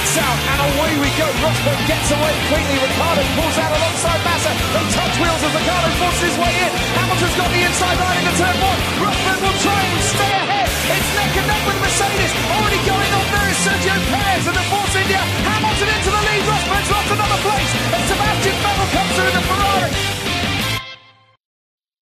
Lights out and away we go. Rosberg gets away quickly. Ricardo pulls out alongside Massa. They touch wheels as Ricardo forces his way in. Hamilton's got the inside line into turn one. Rosberg will try and stay ahead. It's neck and neck with Mercedes. Already going on there is Sergio Perez and the Force India. Hamilton into the lead. Rosberg's lost another place. And Sebastian Vettel comes through the Ferrari.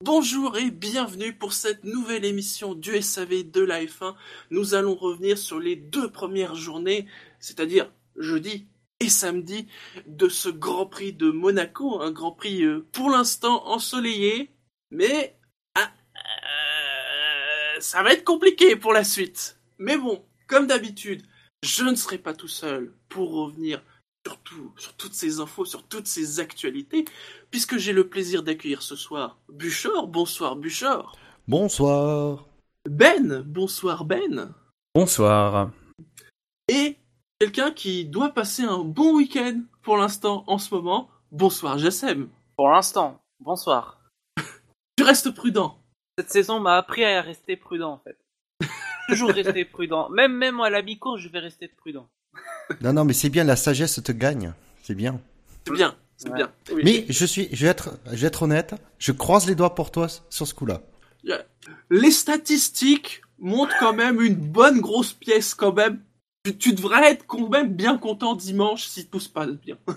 Bonjour et bienvenue pour cette nouvelle émission du SAV de la F1. Nous allons revenir sur les deux premières journées, c'est-à-dire jeudi et samedi, de ce Grand Prix de Monaco, un Grand Prix euh, pour l'instant ensoleillé, mais ah, euh, ça va être compliqué pour la suite. Mais bon, comme d'habitude, je ne serai pas tout seul pour revenir sur, tout, sur toutes ces infos, sur toutes ces actualités, puisque j'ai le plaisir d'accueillir ce soir Buchor. Bonsoir Buchor. Bonsoir. Ben. Bonsoir Ben. Bonsoir. Et quelqu'un qui doit passer un bon week-end pour l'instant en ce moment. Bonsoir Jassem. Pour l'instant, bonsoir. Tu restes prudent. Cette saison m'a appris à rester prudent en fait. Toujours rester prudent. Même même à la mi-course, je vais rester prudent. Non, non, mais c'est bien, la sagesse te gagne. C'est bien. C'est bien, c'est Ouais. bien. Oui. Mais je suis, je vais être, je vais être honnête, je croise les doigts pour toi sur ce coup-là. Les statistiques montrent quand même une bonne grosse pièce quand même. Tu, tu devrais être quand même bien content dimanche si tout se passe bien.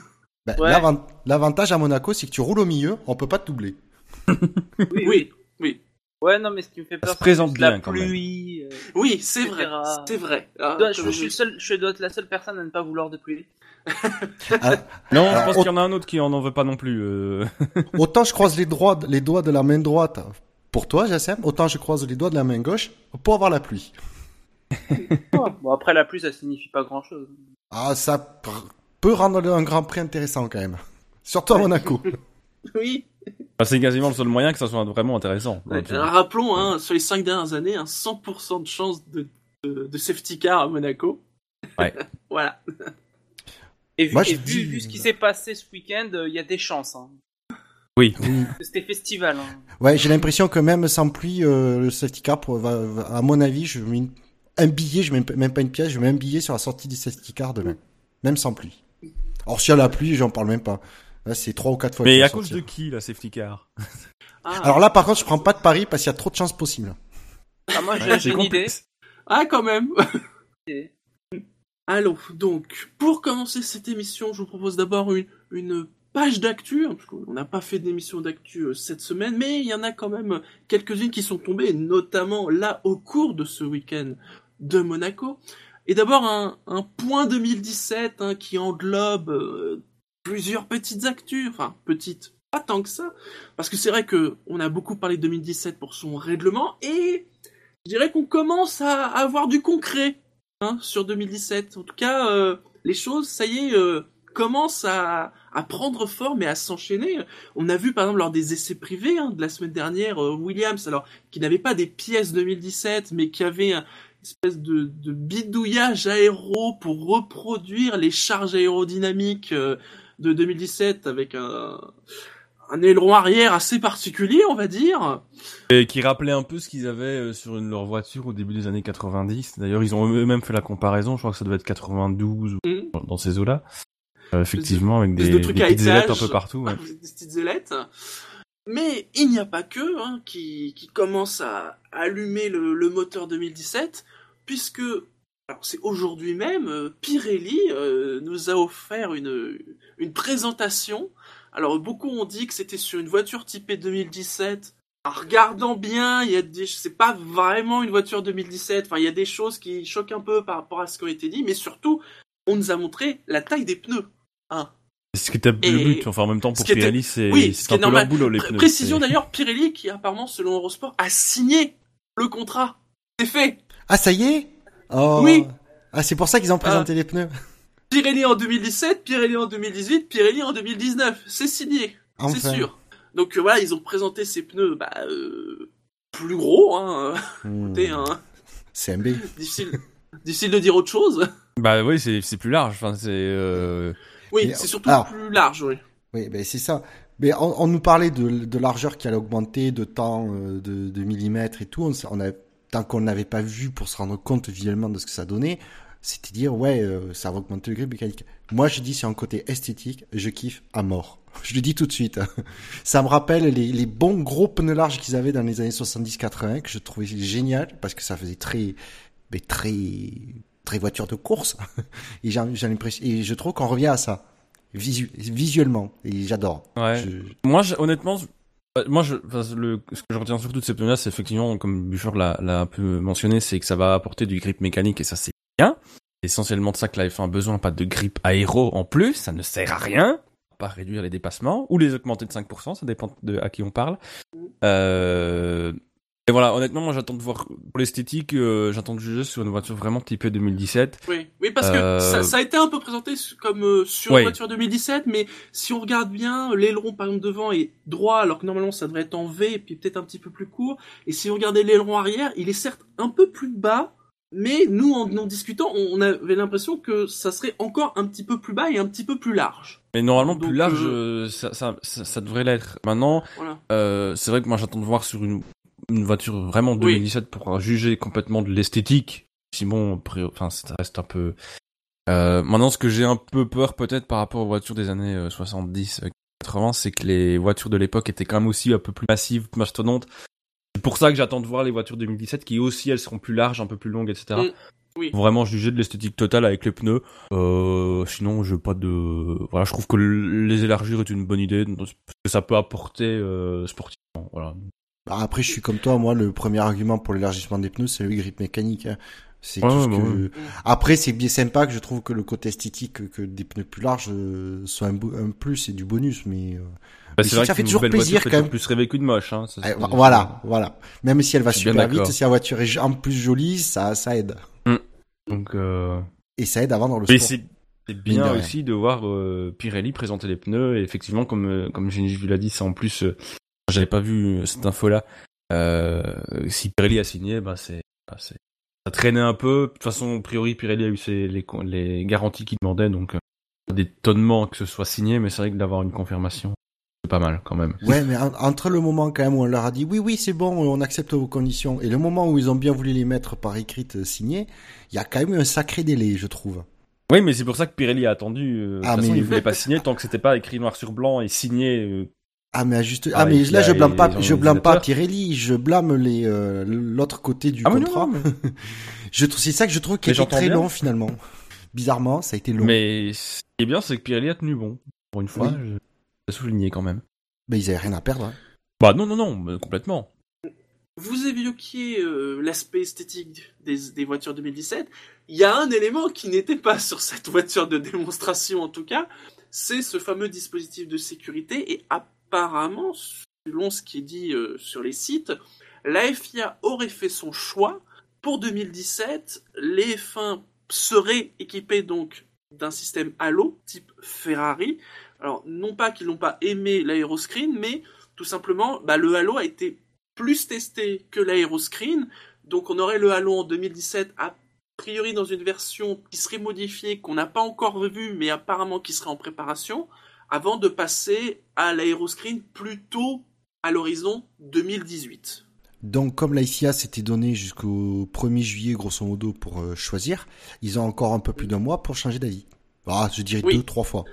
Ben, Ouais. l'avant- L'avantage à Monaco, c'est que tu roules au milieu, on peut pas te doubler. Oui, Oui, oui. Ouais, non, mais ce qui me fait peur, se c'est la bien, quand même. pluie. euh, Oui, c'est vrai. C'est vrai. Ah, je, je, suis le seul, je dois être la seule personne à ne pas vouloir de pluie. Ah, Non, Alors, je pense qu'il y en a un autre qui en en veut pas non plus. euh. autant je croise les, droits, les doigts de la main droite pour toi, Jassem, autant je croise les doigts de la main gauche pour avoir la pluie. Bon, après la pluie, ça signifie pas grand chose. Ah, ça pr- peut rendre un grand prix intéressant quand même. Surtout à Monaco. Oui. C'est quasiment le seul moyen que ça soit vraiment intéressant. Ouais, alors, rappelons, hein, sur les cinq dernières années, un 100% de chance de, de, de safety car à Monaco. Ouais. voilà. Et vu, Moi, je et vu, dis- vu ce qui s'est passé ce week-end, euh, il y a des chances. Hein. Oui. C'était festival. Hein. Ouais, j'ai l'impression que même sans pluie, euh, le safety car, pour- va, va- à mon avis, je mets une- un billet, je mets même pas une pièce, je mets un billet sur la sortie du safety car demain. Même sans pluie. Or, si y a la pluie, j'en parle même pas. Là, c'est trois ou quatre fois. Mais à cause de qui, la safety car? Ah, Alors là, par contre, je prends pas de pari parce qu'il y a trop de chances possibles. Ah, moi, j'ai Ouais, une idée. ah, quand même. Allons, donc, pour commencer cette émission, je vous propose d'abord une, une page d'actu, hein, parce qu'on n'a pas fait d'émission d'actu euh, cette semaine, mais il y en a quand même quelques-unes qui sont tombées, notamment là au cours de ce week-end de Monaco. Et d'abord un, un point 2017 hein, qui englobe euh, plusieurs petites actus, enfin petites, pas tant que ça, parce que c'est vrai que on a beaucoup parlé de 2017 pour son règlement, et je dirais qu'on commence à avoir du concret hein, sur 2017. En tout cas, euh, les choses, ça y est, commencent à, à prendre forme et à s'enchaîner. On a vu par exemple lors des essais privés hein, de la semaine dernière, euh, Williams, alors qui n'avait pas des pièces 2017, mais qui avait un une espèce de, de bidouillage aéro pour reproduire les charges aérodynamiques euh, de 2017 avec un, un aileron arrière assez particulier, on va dire. Et qui rappelait un peu ce qu'ils avaient euh, sur une, leur voiture au début des années 90. D'ailleurs, ils ont eux-mêmes fait la comparaison. Je crois que ça devait être 92 ou Mhm. dans ces eaux-là. Euh, effectivement, avec des, de des à petites ailettes un peu partout. ouais. des petites ailettes. Mais il n'y a pas que hein, qui, qui commence à allumer le, le moteur 2017, puisque c'est aujourd'hui même euh, Pirelli euh, nous a offert une, une présentation. Alors beaucoup ont dit que c'était sur une voiture typée 2017. En regardant bien, il y a des, c'est pas vraiment une voiture 2017. Enfin, il y a des choses qui choquent un peu par rapport à ce qui a été dit, mais surtout, on nous a montré la taille des pneus. Hein. C'est ce qui était Et- le but. Enfin, en même temps, ce pour était- Pirelli, c'est oui, ce un est peu leur normal. boulot, les pneus. Précision d'ailleurs, Pirelli, qui apparemment, selon Eurosport, a signé le contrat. C'est fait. Ah, ça y est oh. Oui. Ah, c'est pour ça qu'ils ont présenté les pneus. Pirelli en 2017, Pirelli en 2018, Pirelli en 2019. C'est signé. Enfin. C'est sûr. Donc euh, voilà, ils ont présenté ces pneus bah, euh, plus gros. Hein. Écoutez, hein, CMB. difficile, difficile de dire autre chose. Bah oui, c'est c'est plus large. Enfin, c'est. euh, Oui, c'est surtout alors- plus large. Oui. Oui, ben c'est ça. Mais on, on nous parlait de, de largeur qui allait augmenter, de temps, euh, de, de millimètres et tout. On, on a, tant qu'on n'avait pas vu pour se rendre compte visuellement de ce que ça donnait, C'était dire, ouais, euh, ça va augmenter le grip mécanique. Moi, je dis, c'est un côté esthétique, je kiffe à mort. Je le dis tout de suite. Ça me rappelle les, les bons gros pneus larges qu'ils avaient dans les années 70-80, que je trouvais génial, parce que ça faisait très, mais très, très voiture de course. Et j'ai j'ai l'impression, et je trouve qu'on revient à ça. Visu, visuellement. Et j'adore. Ouais. Je- Moi, honnêtement, moi, je, enfin, le, ce que je retiens surtout de ces pneus-là, c'est effectivement, comme Buffer l'a, l'a un peu mentionné, c'est que ça va apporter du grip mécanique et ça, c'est bien. Essentiellement de ça que la F1 a besoin, pas de grip aéro en plus. Ça ne sert à rien. Pas réduire les dépassements ou les augmenter de 5%, ça dépend de à qui on parle. Euh, et voilà, honnêtement, moi, j'attends de voir pour l'esthétique, euh, j'attends de juger sur une voiture vraiment typée 2017. Oui, oui, parce que Euh, ça, ça a été un peu présenté comme euh, sur la voiture 2017, mais si on regarde bien, l'aileron par exemple devant est droit, alors que normalement ça devrait être en V, et puis peut-être un petit peu plus court. Et si vous regardez l'aileron arrière, il est certes un peu plus bas, mais nous, en, en discutant, on, on avait l'impression que ça serait encore un petit peu plus bas et un petit peu plus large. Mais normalement, Donc, plus large, euh, ça, ça, ça, ça devrait l'être. Maintenant, Voilà. Euh, c'est vrai que moi j'attends de voir sur une, une voiture vraiment 2017 pour juger complètement de l'esthétique. Sinon, après, enfin, ça reste un peu. Euh, maintenant, ce que j'ai un peu peur peut-être par rapport aux voitures des années euh, 70, euh, 80, c'est que les voitures de l'époque étaient quand même aussi un peu plus massives, plus mastodontes. C'est pour ça que j'attends de voir les voitures 2017 qui aussi elles seront plus larges, un peu plus longues, etc. Mm, oui. Pour Vraiment juger de l'esthétique totale avec les pneus. Euh, sinon, je pas de. Voilà, je trouve que les élargir est une bonne idée, parce que ça peut apporter euh, sportivement. Voilà. Bah, après, je suis comme toi. Moi, le premier argument pour l'élargissement des pneus, c'est le grip mécanique. hein. C'est Ouais, tout ce ouais, que. ouais. Après, c'est bien sympa que je trouve que le côté esthétique, que- que des pneus plus larges euh, soit un, plus et du bonus, mais. euh, Bah, Mais c'est vrai ça que fait toujours plaisir, quand même. plus rêver qu'une moche. Hein. Ça, c'est- voilà, voilà. Même si elle va super vite, si la voiture est en plus jolie, ça, ça aide. Donc, euh... Et ça aide à vendre le mais sport. c'est bien aussi de voir euh, Pirelli présenter les pneus. Et effectivement, comme euh, comme Gigi l'a dit, c'est en plus, euh, j'avais pas vu euh, cette info-là. Euh, si Pirelli a signé, bah c'est, bah, c'est, ça traînait un peu. De toute façon, a priori, Pirelli a eu ses, les, garanties qu'il demandait, donc euh, pas d'étonnement que ce soit signé. Mais c'est vrai que d'avoir une confirmation, c'est pas mal quand même. Ouais, mais en- entre le moment quand même où on leur a dit oui, oui, c'est bon, on accepte vos conditions, et le moment où ils ont bien voulu les mettre par écrit euh, signé, il y a quand même eu un sacré délai, je trouve. Oui, mais c'est pour ça que Pirelli a attendu. euh, de Ah, toute façon, mais- il voulait pas signer tant que c'était pas écrit noir sur blanc et signé. Ah mais à juste, Ah, ah mais là je blâme pas, je blâme pas. Pirelli, je blâme les euh, l'autre côté du Ah, mais non, contrat. non, je trouve c'est ça que je trouve qui Mais j'entends très bien. long finalement. Bizarrement, ça a été long. Mais, Mais ce qui est bien, c'est que Pirelli a tenu bon. Pour une fois, Oui. je je souligner quand même. ils avaient rien à perdre. hein. Bah non, non, non, mais complètement. Vous évoquiez euh, l'aspect esthétique des, des voitures 2017. Il y a un élément qui n'était pas sur cette voiture de démonstration en tout cas, c'est ce fameux dispositif de sécurité et apparemment, selon ce qui est dit euh, sur les sites, la FIA aurait fait son choix. Pour 2017, les F1 seraient équipés donc d'un système halo type Ferrari. Alors non pas qu'ils n'ont pas aimé l'aéroscreen, mais tout simplement, bah, le halo a été plus testé que l'aéroscreen. Donc on aurait le Halo en 2017 a priori dans une version qui serait modifiée, qu'on n'a pas encore vue, mais apparemment qui serait en préparation, avant de passer à l'aéroscreen plutôt à l'horizon 2018. Donc comme la FIA s'était donné jusqu'au 1er juillet grosso modo pour euh, choisir, ils ont encore un peu plus d'un mois pour changer d'avis. Ah, je dirais Oui. deux, trois fois.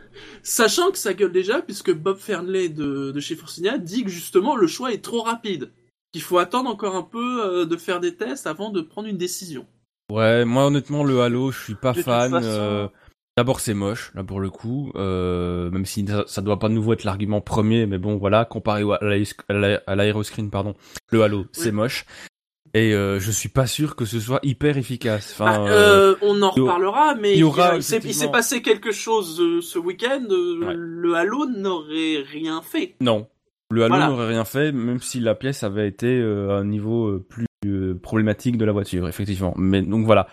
Sachant que ça gueule déjà, puisque Bob Fernley de, de chez Forcinia dit que justement le choix est trop rapide. Qu'il faut attendre encore un peu euh, de faire des tests avant de prendre une décision. Ouais, moi honnêtement, le Halo, je suis pas De toute fan. façon- euh, D'abord, c'est moche, là pour le coup. Euh, même si ça, ça doit pas de nouveau être l'argument premier, mais bon, voilà, comparé à l'aé- à l'aé- à l'aéroscreen, pardon, le Halo, c'est moche. Et euh, je suis pas sûr que ce soit hyper efficace. Enfin, Bah, euh, euh, on en reparlera, mais il y aura, il s'est- il s'est effectivement- passé quelque chose ce week-end. Ouais. Le Halo n'aurait rien fait. Non. Le Halo Voilà. n'aurait rien fait, même si la pièce avait été à un niveau plus problématique de la voiture, effectivement. Mais donc voilà.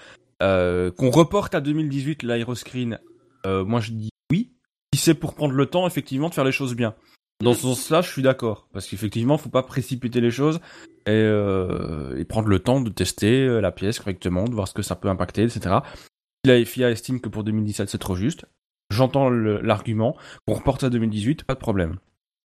Euh, Qu'on reporte à 2018 l'aéroscreen, euh, moi je dis oui. Si c'est pour prendre le temps, effectivement, de faire les choses bien. Dans ce sens-là, je suis d'accord. Parce qu'effectivement, faut pas précipiter les choses et, euh, et prendre le temps de tester la pièce correctement, de voir ce que ça peut impacter, etc. Si la FIA estime que pour 2017 c'est trop juste, j'entends l'argument. Qu'on reporte à 2018, pas de problème.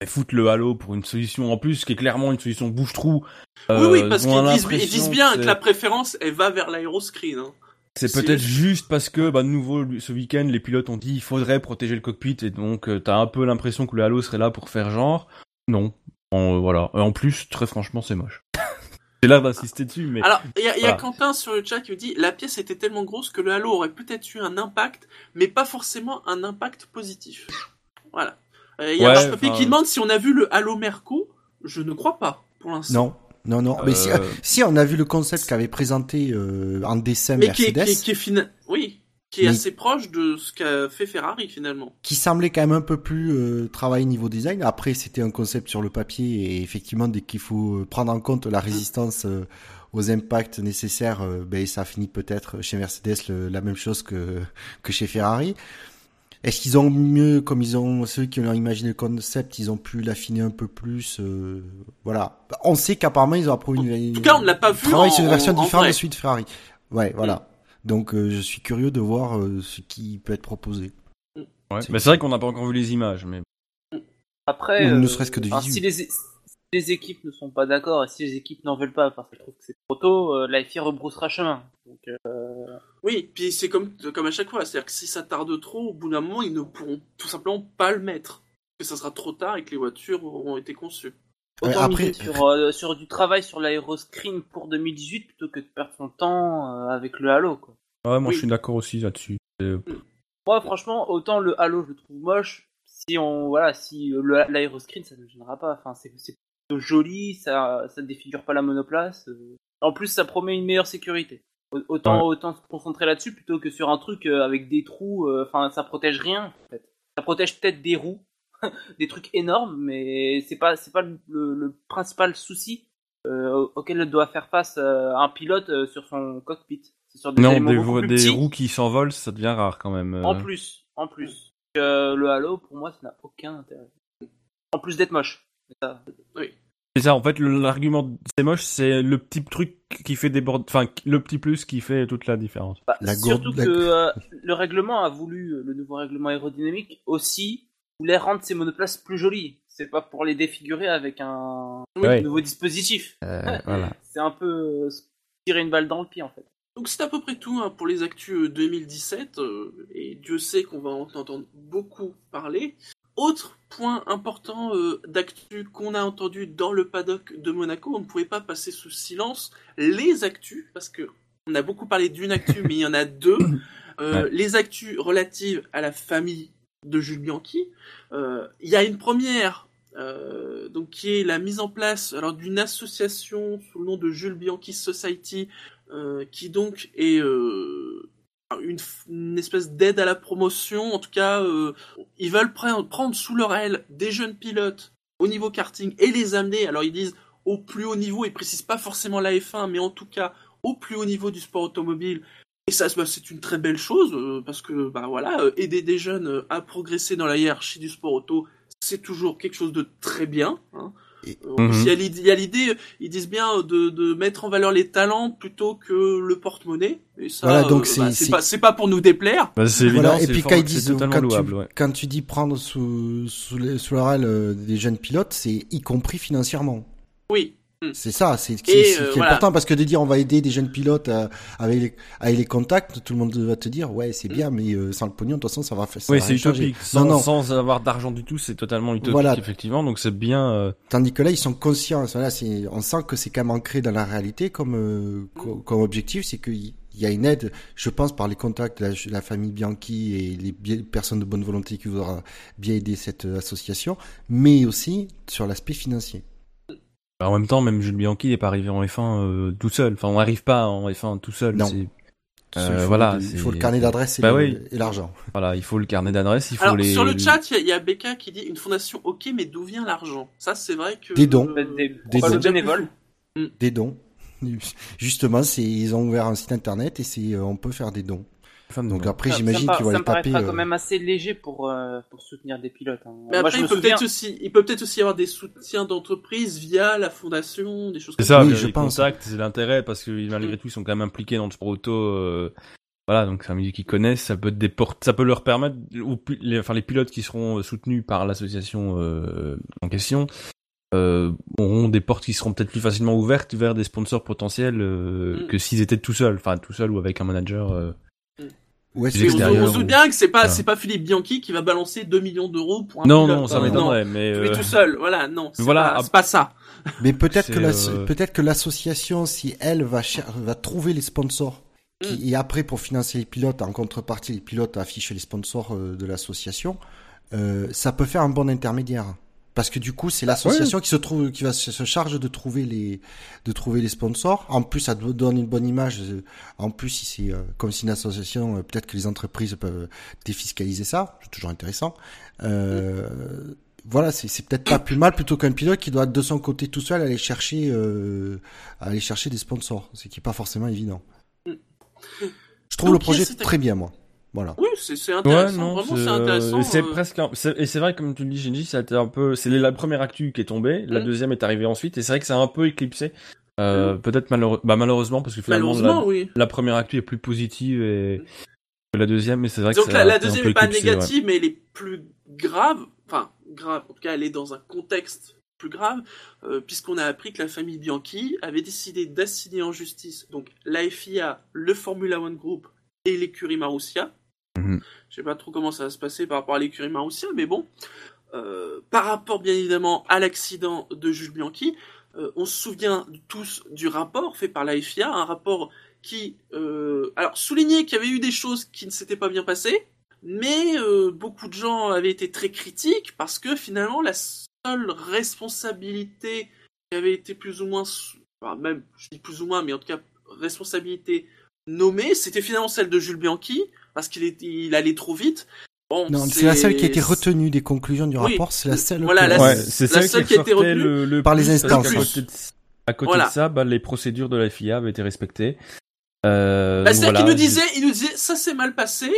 Et foutre le Halo pour une solution en plus qui est clairement une solution bouche-trou. oui, euh, oui, parce qu'ils disent, bien que la préférence, elle va vers l'aéroscreen. Hein. C'est peut-être juste parce que, bah, de nouveau, ce week-end, les pilotes ont dit il faudrait protéger le cockpit et donc euh, t'as un peu l'impression que le Halo serait là pour faire genre. Non. En, euh, voilà. Et en plus, très franchement, c'est moche. c'est là d'insister dessus, mais. Alors, il y a, il y a Voilà. Quentin sur le chat qui me dit la pièce était tellement grosse que le halo aurait peut-être eu un impact, mais pas forcément un impact positif. Voilà. Euh, Il y a Ouais, enfin- qui demande si on a vu le halo Merco. Je ne crois pas, pour l'instant. Non, non, non. Mais si, Euh, si, on a vu le concept qu'avait présenté euh, en dessin Mais qui est, Mercedes, qui est, qui est fina- Oui, qui est Mais- assez proche de ce qu'a fait Ferrari finalement. qui semblait quand même un peu plus euh, travaillé niveau design. Après, c'était un concept sur le papier et effectivement, dès qu'il faut euh, prendre en compte la résistance euh, aux impacts nécessaires, euh, ben ça finit peut-être chez Mercedes le- la même chose que que chez Ferrari. Est-ce qu'ils ont mieux, comme ils ont ceux qui ont imaginé le concept, ils ont pu l'affiner un peu plus euh, Voilà. On sait qu'apparemment ils ont approuvé une. En tout cas, on ne l'a pas vu travaillent en, sur une version en différente vrai. de celui de Ferrari. Ouais, voilà. Donc euh, je suis curieux de voir euh, ce qui peut être proposé. ouais. c'est- Mais c'est vrai qu'on n'a pas encore vu les images, mais. Après, Ou ne serait-ce que de visu. si les, si les équipes ne sont pas d'accord et si les équipes n'en veulent pas parce qu'elles trouvent que c'est trop tôt, euh, la FIA rebroussera chemin. Donc, euh, Oui, puis c'est comme, comme à chaque fois, c'est-à-dire que si ça tarde trop, au bout d'un moment, ils ne pourront tout simplement pas le mettre. Que ça sera trop tard et que les voitures auront été conçues. Ouais, autant après- sur, euh, sur du travail sur l'aéroscreen pour 2018 plutôt que de perdre son temps euh, avec le Halo. Quoi. Ouais, moi Oui. je suis d'accord aussi là-dessus. C'est- Moi, franchement, autant le Halo, je le trouve moche. Si on, voilà, si euh, le- l'aéroscreen, ça ne gênera pas. Enfin, c'est c'est plutôt joli, ça, ça défigure pas la monoplace. euh. En plus, ça promet une meilleure sécurité. Au- Autant, autant se concentrer là-dessus plutôt que sur un truc euh, avec des trous. euh, Enfin, ça protège rien. En fait. Ça protège peut-être des roues, des trucs énormes, mais c'est pas, c'est pas le, le- principal souci euh, auquel doit faire face euh, un pilote euh, sur son cockpit. C'est sur des Non, des, des roues qui s'envolent, ça devient rare quand même. euh. En plus, en plus. Euh, le Halo, pour moi, ça n'a aucun intérêt. En plus d'être moche. Ça, C'est ça, en fait, l'argument de c'est moche, c'est le petit truc qui fait déborder, enfin, le petit plus qui fait toute la différence. bah, La surtout gourde- que euh, le règlement a voulu, euh, le nouveau règlement aérodynamique aussi, voulait rendre ces monoplaces plus jolies. C'est pas pour les défigurer avec un Ouais. nouveau dispositif. Euh, voilà. C'est un peu euh, tirer une balle dans le pied, en fait. Donc c'est à peu près tout hein, pour les actus euh, 2017, euh, et Dieu sait qu'on va en entendre beaucoup parler. Autre point important euh, d'actu qu'on a entendu dans le paddock de Monaco, on ne pouvait pas passer sous silence les actus, parce que on a beaucoup parlé d'une actu, mais il y en a deux. Euh, Les actus relatives à la famille de Jules Bianchi. Euh, Il y a une première, donc qui est la mise en place alors d'une association sous le nom de Jules Bianchi Society, qui donc est une, espèce d'aide à la promotion. En tout cas, euh, ils veulent pre- prendre sous leur aile des jeunes pilotes au niveau karting et les amener. Alors ils disent au plus haut niveau, ils précisent pas forcément la F1, mais en tout cas au plus haut niveau du sport automobile. Et ça, bah, c'est une très belle chose euh, parce que bah voilà, euh, aider des jeunes euh, à progresser dans la hiérarchie du sport auto, c'est toujours quelque chose de très bien. Hein. Et- Euh, Mhm. il y a l'idée- ils disent bien de, de mettre en valeur les talents plutôt que le porte-monnaie. Et ça, Voilà, donc euh, c'est- bah, c'est pas, c'est pas pour nous déplaire. Bah, c'est évident, Voilà, et puis quand ils disent quand, louable, tu, ouais. quand tu dis prendre sous sous, les, sous aile euh, des jeunes pilotes, c'est y compris financièrement. Oui. C'est ça, c'est c'est- Et, c'est euh, qui est voilà. important parce que de dire on va aider des jeunes pilotes euh, avec les avec les contacts, tout le monde va te dire ouais c'est bien, mais euh, sans le pognon de toute façon ça va faire. ça Oui, c'est utopique. Sans, Non non. sans avoir d'argent du tout, c'est totalement utopique, Voilà. effectivement. Donc c'est bien. euh, Tandis que là ils sont conscients. Voilà, on sent que c'est quand même ancré dans la réalité comme euh, co- comme objectif, c'est qu'il y a une aide, je pense par les contacts de la, la famille Bianchi et les personnes de bonne volonté qui voudra bien aider cette euh, association, mais aussi sur l'aspect financier. Bah, en même temps, même Jules Bianchi n'est pas arrivé en F1 euh, tout seul. Enfin, on n'arrive pas en F1 tout seul. Non. c'est- Il Euh, faut, voilà, il faut le carnet d'adresse et Bah le- oui. et l'argent. Voilà, il faut le carnet d'adresse, il faut Alors les. sur le chat, il y a- il y, a Becca qui dit une fondation, ok, mais d'où vient l'argent? Ça, c'est vrai que Des dons. Des, dons. bénévole. Des dons. Justement, c'est ils ont ouvert un site internet et c'est euh, on peut faire des dons. Enfin, Donc après Ça- j'imagine ça qu'ils vont par- les ça me taper. paraîtra euh, quand même assez léger pour, euh, pour soutenir des pilotes. hein. Mais Moi, après, je il peut souviens. peut-être aussi, il peut peut-être aussi y avoir des soutiens d'entreprise via la fondation, des choses C'est comme ça, Oui, mais je les pense. contacts, c'est l'intérêt parce que malgré tout, ils sont quand même impliqués dans le sport auto. euh, Voilà, donc c'est un milieu qu'ils connaissent, ça peut être des portes, ça peut leur permettre, ou les, enfin les pilotes qui seront euh, soutenus par l'association euh, en question, euh, auront des portes qui seront peut-être plus facilement ouvertes vers des sponsors potentiels euh, Mm. que s'ils étaient tout seuls, enfin tout seul ou avec un manager. euh. Ouais, on, se doute ou- bien que c'est pas, Voilà. c'est pas Philippe Bianchi qui va balancer 2 millions d'euros pour un Non, pilote. non, ça Euh, m'étonnerait, mais euh, tout seul, voilà, non. C'est Voilà, pas, ah- pas ça. Mais peut-être que euh, peut-être que l'association, si elle va cher- va trouver les sponsors, qui, Mm. et après pour financer les pilotes, en contrepartie, les pilotes affichent les sponsors euh, de l'association, euh, ça peut faire un bon intermédiaire. Parce que du coup, c'est l'association qui se trouve, qui va se, se charge de trouver les, de trouver les sponsors. En plus, ça do- donne une bonne image. euh, En plus, si c'est euh, comme si une association, euh, peut-être que les entreprises peuvent défiscaliser ça. C'est toujours intéressant. Euh, voilà, c'est c'est peut-être pas plus mal plutôt qu'un pilote qui doit de son côté tout seul aller chercher, euh, aller chercher des sponsors, ce qui est pas forcément évident. Mm. Je trouve Donc, le projet très bien, moi. Voilà. Oui, c'est Ouais, intéressant. non, Vraiment, c'est euh, intéressant. c'est euh, presque un- et c'est vrai comme tu le dis, a été un peu, c'est la première actu qui est tombée, la Mm. deuxième est arrivée ensuite, et c'est vrai que ça a un peu éclipsé. Euh, Peut-être malheureux, bah malheureusement parce que finalement Malheureusement, la, oui. la première actu est plus positive et que la deuxième, mais c'est vrai Donc que la, ça a la un deuxième peu est pas éclipsé, ouais. négative, mais elle est plus grave. Enfin, grave. En tout cas, elle est dans un contexte plus grave, euh, puisqu'on a appris que la famille Bianchi avait décidé d'assigner en justice donc la FIA, le Formula One Group et l'écurie Marussia. Mhm. Je sais pas trop comment ça va se passer par rapport à l'écurie Marussia, mais bon. Euh, par rapport bien évidemment à l'accident de Jules Bianchi, euh, on se souvient tous du rapport fait par la FIA, un rapport qui, euh, alors soulignait qu'il y avait eu des choses qui ne s'étaient pas bien passées, mais beaucoup de gens avaient été très critiques parce que finalement la seule responsabilité qui avait été plus ou moins, enfin, même je dis plus ou moins, mais en tout cas responsabilité nommée, c'était finalement celle de Jules Bianchi parce qu'il il allait trop vite. Bon, Non, c'est la seule qui a été retenue des conclusions du Oui. rapport, c'est la seule. Voilà, que- la- Ouais, la c'est celle seule qui, a été retenue le, le par les plus, instances. qu'à côté de, à côté Voilà. de ça, bah, les procédures de la FIA avaient été respectées. Euh, Bah, C'est-à-dire voilà, qu'il nous disait, il nous disait, ça s'est mal passé,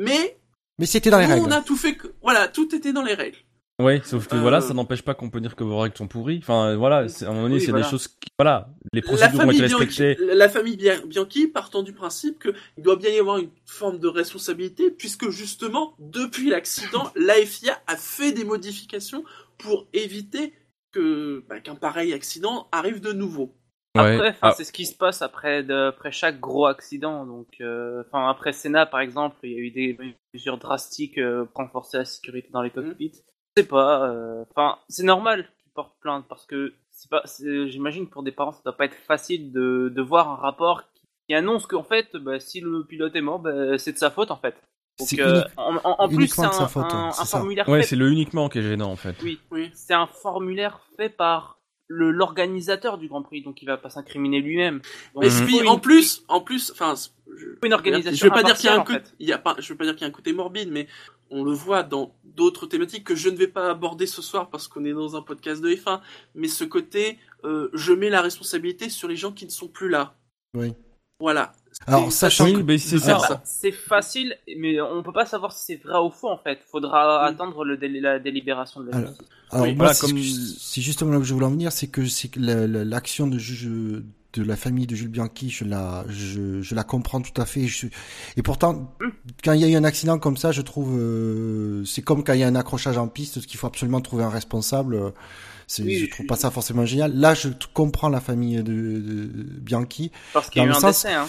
mais Mais c'était dans les nous, règles. on a tout fait, que, voilà, tout était dans les règles. Ouais, sauf que Euh, voilà, ça n'empêche pas qu'on peut dire que vos règles sont pourries. Enfin, voilà, c'est- à un moment donné, Oui, c'est voilà. des choses qui, voilà, les La procédures ont été respectées. la famille Bia- Bianchi partant du principe qu'il doit bien y avoir une forme de responsabilité, puisque justement, depuis l'accident, l'AFIA a fait des modifications pour éviter que bah, qu'un pareil accident arrive de nouveau. Ouais. Après, Ah, c'est ce qui se passe après, de, après chaque gros accident. Donc, euh, enfin, après Senna, par exemple, il y a eu des mesures drastiques euh, pour renforcer la sécurité dans les cockpits. Je sais pas. euh, Enfin, c'est normal qu'ils portent plainte parce que c'est pas. J'imagine pour des parents, ça doit pas être facile de, de voir un rapport qui, qui annonce qu'en fait, bah, si le pilote est mort, bah, c'est de sa faute en fait. Donc, C'est euh, en, en- en plus, c'est un, faute, un- c'est un ça. formulaire ouais, fait c'est le uniquement qui est gênant en fait. oui, Oui. c'est un formulaire fait par le l'organisateur du Grand Prix, donc il va pas s'incriminer lui-même. Mais une- en plus, en plus, enfin, je, une organisation je veux pas dire qu'il y a un en fait. il y a pas, je veux pas dire qu'il y a un côté morbide, mais on le voit dans d'autres thématiques que je ne vais pas aborder ce soir parce qu'on est dans un podcast de F1, mais ce côté, euh, je mets la responsabilité sur les gens qui ne sont plus là. Oui. Voilà. Alors, sachant Oui, que- c'est ça. C'est facile, mais on peut pas savoir si c'est vrai ou faux en fait. Faudra Mm. attendre le la délibération de la Alors, justice. Alors, Oui, moi, voilà, c'est comme- justement là que je voulais en venir, c'est que c'est que la- la- l'action de juge de la famille de Jules Bianchi, je la, je, je la comprends tout à fait. Je, et pourtant, quand il y a eu un accident comme ça, je trouve, euh, c'est comme quand il y a un accrochage en piste, qu'il faut absolument trouver un responsable. euh, C'est, Oui, je trouve pas ça forcément génial. Là, je comprends la famille de, de Bianchi. Parce qu'il y a eu un sens- décès. Hein.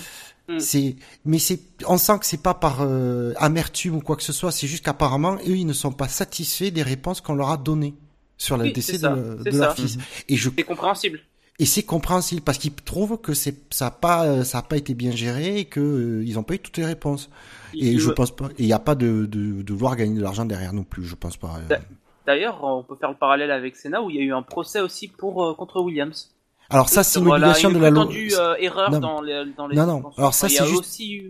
Mm. C'est, mais c'est, on sent que c'est pas par euh, amertume ou quoi que ce soit. C'est juste qu'apparemment, eux, ils ne sont pas satisfaits des réponses qu'on leur a données sur le Oui, décès de, de leur fils. Et je C'est compréhensible. Et c'est compréhensible parce qu'ils trouvent que c'est ça a pas euh, ça a pas été bien géré et que euh, ils ont pas eu toutes les réponses. Et Il je pense pas. Il y a pas de, de de vouloir gagner de l'argent derrière non plus. Je pense pas. euh. D'ailleurs, on peut faire le parallèle avec Senna où il y a eu un procès aussi pour euh, contre Williams. Alors ça c'est une obligation de la loi. euh, erreur Non. dans les dans les Non, non. Alors ça, c'est juste- aussi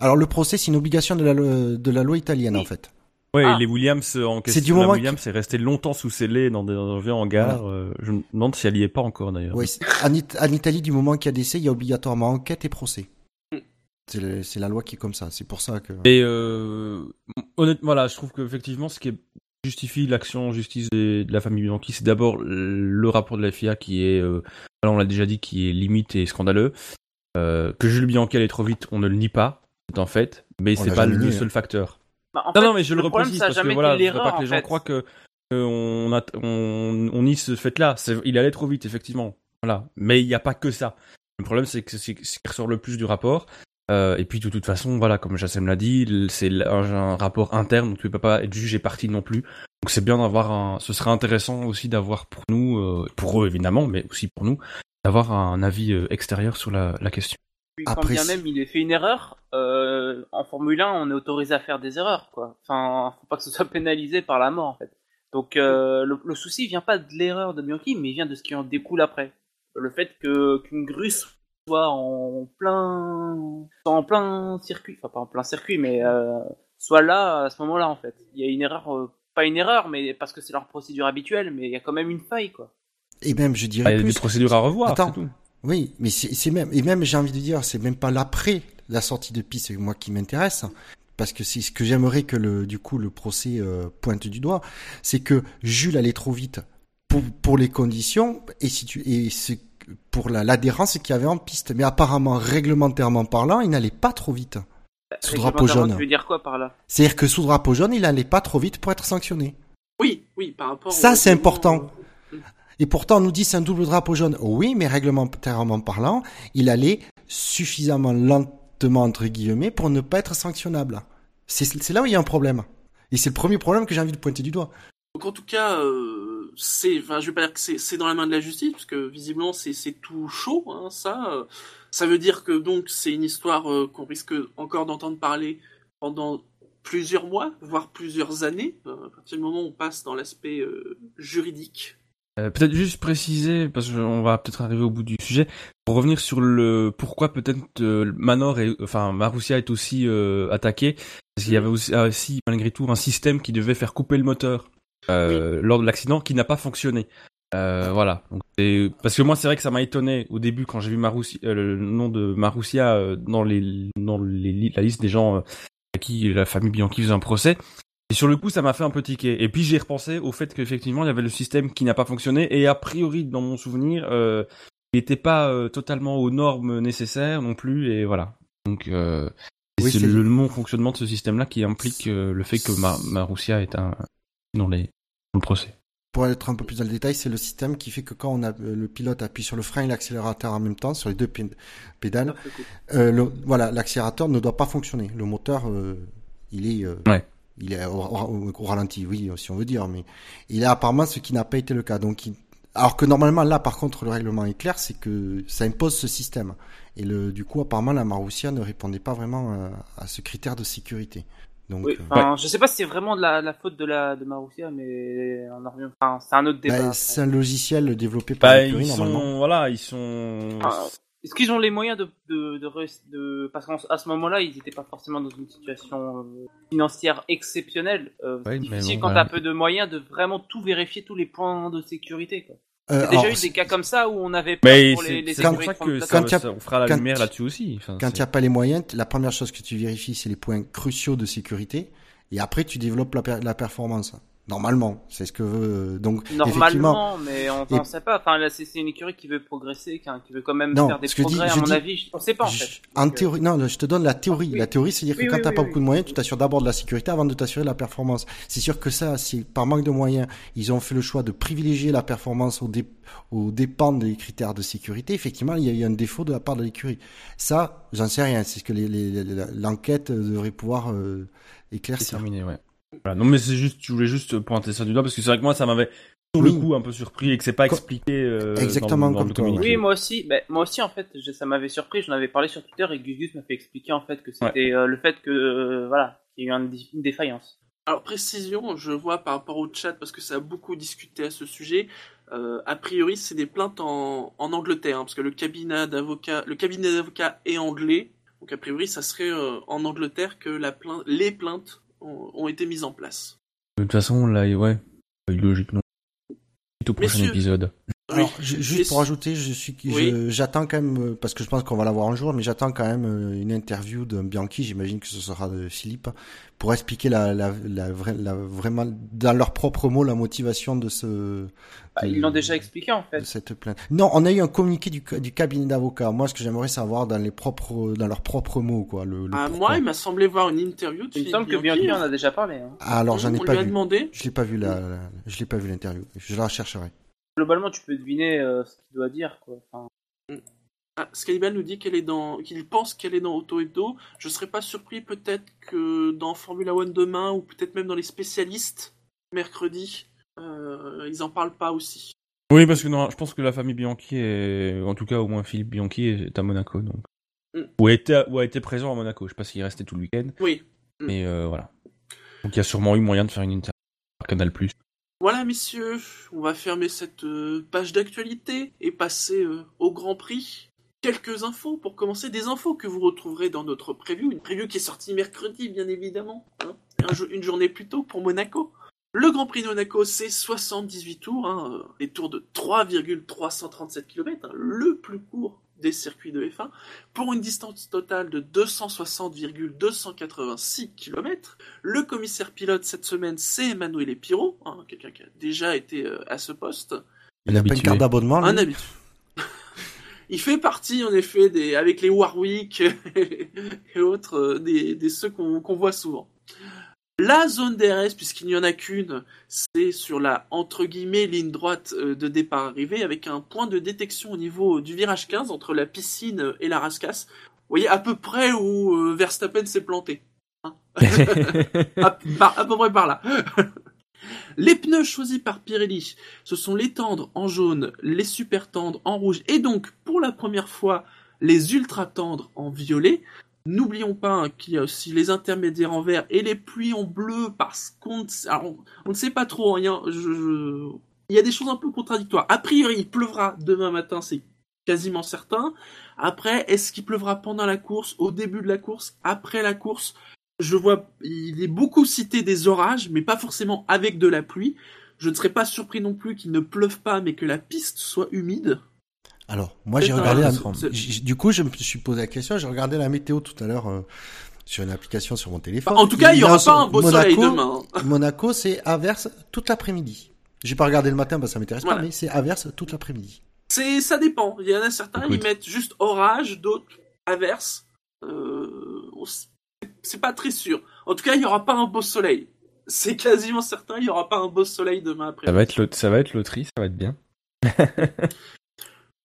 Alors le procès c'est une obligation de la loi, de la loi italienne Oui. en fait. Ouais, Ah. et les Williams euh, en question. du la moment Williams est resté longtemps sous scellé dans des vieux hangar. euh, je me demande si elle y est pas encore d'ailleurs. Ouais, c'est- en, It- en Italie du moment qu'il y a décès, il y a obligatoirement enquête et procès. C'est le- c'est la loi qui est comme ça. C'est pour ça que. Et euh, honnêtement, voilà, je trouve qu'effectivement, ce qui est- justifie l'action en justice de la famille Bianchi, c'est d'abord le rapport de la FIA qui est, euh, on l'a déjà dit, qui est limite et scandaleux. Euh, que Jules Bianchi allait trop vite, on ne le nie pas, c'est un fait, mais c'est pas le seul hein. facteur. Bah, en Non, fait, non, mais je le, problème, reprécise parce que voilà, je pas que les en gens fait. croient que on, a, on, on nie ce fait-là. Il allait trop vite, effectivement. Voilà. Mais il n'y a pas que ça. Le problème, c'est que c'est ce qui ressort le plus du rapport. Euh, et puis, de toute façon, voilà, comme Jassem l'a dit, c'est un, un rapport interne, donc tu peux pas être jugé parti non plus. Donc, c'est bien d'avoir un. Ce serait intéressant aussi d'avoir pour nous, euh, pour eux évidemment, mais aussi pour nous, d'avoir un avis euh, extérieur sur la, la question. Puis, quand Après, bien même il ait fait une erreur, euh, en Formule 1, on est autorisé à faire des erreurs, quoi. Enfin, faut pas que ce soit pénalisé par la mort, en fait. Donc, euh, le, le souci vient pas de l'erreur de Bianchi, mais il vient de ce qui en découle après. Le fait que qu'une grue soit en plein, soit en plein circuit, enfin pas en plein circuit, mais euh, soit là à ce moment-là, en fait. Il y a une erreur, euh, pas une erreur, mais parce que c'est leur procédure habituelle, mais il y a quand même une faille, quoi. Et même, je Ah, dirais Il y a plus. des procédures à revoir, Attends. tout. Oui, mais c'est même, et même j'ai envie de dire, c'est même pas l'après la sortie de piste, c'est moi qui m'intéresse, parce que c'est ce que j'aimerais que le, du coup, le procès euh, pointe du doigt, c'est que Jules allait trop vite pour, pour les conditions et si tu et pour la- l'adhérence qu'il y avait en piste, mais apparemment réglementairement parlant, il n'allait pas trop vite. Sous drapeau jaune. Tu veux dire quoi par là? C'est-à-dire que sous drapeau jaune, il allait pas trop vite pour être sanctionné. Oui, oui, par rapport. Ça, c'est important. Et pourtant, on nous dit c'est un double drapeau jaune. Oui, mais réglementairement parlant, il allait suffisamment lentement, entre guillemets, pour ne pas être sanctionnable. C'est là où il y a un problème. Et c'est le premier problème que j'ai envie de pointer du doigt. Donc en tout cas, euh, c'est, vais pas dire que c'est, dans la main de la justice, parce que visiblement c'est, tout chaud, hein, ça. euh. ça veut dire que donc c'est une histoire euh, qu'on risque encore d'entendre parler pendant plusieurs mois, voire plusieurs années, euh, à partir du moment où on passe dans l'aspect juridique. Euh, peut-être juste préciser, parce qu'on va peut-être arriver au bout du sujet, pour revenir sur le pourquoi peut-être euh, Manor et enfin Marussia est aussi euh, attaqué, parce qu'il y avait aussi, ah, aussi, malgré tout un système qui devait faire couper le moteur euh, lors de l'accident qui n'a pas fonctionné. Euh, voilà. Donc, parce que moi c'est vrai que ça m'a étonné au début quand j'ai vu Marussia, euh, le nom de Marussia euh, dans les dans les, la liste des gens à qui la famille Bianchi faisait un procès. Et sur le coup, ça m'a fait un peu tiquer. Et puis j'ai repensé au fait qu'effectivement, il y avait le système qui n'a pas fonctionné. Et a priori, dans mon souvenir, euh, il n'était pas euh, totalement aux normes nécessaires non plus. Et voilà. Donc, euh, Oui, c'est le non fonctionnement de ce système-là qui implique euh, le fait que Ma Marussia est un dans les dans le procès. Pour être un peu plus dans le détail, c'est le système qui fait que quand on a, le pilote appuie sur le frein et l'accélérateur en même temps, sur les deux pé- pédales, euh, le- voilà, l'accélérateur ne doit pas fonctionner. Le moteur, euh, il est, euh, Ouais. Il est au, au- au ralenti, oui, si on veut dire, mais il est apparemment ce qui n'a pas été le cas. Donc, il- alors que normalement là, par contre, le règlement est clair, c'est que ça impose ce système. Et le, du coup, apparemment, la Marussia ne répondait pas vraiment euh, à ce critère de sécurité. Donc, Oui, euh, enfin, je sais pas si c'est vraiment de la, la faute de la de Marussia, mais on en revient. Enfin, c'est un autre débat. bah, après. c'est un logiciel développé par Bah, l'écurie, ils normalement. sont voilà, ils sont. Ah, Est-ce qu'ils ont les moyens de de, de, de- parce qu'à ce moment-là, ils n'étaient pas forcément dans une situation euh, financière exceptionnelle. Euh, difficile bon, quand voilà. t'as peu de moyens de vraiment tout vérifier tous les points de sécurité. Quoi. Il Euh, y a déjà alors, eu des cas comme ça où on avait peur Mais pour les, c'est les sécurités ça que ça, quand il y a- ça- on fera la quand- lumière là-dessus aussi. Enfin, Quand il n'y a pas les moyens, la première chose que tu vérifies, c'est les points cruciaux de sécurité. Et après, tu développes la, per- la performance. Normalement, c'est ce que veut. Donc, effectivement, Normalement, mais on Et- n'en sait pas. Enfin, là, c'est une écurie qui veut progresser, qui, qui veut quand même Non, faire des je dis- progrès, je à mon dis- avis. On sait pas, en je- fait. en Donc, théorie, non, je te donne la théorie. Oui. La théorie, c'est-à-dire Oui, que quand oui, t'as oui, pas oui. beaucoup de moyens, tu t'assures d'abord de la sécurité avant de t'assurer de la performance. C'est sûr que ça, si par manque de moyens, ils ont fait le choix de privilégier la performance au, dé, au dépend des critères de sécurité, effectivement, il y a eu un défaut de la part de l'écurie. Ça, j'en sais rien. C'est ce que les- les- les- l'enquête devrait pouvoir euh, C'est éclaircir. terminé, ouais. Voilà. Non, mais c'est juste, je voulais juste pointer ça du doigt parce que c'est vrai que moi, ça m'avait sur Oui. le coup un peu surpris et que c'est pas Co- expliqué. euh, Exactement dans, le- dans comme le toi. Oui, moi aussi. Ben, moi aussi, en fait, je- ça m'avait surpris. J'en avais parlé sur Twitter et Gugus m'a fait expliquer en fait que c'était euh, le fait que euh, voilà, il y a eu un- une défaillance. Alors précision, je vois par rapport au chat parce que ça a beaucoup discuté à ce sujet. euh, a priori, c'est des plaintes en, en Angleterre, hein, parce que le cabinet d'avocats, le cabinet d'avocats est anglais. Donc a priori, ça serait euh, en Angleterre que la plainte, les plaintes ont, ont été mises en place. De toute façon, là, ouais, pas eu logique non. Au prochain Messieurs. épisode. Alors, ju- juste pour ajouter, je suis, je- Oui. j'attends quand même, euh, parce que je pense qu'on va l'avoir un jour, mais j'attends quand même euh, une interview d'un Bianchi, j'imagine que ce sera de Philippe, pour expliquer la, la, la, vraiment, dans leurs propres mots, la motivation de ce, Bah, de- ils l'ont déjà expliqué en de fait. cette plainte. Non, on a eu un communiqué du, du cabinet d'avocats. Moi, ce que j'aimerais savoir dans les propres, dans leurs propres mots, quoi, le, le Ah, moi, il m'a semblé voir une interview de Il me semble que Bianchi. En a déjà parlé. hein. Alors, j'en ai On pas lui a vu. demandé. Je l'ai pas vu la, la- je l'ai pas vu l'interview. Je la rechercherai. Globalement, tu peux deviner euh, ce qu'il doit dire. Quoi. Enfin, Ah, Skyball nous dit qu'elle est dans, qu'il pense qu'elle est dans Auto Hebdo. Je serais pas surpris peut-être que dans Formula One demain ou peut-être même dans les spécialistes mercredi, euh, ils en parlent pas aussi. Oui, parce que non, je pense que la famille Bianchi est, en tout cas au moins Philippe Bianchi est à Monaco, donc. Mm. Ou, a été, ou a été présent à Monaco. Je sais pas s'il est resté tout le week-end, Oui. Mm. mais euh, voilà. Donc il y a sûrement eu moyen de faire une interview par Canal+. Voilà, messieurs, on va fermer cette euh, page d'actualité et passer euh, au Grand Prix. Quelques infos pour commencer, des infos que vous retrouverez dans notre preview, une preview qui est sortie mercredi, bien évidemment, hein, une journée plus tôt pour Monaco. Le Grand Prix de Monaco, c'est 78 tours, hein, des tours de 3,337 km, hein, le plus court des circuits de F1, pour une distance totale de 260,286 km. Le commissaire pilote cette semaine, c'est Emmanuel Piro, hein, quelqu'un qui a déjà été euh, à ce poste. Il a pas une carte d'abonnement, lui Un habitué. Il fait partie, en effet, des, avec les Warwick et autres, euh, des, des ceux qu'on qu'on voit souvent. La zone DRS, puisqu'il n'y en a qu'une, c'est sur la, entre guillemets, ligne droite euh, de départ-arrivée, avec un point de détection au niveau du virage 15, entre la piscine et la rascasse. Vous voyez à peu près où euh, Verstappen s'est planté. Hein à, par- à peu près par là. Les pneus choisis par Pirelli, ce sont les tendres en jaune, les super tendres en rouge, et donc pour la première fois les ultra tendres en violet. N'oublions pas hein, qu'il y a aussi les intermédiaires en vert et les pluies en bleu parce qu'on ne sait, alors, on, ne sait pas trop rien. Je- Il y a des choses un peu contradictoires. A priori, il pleuvra demain matin, c'est quasiment certain. Après, est-ce qu'il pleuvra pendant la course, au début de la course, après la course? Je vois, il est beaucoup cité des orages, mais pas forcément avec de la pluie. Je ne serais pas surpris non plus qu'il ne pleuve pas, mais que la piste soit humide. Alors, moi, j'ai regardé la... Du coup, je me suis posé la question, j'ai regardé la météo tout à l'heure euh, sur une application sur mon téléphone. En tout cas, il y aura pas un beau soleil Monaco- demain. hein. Monaco, c'est averse toute l'après-midi. J'ai pas regardé le matin parce que ça m'intéresse Voilà. pas, mais c'est averse toute l'après-midi. C'est, ça dépend. Il y en a certains, Écoute. ils mettent juste orage, d'autres averse. Euh, c'est pas très sûr. En tout cas, il y aura pas un beau soleil. C'est quasiment certain, il y aura pas un beau soleil demain après. Ça va être ça va être loterie, ça va être bien.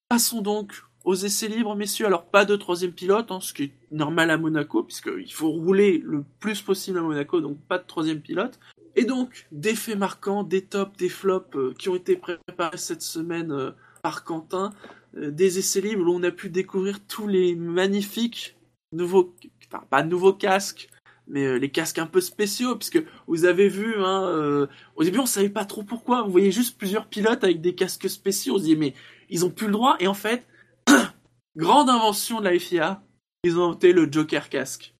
Passons donc aux essais libres, messieurs. Alors, pas de troisième pilote, hein, ce qui est normal à Monaco, puisqu'il faut rouler le plus possible à Monaco, donc pas de troisième pilote. Et donc, des faits marquants, des tops, des flops euh, qui ont été préparés cette semaine euh, par Quentin, euh, des essais libres où on a pu découvrir tous les magnifiques nouveaux, enfin, pas nouveaux casques, mais les casques un peu spéciaux, puisque vous avez vu, hein, au début on savait pas trop pourquoi, vous voyez juste plusieurs pilotes avec des casques spéciaux, on se dit mais ils ont plus le droit, et en fait, grande invention de la FIA, ils ont inventé le Joker casque.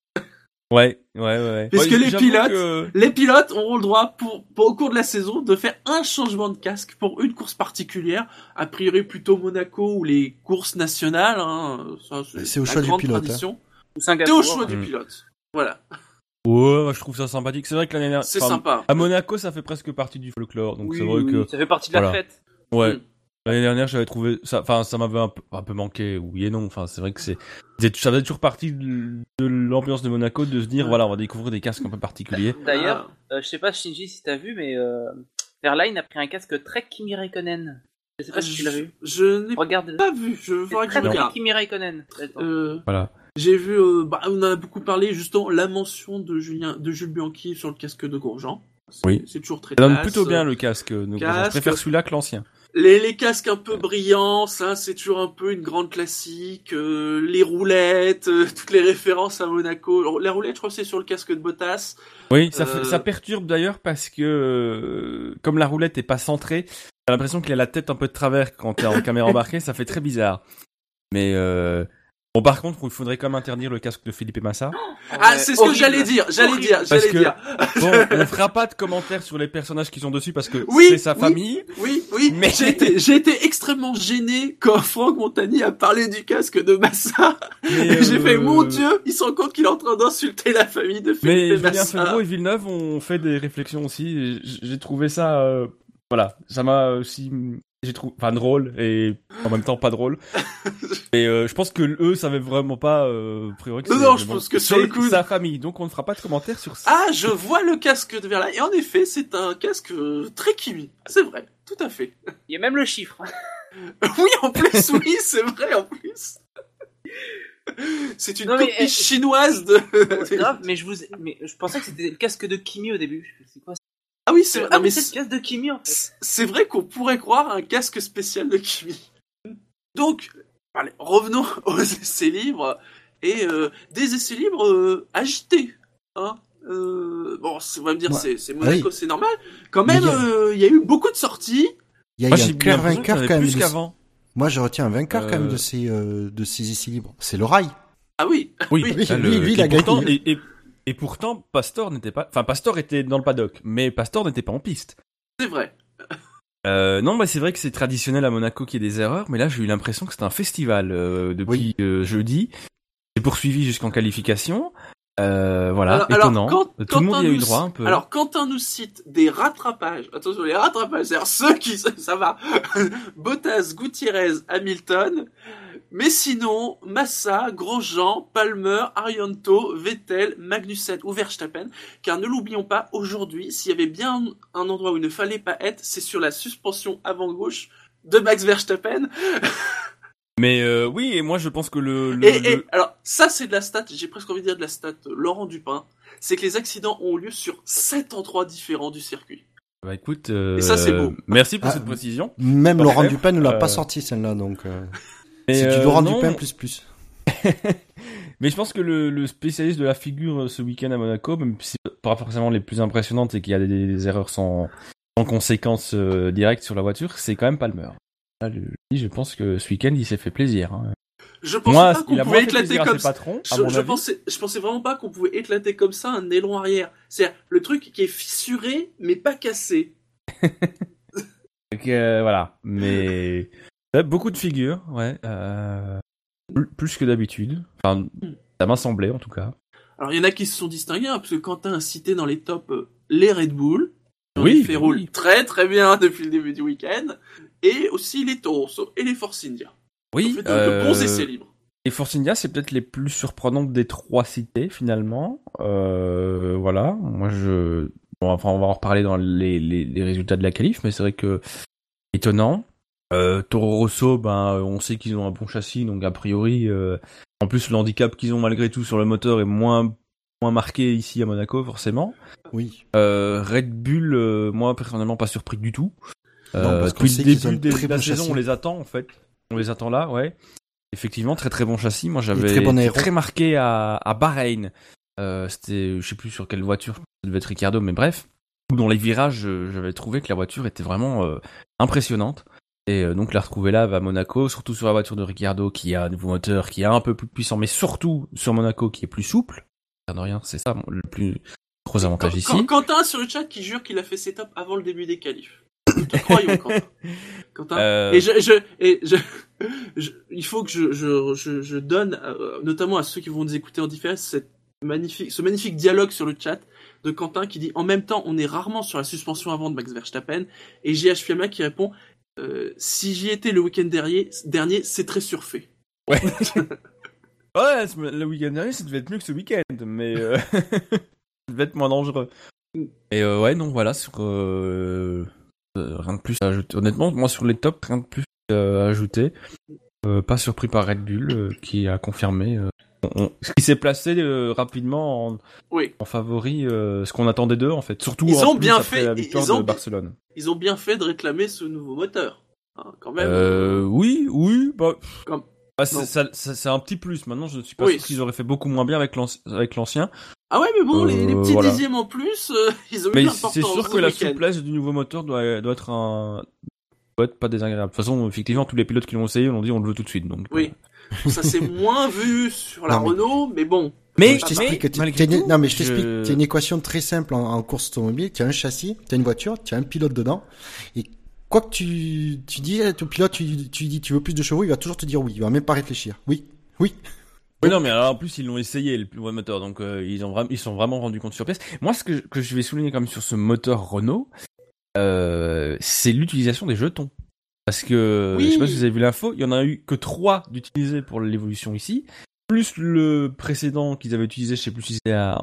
Ouais, ouais, ouais. Parce Ouais, que les pilotes- que- Les pilotes auront le droit, pour, pour- au cours de la saison, de faire un changement de casque pour une course particulière, a priori plutôt Monaco ou les courses nationales, hein, ça, C'est au choix du pilote, hein. C'est au choix du pilote. Voilà, Ouais, moi, je trouve ça sympathique. C'est vrai que l'année dernière, c'est sympa. à Monaco, ça fait presque partie du folklore, donc Oui, c'est vrai oui, que ça fait partie de la voilà. fête. Ouais. Mm. L'année dernière, j'avais trouvé ça, enfin, ça m'avait un peu, un peu manqué, oui et non. Enfin, c'est vrai que c'est, ça faisait toujours partie de, de l'ambiance de Monaco de se dire, Ouais. voilà, on va découvrir des casques un peu particuliers. D'ailleurs, euh, je sais pas Shinji si t'as vu, mais euh, Fairline a pris un casque Trek Kimi Raikkonen. Je sais pas si tu l'as vu. je n'ai Regarde. pas vu, je très très regarde. Kimi Raikkonen. Attends. Euh, Voilà. J'ai vu, euh, bah, on a beaucoup parlé justement la mention de Julien, de Jules Bianchi sur le casque de Grosjean. C'est- Oui. C'est toujours très Ça donne plutôt bien le casque. Donc, Casque. je préfère celui-là que l'ancien. Les, les casques un peu brillants, ça c'est toujours un peu une grande classique. euh, les roulettes, euh, toutes les références à Monaco. Alors, Les roulettes, je crois que c'est sur le casque de Bottas. Oui, ça, Euh, ça perturbe d'ailleurs parce que euh, comme la roulette est pas centrée, t'as l'impression qu'il a la tête un peu de travers quand t'es en caméra embarquée, ça fait très bizarre. Mais euh, Bon, par contre, il faudrait quand même interdire le casque de Philippe et Massa. Ah, Ouais, c'est ce que j'allais dire, j'allais dire, j'allais dire. Bon, on fera pas de commentaires sur les personnages qui sont dessus parce que Oui, c'est sa oui. famille. Oui, oui, Mais- j'ai été, j'ai été extrêmement gêné quand Franck Montagny a parlé du casque de Massa. Mais, J'ai euh, fait, mon dieu, il se rend compte qu'il est en train d'insulter la famille de Mais Philippe Julien Massa. Febro et Villeneuve ont fait des réflexions aussi. J'ai trouvé ça, euh, voilà, ça m'a aussi, j'ai trouvé, enfin drôle et en même temps pas drôle. Et euh, je pense que eux savaient vraiment pas, euh, a priori. que Non, c'est- non, je bon, pense que sur c'est le coup- sa famille, donc on ne fera pas de commentaires sur ça. Ah, je vois le casque de Verlaine. Et en effet, c'est un casque euh, très kimi. C'est vrai, tout à fait. Il y a même le chiffre. Oui, en plus, oui, c'est vrai, en plus. C'est une Non, mais, copie eh, chinoise de... C'est grave, mais je vous, mais je pensais que c'était le casque de Kimi au début. C'est quoi ça Ah oui, c'est vrai. Ah, mais le casque de Kimi en fait. c'est vrai qu'on pourrait croire un casque spécial de Kimi. Donc, allez, revenons aux essais libres. Et euh, des essais libres euh, agités. Hein euh, bon, c'est- on va me dire, Ouais. c'est c'est Monaco, Oui. c'est normal. Quand même, il y a- euh, il y a eu beaucoup de sorties. Il y a, Moi, il y a j'ai un vainqueur quand même. plus de- qu'avant. Moi, je retiens un vainqueur quand même de ces, euh, de ces essais libres. C'est le rail. Ah oui, Oui, Oui, lui, là, lui, lui, il a gagné. Et, et, et pourtant, Pastor n'était pas, enfin, Pastor était dans le paddock, mais Pastor n'était pas en piste. c'est vrai. Euh, non, bah c'est vrai que c'est traditionnel à Monaco qu'il y ait des erreurs, mais là j'ai eu l'impression que c'était un festival euh, depuis euh, jeudi. C'est poursuivi jusqu'en qualification. Euh, voilà, Alors- alors, étonnant. quand- Tout le monde y a eu nous- droit un peu. Alors, Quentin nous cite des rattrapages. Attention, les rattrapages, c'est-à-dire ceux qui, ça va. Bottas, Gutiérrez, Hamilton. Mais sinon, Massa, Grosjean, Palmer, Arianto, Vettel, Magnussen ou Verstappen. Car ne l'oublions pas, aujourd'hui, s'il y avait bien un endroit où il ne fallait pas être, c'est sur la suspension avant-gauche de Max Verstappen. Mais euh, oui, et moi je pense que le, le- Et, et alors, ça, c'est de la stat, j'ai presque envie de dire de la stat euh, Laurent Dupin. C'est que les accidents ont lieu sur 7 endroits différents du circuit. bah écoute, euh, Et ça, c'est beau. Merci pour Ah, cette précision. Même Parfait. Laurent Dupin ne l'a Euh, pas sorti celle-là, donc euh, c'est du euh, Laurent non, Dupin plus plus. Mais je pense que le, le spécialiste de la figure euh, ce week-end à Monaco, même si c'est pas forcément les plus impressionnantes et qu'il y a des, des erreurs sans, sans conséquences euh, directes sur la voiture, c'est quand même Palmer. Là, je, je pense que ce week-end il s'est fait plaisir. hein. Je pensais Moi, pas qu'on il a pouvait éclater comme ça. patrons, Je, je pensais, je pensais vraiment pas qu'on pouvait éclater comme ça un aileron arrière. C'est le truc qui est fissuré, mais pas cassé. Donc, euh, voilà, mais beaucoup de figures, ouais, euh, plus, que d'habitude. Enfin, ça m'a semblé en tout cas. Alors, il y en a qui se sont distingués, hein, parce que Quentin a cité dans les tops euh, les Red Bull. Oui, fait oui. très très bien depuis le début du week-end. Et aussi les Toro et les Force India. Oui, En fait, de bons euh, essais libres. Et Force India, c'est peut-être les plus surprenantes des trois cités finalement. Euh, voilà, moi je, bon, enfin on va en reparler dans les, les, les résultats de la qualif, mais c'est vrai que étonnant. Euh, Toro Rosso, ben on sait qu'ils ont un bon châssis, donc a priori, euh, en plus le handicap qu'ils ont malgré tout sur le moteur est moins moins marqué ici à Monaco forcément. Oui. Euh, Red Bull, euh, moi personnellement pas surpris du tout. Non, Euh, parce qu'on depuis le début de la bon saison, châssis. on les attend en fait. On les attend là, ouais. Effectivement, très très bon châssis. Moi, j'avais très bon très marqué à, à Bahreïn. Euh, C'était, je sais plus sur quelle voiture, ça devait être Ricciardo, mais bref. Où Dans les virages, euh, j'avais trouvé que la voiture était vraiment euh, impressionnante. Et euh, donc la retrouver là à Monaco, surtout sur la voiture de Ricciardo qui a un nouveau moteur, qui est un peu plus puissant, mais surtout sur Monaco qui est plus souple. De rien, c'est ça le plus gros avantage ici. Quentin sur le chat qui jure qu'il a fait ses tops avant le début des qualifs. Nous te croyons, Quentin. Quentin. Euh, Et je, je, et je, je- il faut que je, je, je, je donne, euh, notamment à ceux qui vont nous écouter en différé, cette magnifique, ce magnifique dialogue sur le chat de Quentin qui dit en même temps on est rarement sur la suspension avant de Max Verstappen et JH Fiamma qui répond euh, si j'y étais le week-end dernier, dernier c'est très surfait. Ouais. ouais, le week-end dernier, ça devait être mieux que ce week-end, mais euh, ça devait être moins dangereux. Et euh, ouais, non, voilà, sur rien de plus à ajouter. Honnêtement, moi sur les tops, rien de plus à ajouter. Pas surpris par Red Bull, qui a confirmé on- on- ce qui s'est placé euh, rapidement en, Oui, en favori, euh, ce qu'on attendait d'eux en fait. Surtout Ils en ont plus bien après fait, la victoire ils ont de Barcelone. ils ont bien fait de réclamer ce nouveau moteur. Hein, quand même. Euh, oui, oui, bah, Comme- bah, c'est un petit plus. Maintenant, je ne suis pas Oui. sûr qu'ils auraient fait beaucoup moins bien avec l'anci- avec l'ancien. Ah ouais, mais bon, les, les petits voilà. dixièmes en plus, ils ont eu Mais c'est sûr que la souplesse du nouveau moteur doit, doit être un peut être pas désagréable. De toute façon, effectivement, tous les pilotes qui l'ont essayé, on dit on le veut tout de suite. Donc, Oui. Ça s'est moins vu sur la Non, mais- Renault, mais bon. Mais, Je t'explique. Non, mais je t'explique. Une équation très simple en, en course automobile. Tu as un châssis, tu as une voiture, tu as un pilote dedans. Et quoi que tu, tu dis à ton pilote, tu, dis tu veux plus de chevaux, il va toujours te dire oui. Il va même pas réfléchir. Oui, oui. Oui, non, mais alors, en plus, ils l'ont essayé, le le moteur, donc euh, ils, ont vraiment, ils sont vraiment rendus compte sur pièce. Moi, ce que, je- que je vais souligner quand même sur ce moteur Renault, euh, c'est l'utilisation des jetons. Parce que, Oui. je sais pas si vous avez vu l'info, il y en a eu que trois d'utilisés pour l'évolution ici, plus le précédent qu'ils avaient utilisé, je sais plus si c'était à,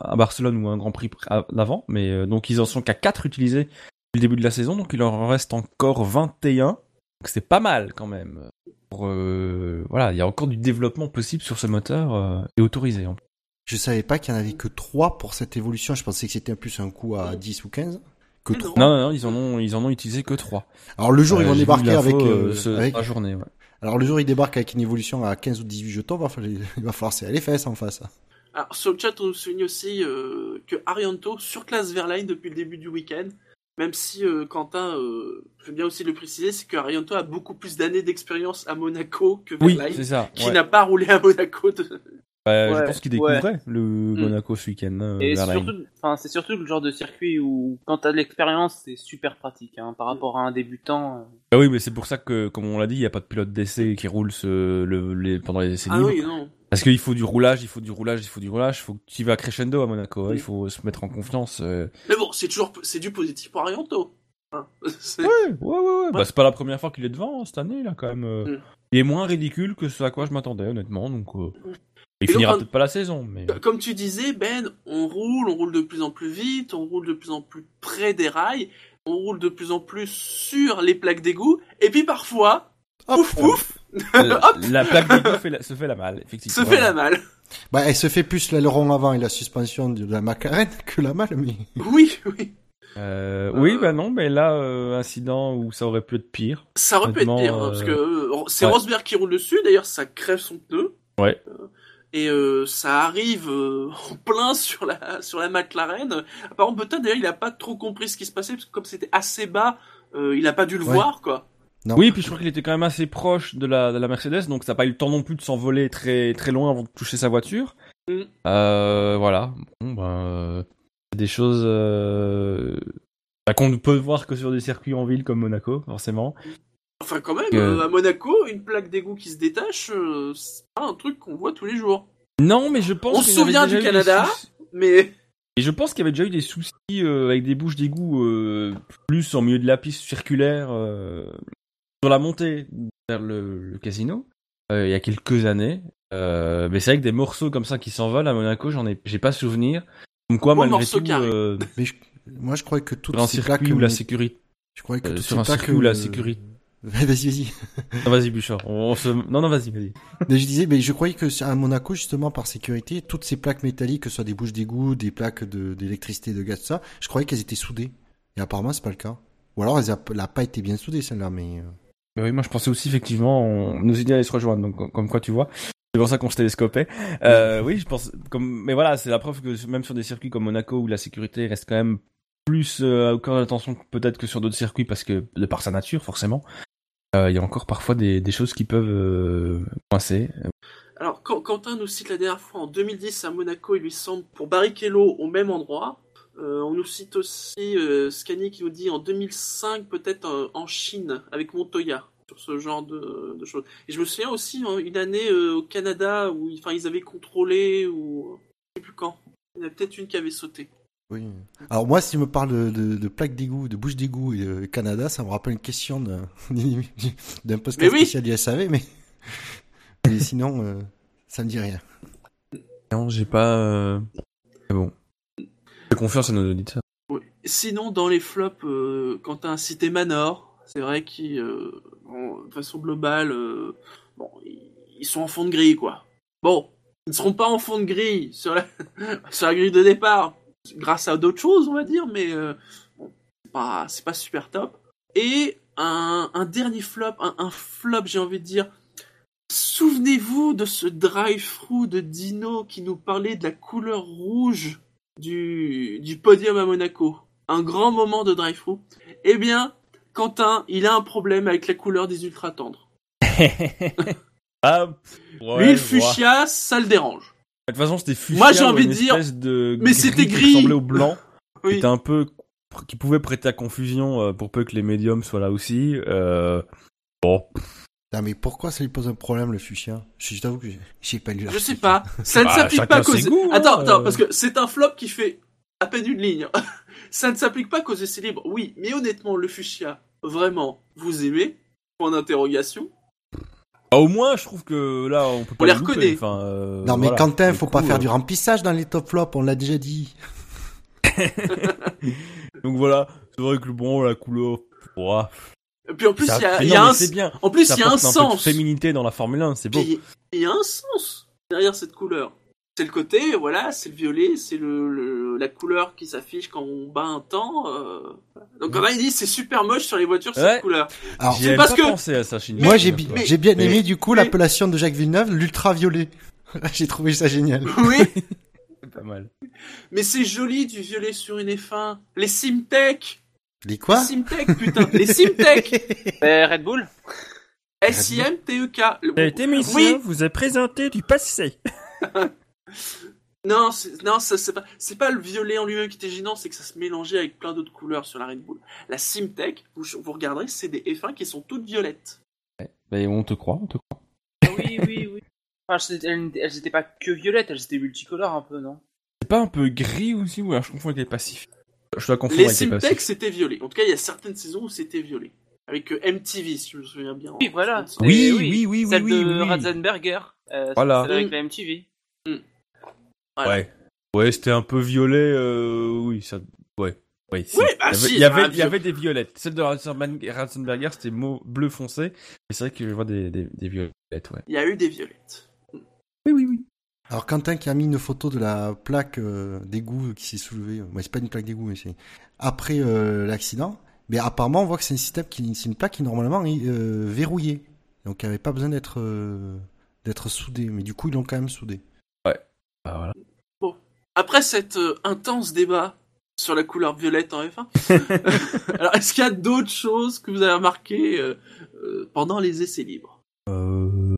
à Barcelone ou un Grand Prix d'avant, mais euh, donc ils en sont qu'à quatre utilisés depuis le début de la saison, donc il leur en reste encore 21. Donc c'est pas mal quand même. Pour, euh, voilà, il y a encore du développement possible sur ce moteur et autorisé. en plus. Je savais pas qu'il y en avait que trois pour cette évolution. Je pensais que c'était plus un coup à 10 ou 15. Que 3. Non, non, non, ils en ont, ils en ont utilisé que trois. Alors le jour ils Euh, vont débarquer avec, euh, euh, ce- avec- la journée. Ouais. alors le jour ils débarquent avec une évolution à 15 ou 18 jetons, va falloir, il va falloir serrer les fesses en face. Alors, sur le chat, on nous souligne aussi euh, que Arianto surclasse Verlaine depuis le début du week-end. Même si euh, Quentin, euh, je veux bien aussi le préciser, c'est que Arianto a beaucoup plus d'années d'expérience à Monaco que Verlaine, ça. qui ouais. n'a pas roulé à Monaco. De... Ouais, je pense qu'il ouais. découvrait le Monaco ce week-end. euh, Et surtout, enfin, c'est surtout le genre de circuit où, quand t'as de l'expérience, c'est super pratique, hein, par rapport à un débutant. euh. Ah oui, mais c'est pour ça que, comme on l'a dit, il n'y a pas de pilote d'essai qui roule ce, le, les, pendant les essais Ah libres. oui, non. Parce qu'il faut du roulage, il faut du roulage, il faut du roulage. Il faut que tu vas crescendo à Monaco. hein. Il faut se mettre en confiance. euh. Mais bon, c'est toujours c'est du positif pour Arianto. Hein, Ouais, ouais, ouais. ouais. Bah, c'est pas la première fois qu'il est devant hein, cette année, là, quand même. euh. Mm. Il est moins ridicule que ce à quoi je m'attendais, honnêtement. Donc, euh, il Et finira donc, peut-être pas la saison, mais. Comme tu disais, Ben, on roule, on roule de plus en plus vite, on roule de plus en plus près des rails, on roule de plus en plus sur les plaques d'égout, et puis parfois, Hop. pouf pouf, la, plaque d'égout fait la- se fait la malle, effectivement. se fait la malle. Bah elle se fait plus l'aileron avant et la suspension de la McLaren que la malle, mais Oui, oui. Euh, oui, bah non, mais là, euh, incident où ça aurait pu être pire. Ça aurait pu être pire, hein, euh, parce que euh, c'est ouais. Rosberg qui roule dessus, d'ailleurs ça crève son pneu. Ouais. Et euh, ça arrive euh, en plein sur la sur la McLaren. Apparemment peut-être d'ailleurs il a pas trop compris ce qui se passait parce que comme c'était assez bas, euh, il a pas dû le Ouais. voir quoi. Non. Oui, puis je crois qu'il était quand même assez proche de la, de la Mercedes, donc ça n'a pas eu le temps non plus de s'envoler très très loin avant de toucher sa voiture. Mm. Euh, voilà. Bon, ben, euh, c'est des choses euh, bah, qu'on ne peut voir que sur des circuits en ville comme Monaco, forcément. Enfin quand même, euh, à Monaco, une plaque d'égout qui se détache, euh, c'est pas un truc qu'on voit tous les jours. Non, mais je pense On qu'il se y avait souvient déjà du eu des Canada. soucis- Mais Et je pense qu'il y avait déjà eu des soucis euh, avec des bouches d'égout euh, plus en milieu de la piste circulaire euh, sur la montée vers le, le casino euh, il y a quelques années. Euh, mais c'est vrai que des morceaux comme ça qui s'envolent à Monaco, j'en ai, j'ai pas souvenir. Comme quoi, Gros malgré tout, euh, mais je- moi je croyais que un ces circuit plaques, où la sécurité, je croyais que euh, toutes sur un circuit où la euh, sécurité. Vas-y, vas-y. Non, vas-y, Bouchard. On, se... Non, non, vas-y, vas-y. Mais je disais, mais je croyais que à Monaco, justement, par sécurité, toutes ces plaques métalliques, que ce soit des bouches d'égout, des plaques de- d'électricité, de, gaz, tout ça, je croyais qu'elles étaient soudées. Et apparemment, c'est pas le cas. Ou alors, elles n'ont pas été bien soudées, celle-là, mais... euh, Mais oui, moi je pensais aussi effectivement, on... nos idées allaient se rejoindre, donc comme- quoi tu vois. C'est pour ça qu'on se télescopait. Euh, oui, je pense, comme, mais voilà, c'est la preuve que même sur des circuits comme Monaco où la sécurité reste quand même plus euh, au cœur de l'attention que peut-être que sur d'autres circuits parce que de par sa nature forcément, euh, il y a encore parfois des, choses qui peuvent euh, coincer. alors Quentin nous cite la dernière fois en 2010 à Monaco, il lui semble pour Barrichello au même endroit. Euh, on nous cite aussi euh, Scani qui nous dit en 2005 peut-être euh, en Chine avec Montoya sur ce genre de, choses. Et je me souviens aussi hein, une année euh, au Canada où enfin ils avaient contrôlé ou je sais plus quand. Il y en a peut-être une qui avait sauté. Oui. Alors moi, si me parle de, de, de plaques d'égout, de bouches d'égout et euh, Canada, ça me rappelle une question d'un Mais oui. spécial du SAV, mais, mais sinon, euh, ça me dit rien. Non, j'ai pas. euh, mais bon, j'ai confiance à nos auditeurs. Ouais. Sinon, dans les flops, euh, un cité Manor, c'est vrai qu'ils, euh, de façon globale, euh, bon, ils ils sont en fond de grille, quoi. Bon, ils ne seront pas en fond de grille sur la, sur la grille de départ, grâce à d'autres choses, on va dire, mais euh, bon, c'est pas, c'est pas super top. Et un, un dernier flop, un, un flop, j'ai envie de dire. Souvenez-vous de ce drive-through de Dino qui nous parlait de la couleur rouge du, du podium à Monaco. Un grand moment de drive-through. Eh bien, Quentin, il a un problème avec la couleur des ultra tendres. ah, ouais, Lui, le fuchsia, ça le dérange. De toute façon, c'était fuchsia. Moi, j'ai envie de dire, de mais c'était qui gris. ressemblait au blanc. qui Oui. était un peu qui pouvait prêter à confusion euh, pour peu que les médiums soient là aussi. Euh, bon, Non, mais pourquoi ça lui pose un problème, le fuchsia? Je t'avoue que j'ai- pas lu Je sais pas. Ça ne Bah, s'applique pas qu'aux... goûts, hein, attends, attends, euh. parce que c'est un flop qui fait à peine une ligne. ça ne s'applique pas qu'aux essais libres. Oui, mais honnêtement, le fuchsia, vraiment, vous aimez? Point d'interrogation. Bah, au moins, je trouve que là, on peut pas les reconnaît. Enfin, euh, Non, mais voilà. Quentin, faut coup, pas faire euh, du remplissage dans les top flops, on l'a déjà dit. Donc voilà, c'est vrai que bon, la couleur. ouah, Et puis en plus, il y a, non, y a mais un, c'est bien. en plus, il y a un peu de sens. féminité dans la Formule 1, c'est beau. Il y a un sens derrière cette couleur. C'est le côté, voilà, c'est le violet, c'est le, le- la couleur qui s'affiche quand on bat un temps. euh. Donc quand il dit c'est super moche sur les voitures Ouais. cette couleur. Alors, parce pas que- pensé à ça, moi, j'ai bi- j'ai bien mais- aimé, du coup, mais- l'appellation de Jacques Villeneuve, l'ultraviolet. j'ai trouvé ça génial. Oui, C'est pas mal. mais c'est joli du violet sur une F1. Les Simtech, Les quoi les Simtech, putain, les Simtech, Euh, Red Bull S-I-M-T-E-K. Le- Cette émission Oui. vous est présentée du passé. Non, c'est, non, c'est pas, c'est pas le violet en lui-même qui était gênant, c'est que ça se mélangeait avec plein d'autres couleurs sur la Red Bull. La Simtech, vous, vous regarderez, c'est des F1 qui sont toutes violettes. Mais on te croit, on te croit. Ah Oui, oui, oui. Enfin, elles, elles étaient pas que violettes, elles étaient multicolores un peu, non? C'est pas un peu gris aussi ou alors je confonds avec les passifs Je dois confondre Les avec les Simtech, passifs. c'était violet. En tout cas, il y a certaines saisons où c'était violet. Avec euh, MTV, si je me souviens bien. Oui, voilà. Oui, Et oui, oui, Celle oui, de oui, oui. Ratzenberger. Euh, Voilà. Celle avec Mm. la MTV. Voilà. Ouais. Ouais, c'était un peu violet, euh, oui, ça, ouais. Oui, bah il y avait, si, il y avait, ah, il y avait des violettes. Celle de Ratzenberger, c'était bleu foncé. Mais c'est vrai que je vois des, des, des violettes, ouais. Il y a eu des violettes. Oui, oui, oui. Alors, Quentin qui a mis une photo de la plaque euh, d'égout qui s'est soulevée. Ouais, c'est pas une plaque d'égout, mais c'est après euh, l'accident. Mais apparemment, on voit que c'est un système qui, c'est une plaque qui normalement est euh, verrouillée. Donc, il n'y avait pas besoin d'être euh, d'être soudé. Mais du coup, ils l'ont quand même soudé. Bah, voilà. Après cet euh, intense débat sur la couleur violette en F1, alors est-ce qu'il y a d'autres choses que vous avez remarquées euh, euh, pendant les essais libres? Euh...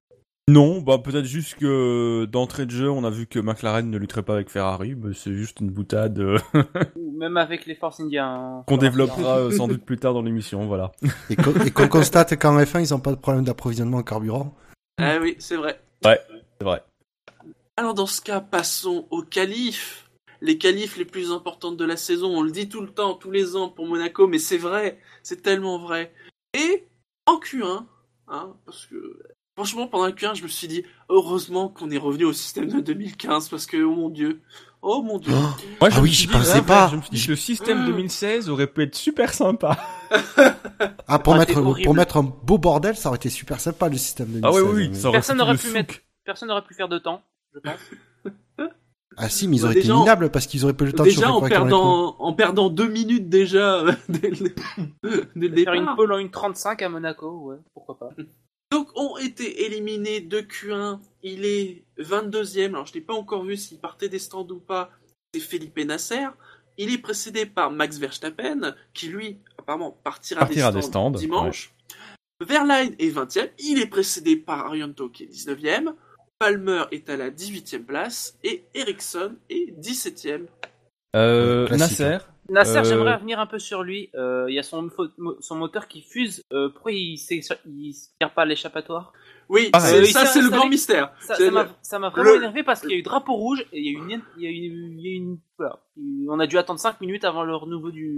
Non, bah peut-être juste que d'entrée de jeu, on a vu que McLaren ne lutterait pas avec Ferrari, mais c'est juste une boutade Ou même avec les Force India. hein. qu'on développera sans doute plus tard dans l'émission, voilà. Et qu'on constate qu'en F1, ils n'ont pas de problème d'approvisionnement en carburant. Ah oui, c'est vrai. C'est vrai. Alors dans ce cas, passons aux qualifs. Les qualifs les plus importantes de la saison, on le dit tout le temps, tous les ans pour Monaco, mais c'est vrai, c'est tellement vrai. Et en Q1, hein, parce que franchement pendant le Q1, je me suis dit heureusement qu'on est revenu au système de 2015 parce que oh mon dieu, oh mon dieu. Oh, Moi, je Ah oui, j'y pensais là, pas. Je me suis dit que le système 2016 aurait pu être super sympa. ah, pour, Ah, mettre, pour mettre un beau bordel, ça aurait été super sympa le système de Ah oui, 2016, oui, mais- ça aurait Personne foutu n'aurait le pu souk. mettre- Personne n'aurait pu faire de temps, je pense. Ah si, mais ils Bah, auraient été déjà, minables parce qu'ils auraient pas eu le temps de Déjà chauffer en perdant, en perdant deux minutes déjà euh, dès le, dès le Faire départ. une pole en une 35 à Monaco, ouais, pourquoi pas. Donc ont été éliminés de Q1. Il est 22e. Alors je n'ai pas encore vu s'il partait des stands ou pas. C'est Felipe Nasser. Il est précédé par Max Verstappen, qui lui, apparemment, partira, Partira des, des stands dimanche. Verline est 20e. Il est précédé par Arianto, qui est 19e. Palmer est à la 18e place. Et Ericsson est 17e. Euh. Nasser, Nasser, Euh, j'aimerais revenir un peu sur lui. Euh, Il y a son, son moteur qui fuse. Euh, pourquoi il ne tire pas l'échappatoire Oui, Ah, c'est- oui, ça, ça, c'est le grand mystère. Ça m'a le- ça m'a vraiment le- énervé parce qu'il y a eu drapeau rouge et il y a eu une, il y a eu, il y a eu une, voilà. On a dû attendre 5 minutes avant le renouveau du,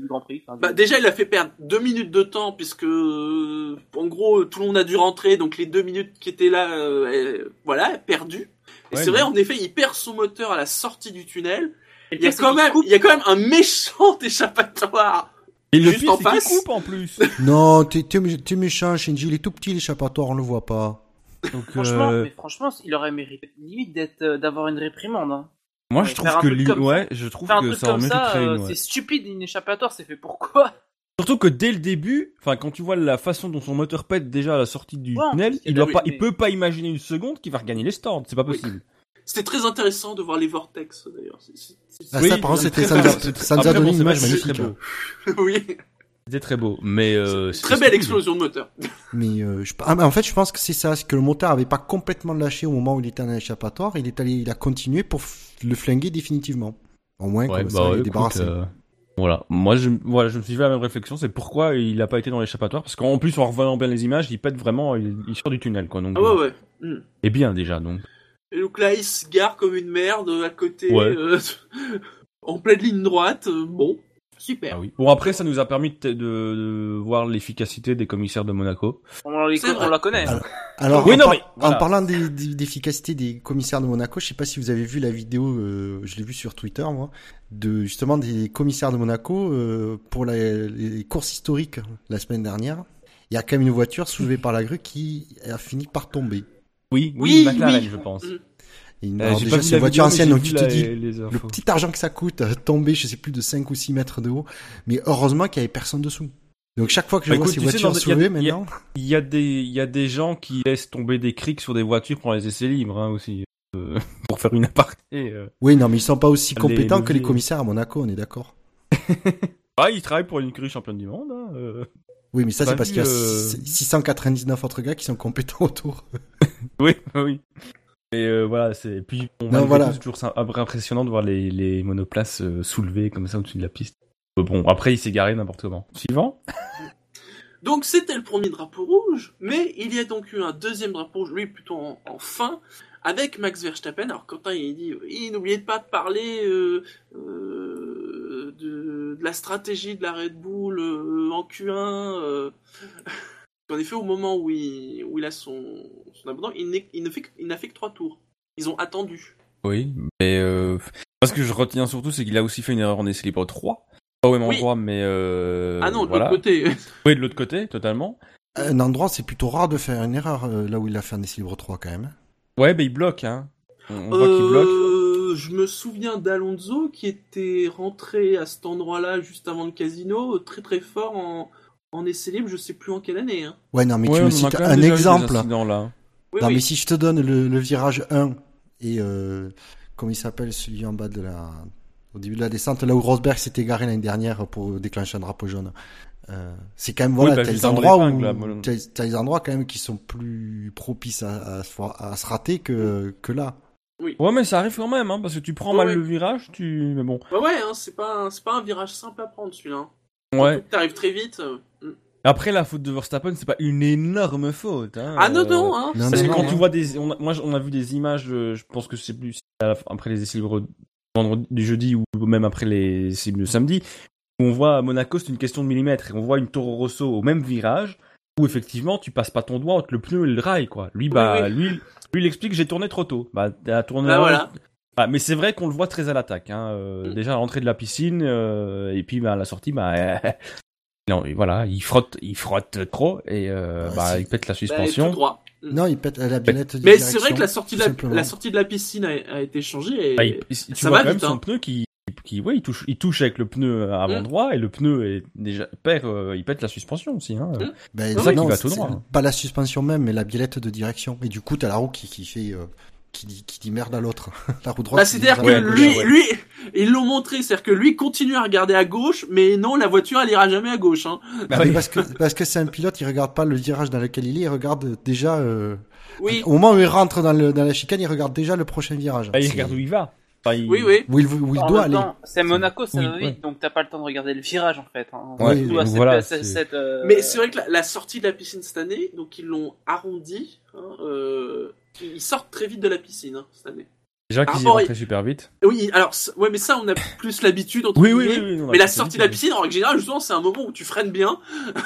du Grand Prix. Enfin, du- Bah, déjà, il a fait perdre deux minutes de temps, puisque, euh, en gros, tout le monde a dû rentrer, donc les deux minutes qui étaient là, euh, euh, voilà, perdues. Et Ouais, c'est vrai, en effet, il perd son moteur à la sortie du tunnel. Il y a quand même, il y a quand même un méchant échappatoire. Et le pire, c'est qu'il coupe en plus. Non, t'es t'es mé- t'es méchant, Shinji. Il est tout petit, l'échappatoire, on le voit pas. Donc, Franchement, euh, mais franchement, il aurait mérité limite d'être, euh, d'avoir une réprimande. Hein. moi, Ouais, je trouve que lui, comme ouais, je trouve Faire un que truc ça comme ça, euh, ouais. c'est stupide, une échappatoire, c'est fait pourquoi Surtout que dès le début, enfin, quand tu vois la façon dont son moteur pète déjà à la sortie du Ouais, tunnel, il doit oui, pas, mais- il peut pas imaginer une seconde qu'il va regagner les stands. C'est pas Oui. C'était très intéressant de voir les vortex, d'ailleurs. C'est- c'est- c'est- Ah, Oui, ça, par contre, c'était, très ça nous ça a donné une image magnifique. très beau. oui. C'était très beau, mais euh, Très belle explosion de moteur. Mais euh, je... ah, mais en fait, je pense que c'est ça, c'est que le moteur avait pas complètement lâché au moment où il était en échappatoire. Il est allé, il a continué pour f- le flinguer définitivement. Au moins, Ouais, comme ça, bah il ouais, est écoute, débarrassé. euh, voilà. Moi, je, voilà, je me suis fait la même réflexion. C'est pourquoi il a pas été dans l'échappatoire? Parce qu'en plus, en revoyant bien les images, il pète vraiment, il, il sort du tunnel, quoi. Donc, Ah ouais, ouais. Hmm. Et bien, déjà, donc. Et donc là, il se gare comme une merde à côté, Ouais. euh, en pleine ligne droite. euh, Bon, super. Ah oui. Bon, après, ça nous a permis de, de- de voir l'efficacité des commissaires de Monaco. On, les- la connaît. Alors, Alors, Oui, en, non, par- mais voilà. en parlant des- des- d'efficacité des commissaires de Monaco, je sais pas si vous avez vu la vidéo, euh, je l'ai vue sur Twitter, moi, de justement des commissaires de Monaco euh, pour la- les courses historiques la semaine dernière. Il y a quand même une voiture soulevée par la grue qui a fini par tomber. Oui, Oui, oui, McLaren, oui. je pense. Euh, déjà, c'est la une voiture vidéo, mais ancienne, donc tu te dis, le petit argent que ça coûte, euh, tomber, je sais plus, de 5 ou 6 mètres de haut. Mais heureusement qu'il y avait personne dessous. Donc chaque fois que je Bah, vois écoute, ces voitures dans- il y a- soulevées il y a- maintenant, Il y a des, il y a des gens qui laissent tomber des crics sur des voitures pour les essais libres, hein, aussi. euh, pour faire une aparté. euh. oui, non, mais ils sont pas aussi Les compétents que les commissaires à Monaco, on est d'accord. Ah, ils travaillent pour une écurie championne du monde, hein, euh. Oui, mais ça, Pas c'est parce vu, qu'il y a euh, six- 699 autres gars qui sont compétents autour. Oui, oui. Et euh, voilà, c'est. Puis, bon, Non, voilà. tout, c'est toujours ça- impressionnant de voir les, les monoplaces euh, soulevées comme ça au-dessus de la piste. Euh, Bon, après, il s'est garé n'importe comment. Suivant. Donc c'était le premier drapeau rouge, mais il y a donc eu un deuxième drapeau rouge, lui plutôt en, en fin, avec Max Verstappen. Alors Quentin il dit, n'oubliez pas de parler euh, euh, de, de la stratégie de la Red Bull euh, en Q1. euh. en effet, au moment où il, où il a son, son abandon, il, ne fait il n'a fait que trois tours. Ils ont attendu. Oui, mais euh, moi, ce que je retiens surtout, c'est qu'il a aussi fait une erreur en essai libre 3. Pas au même Oui. endroit, mais euh, ah non, de voilà. l'autre côté. Oui, de l'autre côté, totalement. Un endroit, c'est plutôt rare de faire une erreur là où il a fait un essai libre 3 quand même. Ouais, ben il bloque, hein. On, on voit qu'il bloque. Euh, je me souviens d'Alonso qui était rentré à cet endroit-là juste avant le casino, très très fort en, en essai libre, je sais plus en quelle année. Hein. Ouais, non, mais Ouais, tu on me cites un exemple. incidents, là. Oui, non, oui. mais si je te donne le, le virage 1 et euh, comment il s'appelle celui en bas de la au début de la descente là où Rosberg s'est égaré l'année dernière pour déclencher un drapeau jaune. Euh, c'est quand même voilà, Oui, bah, t'as avant endroits là, t'as t'as des endroits quand même qui sont plus propices à, à se rater que que là. Ouais, mais ça arrive quand même, hein, parce que tu prends Ouais, mal ouais. le virage, tu. Mais bon. Bah ouais, hein, c'est pas, un- c'est pas un virage simple à prendre celui-là. hein. Ouais. T'arrives très vite. euh, mm. Après, la faute de Verstappen, c'est pas une énorme faute. Hein, Ah non, euh, non, hein. non, Parce c'est- que quand non. tu vois des, on a, moi, on a vu des images, euh, je pense que c'est plus après les essais libres du jeudi ou même après les essais de samedi, où on voit à Monaco, c'est une question de millimètres, et on voit une Toro Rosso au même virage, où effectivement, tu passes pas ton doigt entre le pneu et le rail, quoi. Lui, bah, oui. lui, lui, il explique, j'ai tourné trop tôt. Bah, t'as tourné Bah voilà. Ah, mais c'est vrai qu'on le voit très à l'attaque. Hein. euh, Mm. Déjà à l'entrée de la piscine euh, et puis bah, à la sortie, bah non, et voilà, il frotte, il frotte trop et euh, Ouais, bah, il pète la Bah, suspension. tout droit. Mm. Non, il pète la biellette de Mais c'est vrai que la sortie, de la, la sortie de la piscine a, a été changée. Et... Bah, il- il- tu ça vois va quand même vite, son hein. pneu qui, qui ouais, il touche, il touche avec le pneu avant Mm. droit et le pneu est déjà perd, euh, il pète la suspension aussi. Hein. Mm. Ben, C'est ça qui va tout droit. Pas la suspension même, mais la biellette de direction. Et du coup, t'as la roue qui, qui fait, euh, qui dit, qui dit merde à l'autre. la roue droite. Bah, c'est-à-dire que lui, ouais. lui, ils l'ont montré, c'est-à-dire que lui continue à regarder à gauche, mais non, la voiture, elle ira jamais à gauche. Hein. Bah Mais oui. parce que parce que c'est un pilote, il regarde pas le virage dans lequel il est, il regarde déjà euh, Oui, au moment où il rentre dans, le, dans la chicane, il regarde déjà le prochain virage. Bah, il regarde où il va. Enfin, il- oui, oui. où il, où il En doit aller. C'est Monaco, ça Oui, va vite, ouais. donc t'as pas le temps de regarder le virage en fait. Hein. Ouais, cette- voilà, cette- euh, Mais c'est vrai que la, la sortie de la piscine cette année, donc ils l'ont arrondi. Hein, euh, ils sortent très vite de la piscine hein, cette année. Déjà qu'ils y rapport, rentraient super vite. Oui, alors ouais, mais ça on a plus l'habitude entre Oui, oui, oui, oui, mais la sortie de la oui. piscine, en règle générale, justement, c'est un moment où tu freines bien.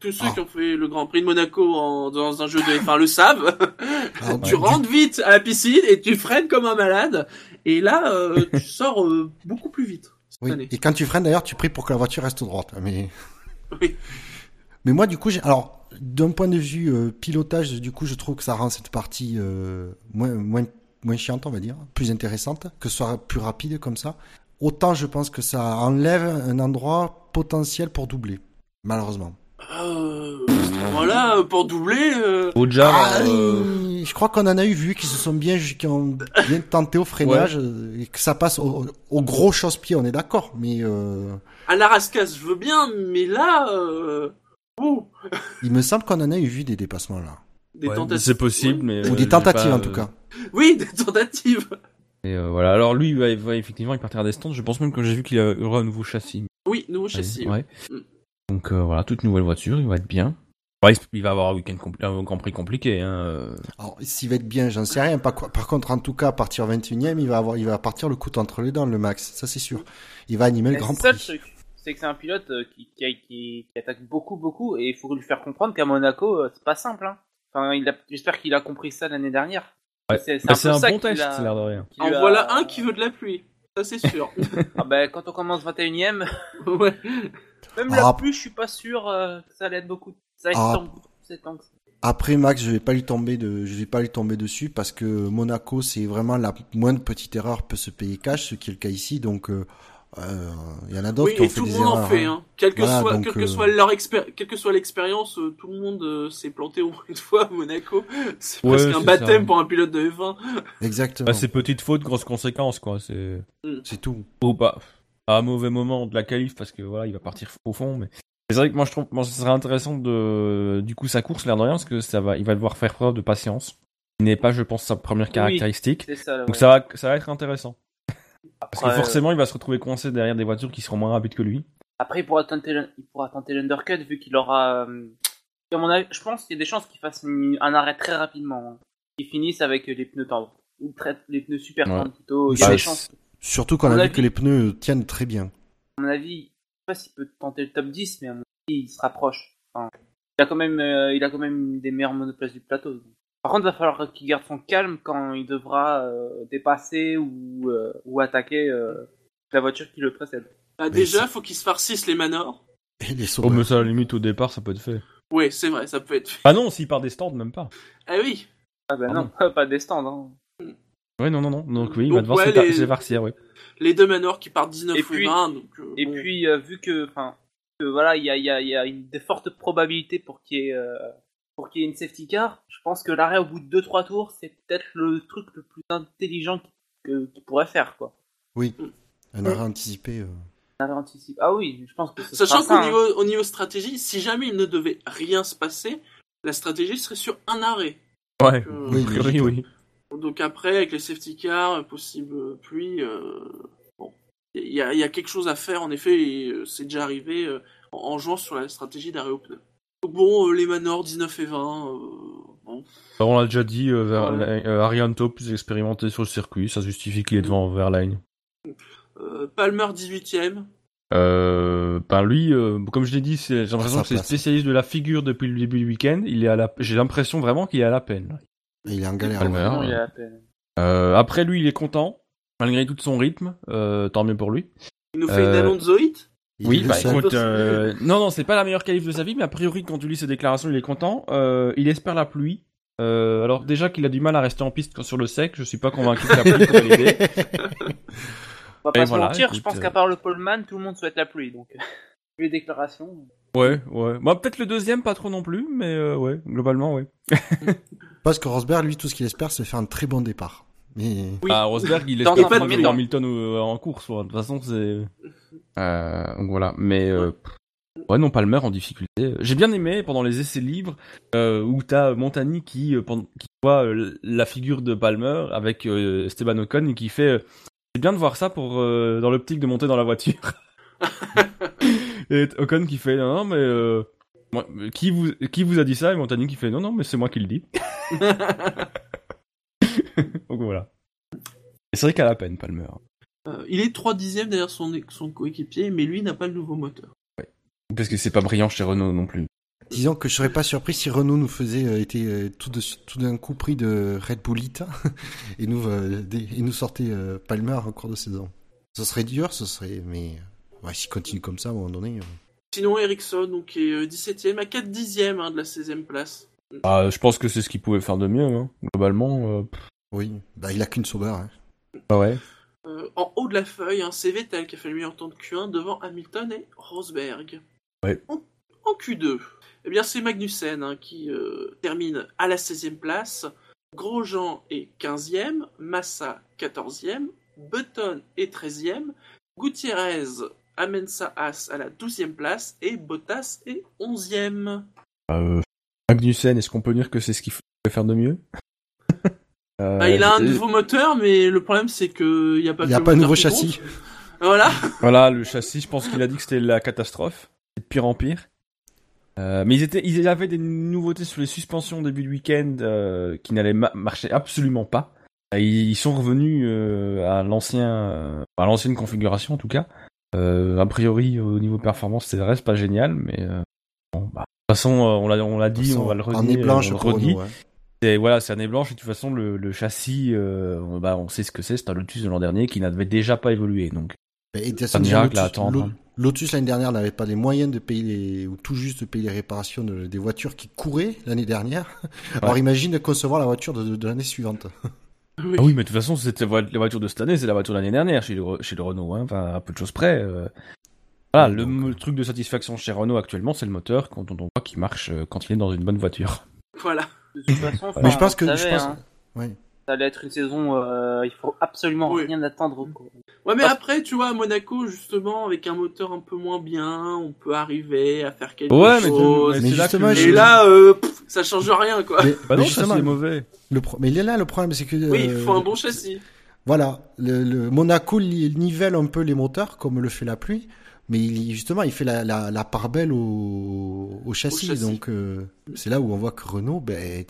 Tous ceux Ah. qui ont fait le Grand Prix de Monaco en, dans un jeu de F1 le savent. Ah, tu ouais. rentres vite à la piscine et tu freines comme un malade. Et là, euh, tu sors euh, beaucoup plus vite cette Oui. année. Et quand tu freines d'ailleurs, tu pries pour que la voiture reste droite. Mais Oui. mais moi du coup, alors d'un point de vue euh, pilotage, du coup, je trouve que ça rend cette partie euh, moins moins moins chiante, on va dire, plus intéressante, que ce soit plus rapide comme ça. Autant je pense que ça enlève un endroit potentiel pour doubler, malheureusement. Euh, voilà, pour doubler. euh, Au Java, Ah, je crois qu'on en a eu vu qui se sont bien, qui ont bien tenté au freinage et que ça passe au, au gros chausse-pied, on est d'accord. Mais euh, À l'Arascas, je veux bien, mais là, euh... ouh, il me semble qu'on en a eu vu des dépassements là, des Ouais, tentatives. C'est possible, Ouais. mais ou euh, des tentatives pas, en tout euh, cas. Oui, des tentatives. Et euh, voilà. Alors lui, va, va- effectivement, il partira des stands. Je pense même que j'ai vu qu'il y aura un nouveau châssis. Oui, nouveau châssis. Ouais. Mm. Donc euh, voilà, toute nouvelle voiture, il va être bien. Ouais, il va avoir un week-end un Grand Prix compliqué. Hein. euh. Alors s'il va être bien, j'en sais rien. Par, co- par contre, en tout cas, à partir 21 e il va avoir, il va partir le couteau entre les dents, le Max. Ça c'est sûr. Il va animer le Grand C'est ça le Prix. truc. C'est que c'est un pilote euh, qui, qui, qui, qui attaque beaucoup, beaucoup, et il faut lui faire comprendre qu'à Monaco, euh, c'est pas simple. Hein. Enfin, il a- j'espère qu'il a compris ça l'année dernière. Ouais. C'est c'est Bah, un, c'est peu un ça bon qui test, l'air de rien. En a- voilà un qui veut de la pluie. Ça, c'est sûr. Ah ben, quand on commence 21ème, ouais. même Ah. la pluie, je suis pas sûr euh, que ça allait être beaucoup. Ça Ah. Après Max, je vais pas lui tomber de, je vais pas lui tomber dessus parce que Monaco, c'est vraiment la moindre petite erreur peut se payer cash, ce qui est le cas ici. Donc, euh, euh, il y en a d'autres Oui, qui ont et fait tout le des monde erreurs. en fait. hein. Quelle que Voilà, soit, donc, quelle que euh, soit leur expé- quelle que soit l'expérience, euh, tout le monde euh, s'est planté au moins une fois à Monaco. C'est Ouais, presque un baptême ça. pour un pilote de F1. Exactement. Bah, c'est petite faute, grosse conséquence, quoi. C'est c'est tout. ou pas à un mauvais moment de la qualif parce que voilà, il va partir au fond. Mais c'est vrai que moi je trouve, moi, ce serait intéressant de, du coup, sa course l'air de rien parce que ça va, il va devoir faire preuve de patience. Il n'est pas, je pense, sa première caractéristique. Ça. Donc ouais. ça va, ça va être intéressant. Parce que Après, forcément, il va se retrouver coincé derrière des voitures qui seront moins rapides que lui. Après, il pourra tenter, il pourra tenter l'undercut vu qu'il aura. euh, à mon avis, je pense qu'il y a des chances qu'il fasse une- un arrêt très rapidement. Hein. Qu'il finisse avec les pneus tendres. Ou très, les pneus super Ouais. tendres plutôt. Il y a Bah, des chances. Surtout qu'on a vu avis- que les pneus tiennent très bien. À mon avis, pas s'il peut tenter le top 10, mais à mon avis, il se rapproche. Enfin, il, a quand même, euh, il a quand même une des meilleures monoplaces du plateau. donc. Par contre, il va falloir qu'il garde son calme quand il devra euh, dépasser ou, euh, ou attaquer euh, la voiture qui le précède. Bah, déjà, c'est- faut qu'ils se farcissent les manors. Et les Oh, mais ça, à la limite, au départ, ça peut être fait. Ouais, c'est vrai, ça peut être fait. Ah non, s'il part des stands, même pas. Ah oui. Ah ben Ah non, pas des stands. Hein. Ouais, non, non, non. Donc oui, il Donc, va devoir ouais, se les- se farcir, ouais. Les deux manors qui partent 19 Et ou puis- 20, donc. euh, Et bon. puis, euh, vu que, enfin, voilà, il y a, il y a, il y a une, de fortes probabilités pour qu'il y ait, euh, pour qu'il y ait une safety car, je pense que l'arrêt au bout de 2-3 tours, c'est peut-être le truc le plus intelligent qu'il que- qu'il pourrait faire, quoi. Oui. Un arrêt anticipé. euh. Un arrêt anticipé. Ah oui, je pense que Sachant qu'au hein. niveau, au niveau stratégie, si jamais il ne devait rien se passer, la stratégie serait sur un arrêt. Ouais, Euh, Oui, priori, oui. Donc après, avec les safety cars, possible euh, pluie, euh, bon, il y a, il y a quelque chose à faire en effet, et euh, c'est déjà arrivé euh, en, en jouant sur la stratégie d'arrêt au pneu. Donc bon, euh, les manors 19 et 20, euh, bon. Alors, on l'a déjà dit, euh, vers- Ouais. euh, Arianto plus expérimenté sur le circuit, ça justifie qu'il est devant Verlaine. Euh, Palmer 18ème, Euh, ben lui, euh, comme je l'ai dit, c'est- j'ai l'impression que c'est spécialiste de la figure depuis le début du week-end. Il est à la, j'ai l'impression vraiment qu'il est à la peine. Il est en galère. Palmer. ouais. Il peine. Euh, après lui, il est content malgré tout son rythme. Euh, tant mieux pour lui. il nous fait une Euh, est oui, bah écoute, euh, non, non, c'est pas la meilleure qualif de sa vie, mais a priori, quand tu lis ses déclarations, il est content. Euh, il espère la pluie. Euh, alors déjà qu'il a du mal à rester en piste quand sur le sec, je suis pas convaincu que la pluie pourrait l'aider. On va pas Et se voilà, mentir, je pense qu'à part le poleman, tout le monde souhaite la pluie, donc. Les déclarations. Ouais, ouais. Bah peut-être le deuxième, pas trop non plus, mais euh, ouais, globalement, ouais. Parce que Rosberg, lui, tout ce qu'il espère, c'est faire un très bon départ. Mais Oui. Ah, Rosberg, il Dans espère un pas de temps. Hamilton euh, en course, ouais. de toute façon, c'est... Euh, donc voilà, mais... Euh, ouais, non, Palmer en difficulté. J'ai bien aimé, pendant les essais libres, euh, où t'as Montagny qui, euh, qui voit euh, la figure de Palmer avec euh, Esteban Ocon et qui fait... euh, c'est bien de voir ça pour euh, dans l'optique de monter dans la voiture. et Ocon qui fait non, non mais euh, moi, qui vous qui vous a dit ça? Et Montagny qui fait non non mais c'est moi qui le dis. Donc voilà. Et c'est vrai qu'à la peine Palmer. Euh, il est 3 dixièmes derrière son, son coéquipier, mais lui n'a pas le nouveau moteur. Parce que c'est pas brillant chez Renault non plus. disons que je serais pas surpris si Renault nous faisait euh, était euh, tout de tout d'un coup pris de Red Bullita et nous euh, des- et nous sortait euh, Palmer en cours de saison. Ce serait dur, ce serait mais ouais, s'il continue comme ça à un moment donné. euh, Sinon, Ericsson, donc, qui est euh, 17ème à 4 dixièmes hein, de la 16ème place. Ah, je pense que c'est ce qu'il pouvait faire de mieux, hein. globalement. euh, oui, bah il a qu'une sauveur. Hein. bah ouais. Euh, en haut de la feuille, hein, c'est Vettel qui a fait le meilleur temps de Q1 devant Hamilton et Rosberg. Ouais. En, en Q2, eh bien c'est Magnussen hein, qui euh, termine à la 16e place Grosjean est 15e, Massa 14e, Button est 13e, Gutiérrez amène sa à la 12e place et Bottas est 11e. Euh, Magnussen, est-ce qu'on peut dire que c'est ce qu'il faut faire de mieux? Euh, Bah, il a un euh, nouveau moteur, mais le problème c'est que il y a pas, Il que n'y a pas moteur nouveau châssis. Voilà. Voilà, le châssis, je pense qu'il a dit que c'était la catastrophe. C'est de pire en pire. Euh, mais ils étaient, ils avaient des nouveautés sur les suspensions début du week-end euh, qui n'allaient ma- marcher absolument pas. Ils sont revenus euh, à l'ancien, à l'ancienne configuration en tout cas. Euh, a priori, au niveau performance, ça reste pas génial, mais euh, bon, bah, de toute façon, euh, on l'a, on l'a dit, on va le redire, Année blanche on le pour hein. Et voilà, c'est année blanche et de toute façon, le, le châssis, on- bah, on sait ce que c'est, c'est un Lotus de l'an dernier qui n'avait déjà pas évolué, donc. Et un à Lotus, attendre, Lo-. Lotus l'année dernière n'avait pas les moyens de payer les, ou tout juste de payer les réparations de- des voitures qui couraient l'année dernière. Alors imagine concevoir la voiture de, de l'année suivante. Oui. Ah oui, mais de toute façon, c'était la vo- la voiture de cette année, c'est la voiture de l'année dernière chez le, chez le Renault, hein. enfin, à peu de choses près. euh. Voilà, le, Donc, le truc de satisfaction chez Renault actuellement, c'est le moteur, quand on, on voit qu'il marche euh, quand il est dans une bonne voiture. Voilà. De toute façon, Mais je pense que, je pense, hein, ouais. Ça allait être une saison, euh, il faut absolument Oui. rien attendre. quoi. Ouais, mais Parce- après, tu vois, à Monaco, justement, avec un moteur un peu moins bien, on peut arriver à faire quelque Ouais, mais, chose. Mais c'est là justement, que- je- Et là, euh, pff, ça change rien, quoi. Mais, Bah mais non, justement, ça c'est mauvais. le pro- mais là, le problème, c'est que Oui, il euh, faut un bon châssis. Voilà, le, le Monaco nivelle un peu les moteurs comme le fait la pluie, mais il, justement il fait la, la, la part belle au, au châssis, châssis. donc euh, c'est là où on voit que Renault, ben,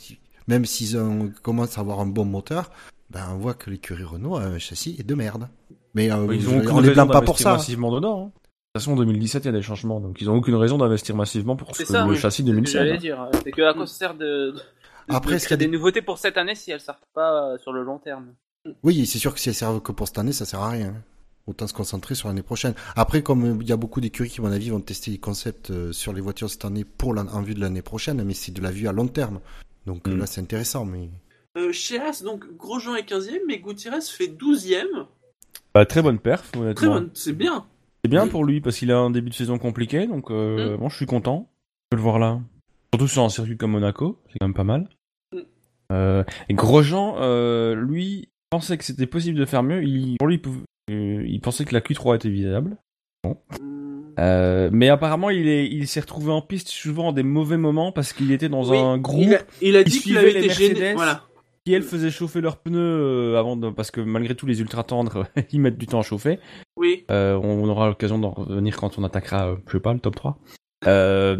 même s'ils commencent à avoir un bon moteur, ben on voit que l'écurie Renault a un châssis est de merde. Mais euh, Ils ont on les blâme pas pour ça. massivement dedans. hein. De toute façon, en 2017, il y a des changements, donc ils ont aucune raison d'investir massivement pour ce- ça, le oui. châssis C'est ce que 2007. J'allais hein. dire, c'est que à quoi ça sert de, de, Après, de est-ce créer qu'il y a des nouveautés pour cette année si elles sortent pas euh, sur le long terme? Oui, c'est sûr que si elles servent que pour cette année, ça sert à rien. Autant se concentrer sur l'année prochaine. Après, comme euh, il y a beaucoup d'écuries qui, à mon avis, vont tester les concepts euh, sur les voitures cette année pour en vue de l'année prochaine, mais c'est de la vue à long terme. Donc euh, Mm. là, c'est intéressant, mais Euh, chez As, donc, Grosjean est 15ème, mais Gutiérrez fait 12ème. Bah, très bonne perf, Très honnêtement. bonne, c'est bien. C'est bien Oui. pour lui parce qu'il a un début de saison compliqué, donc euh, Mm. bon, je suis content de le voir là. Surtout sur un circuit comme Monaco, c'est quand même pas mal. Mm. Euh, et Grosjean, euh, lui, pensait que c'était possible de faire mieux. Il, pour lui, il, pouvait- euh, il pensait que la Q3 était visible. Hum, Euh, mais apparemment, il est, il s'est retrouvé en piste souvent à des mauvais moments parce qu'il était dans oui, un groupe Il a, il a qui dit qu'il avait les été gêné. Mercedes. Voilà. qui elles faisaient chauffer leurs pneus euh, avant de, parce que malgré tout les ultra tendres, ils mettent du temps à chauffer. Oui. Euh, on, aura l'occasion d'en revenir quand on attaquera, je sais pas, le top 3. Euh,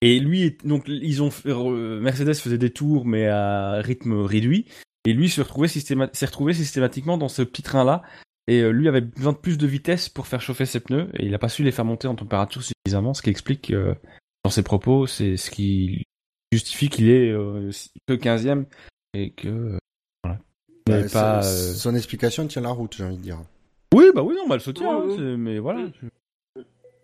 et lui, donc ils ont fait- Mercedes faisait des tours mais à rythme réduit. Et lui se retrouvait systéma- s'est retrouvé systématiquement dans ce petit train là. Et euh, lui avait besoin de plus de vitesse pour faire chauffer ses pneus et il a pas su les faire monter en température suffisamment, ce qui explique euh, dans ses propos, c'est ce qui justifie qu'il est euh, que 15e et que euh, voilà. Bah, n'est pas, son- euh, son explication tient la route, j'ai envie de dire. Oui, bah oui, non, bah, elle se tient, Ouais, hein, mais voilà.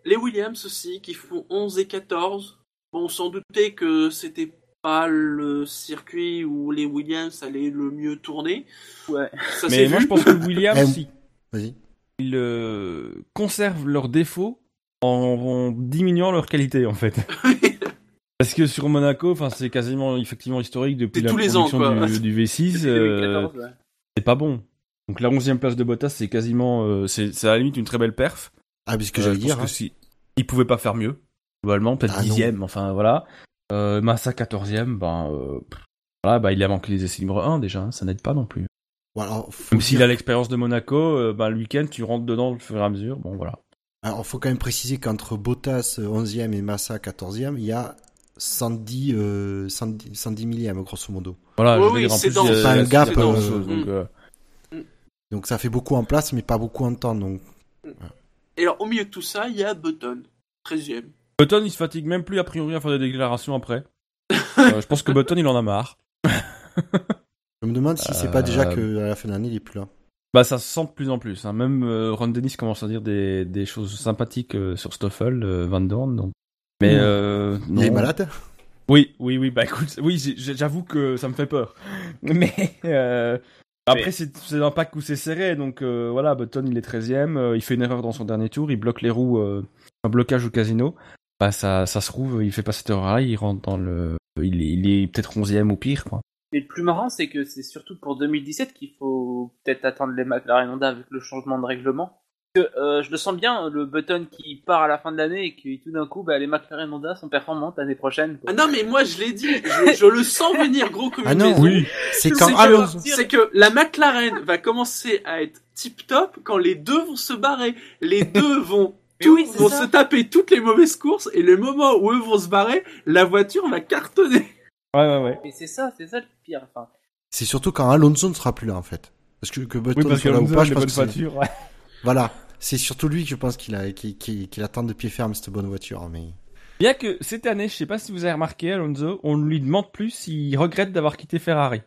Les Williams aussi, qui font 11 et 14. Bon, sans douter que c'était pas le circuit où les Williams allaient le mieux tourner. Ouais. Ça Mais moi, vu. je pense que Williams, ils, Vas-y. ils, euh, conservent leurs défauts en, en diminuant leur qualité, en fait. Parce que sur Monaco, enfin, c'est quasiment effectivement historique depuis la tous les ans, production quoi. du, du V6. Depuis euh, 2014, ouais. c'est pas bon. Donc la 11 place de Bottas, c'est quasiment, euh, c'est à la limite une très belle perf. Ah, mais ce que Euh, j'allais dire. que hein. si ils pouvaient pas faire mieux, globalement, peut-être Ah, non. dixième, enfin voilà. Euh, Massa 14e, ben euh, voilà, bah il a manqué les essais libres 1 déjà, hein, ça n'aide pas non plus. Bon, alors, Même s'il dire- a l'expérience de Monaco, euh, ben le week-end tu rentres dedans au fur et à mesure, bon voilà. Alors, faut quand même préciser qu'entre Bottas euh, 11e et Massa 14e, il y a 110, euh, 110, 110 millièmes, grosso modo. Voilà, je oui, dire en c'est plus, dans- C'est pas un gap, dans euh, donc, mm. euh, Donc, ça fait beaucoup en place, mais pas beaucoup en temps. Donc, Et alors, au milieu de tout ça, il y a Button, 13ème. Button il se fatigue même plus a priori à faire des déclarations après. Euh, je pense que Button il en a marre. je me demande si c'est pas déjà Euh, que à la fin de l'année, il est plus là. Bah ça se sent de plus en plus. Hein. Même euh, Ron Dennis commence à dire des, des choses sympathiques euh, sur Stoffel, euh, Van Dorn. Donc. Mais euh, Il est malade Oui, oui, oui. Bah écoute, oui, j'avoue que ça me fait peur. Mais après Mais- c'est un pack où c'est serré, donc voilà. Button il est 13ème, euh, il fait une erreur dans son dernier tour, il bloque les roues, un blocage au casino. Bah ça, ça se trouve, il fait pas cette erreur-là, il rentre dans le, il est, il est peut-être 11ème ou pire quoi. Et le plus marrant, c'est que c'est surtout pour 2017 qu'il faut peut-être attendre les McLaren Honda avec le changement de règlement. Que, euh, je le sens bien, le button qui part à la fin de l'année et que tout d'un coup, bah, les McLaren Honda sont performantes l'année prochaine. quoi. Ah non, mais moi je l'ai dit, je, je le sens venir gros comme Ah non, maison. Oui. C'est quand. C'est que la McLaren va commencer à être tip top quand les deux vont se barrer. Les deux vont Mais tout- oui, c'est vont ça. se taper toutes les mauvaises courses et le moment où eux vont se barrer, la voiture va cartonner. Ouais, ouais, ouais. Et c'est ça, c'est ça le pire. Enfin, C'est surtout quand Alonso ne sera plus là en fait. Parce que que Button Oui, parce soit là ou pas, je pense que voitures. ouais. Voilà, c'est surtout lui que je pense qu'il a qu'il qu'il- qu'il attend de pied ferme cette bonne voiture. Mais Bien que cette année, je sais pas si vous avez remarqué, Alonso, on ne lui demande plus s'il regrette d'avoir quitté Ferrari.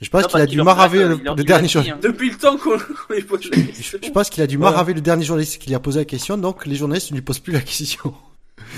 je pense qu'il a dû maraver le, dernier dit, jour. hein. Depuis le temps qu'on lui pose la Je, question. je pense qu'il a dû maraver le dernier journaliste qui lui a posé la question, donc les journalistes ne lui posent plus la question.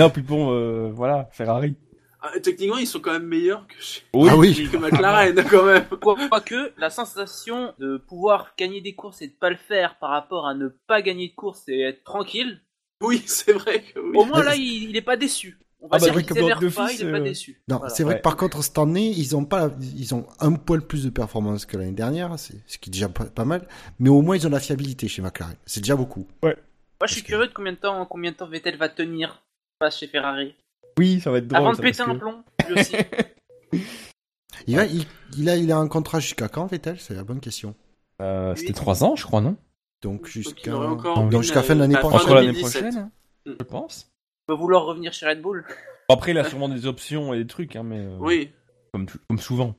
Non, puis bon, euh, voilà, Ferrari. Ah, techniquement, ils sont quand même meilleurs que, chez- Ah oui. que McLaren quand même. Quoique, la sensation de pouvoir gagner des courses et de pas le faire par rapport à ne pas gagner de courses et être tranquille, Oui, c'est vrai que oui. au moins là, il, il est pas déçu. On va Ah bah, dire vrai qu'il s'énerve pas, il est pas euh, déçu. Non, Voilà. c'est vrai Ouais. que par contre cette année, ils ont pas, ils ont un poil plus de performance que l'année dernière, c'est ce qui est déjà pas, pas mal. Mais au moins ils ont la fiabilité chez McLaren. C'est déjà beaucoup. Moi, je suis que- curieux de combien de temps, combien de temps Vettel va tenir face chez Ferrari. Oui, ça va être drôle. Avant de ça, péter un que- plomb, lui aussi. Il a, il, il a, il a un contrat jusqu'à quand Vettel? C'est la bonne question. Euh, C'était 3 ans, je crois, non? Donc jusqu'à, fin de l'année la prochaine. fin Entre l'année 2017. prochaine, Mm. je pense. Il va vouloir revenir chez Red Bull. Après, il a sûrement des options et des trucs, hein, mais euh, Oui. comme, comme souvent.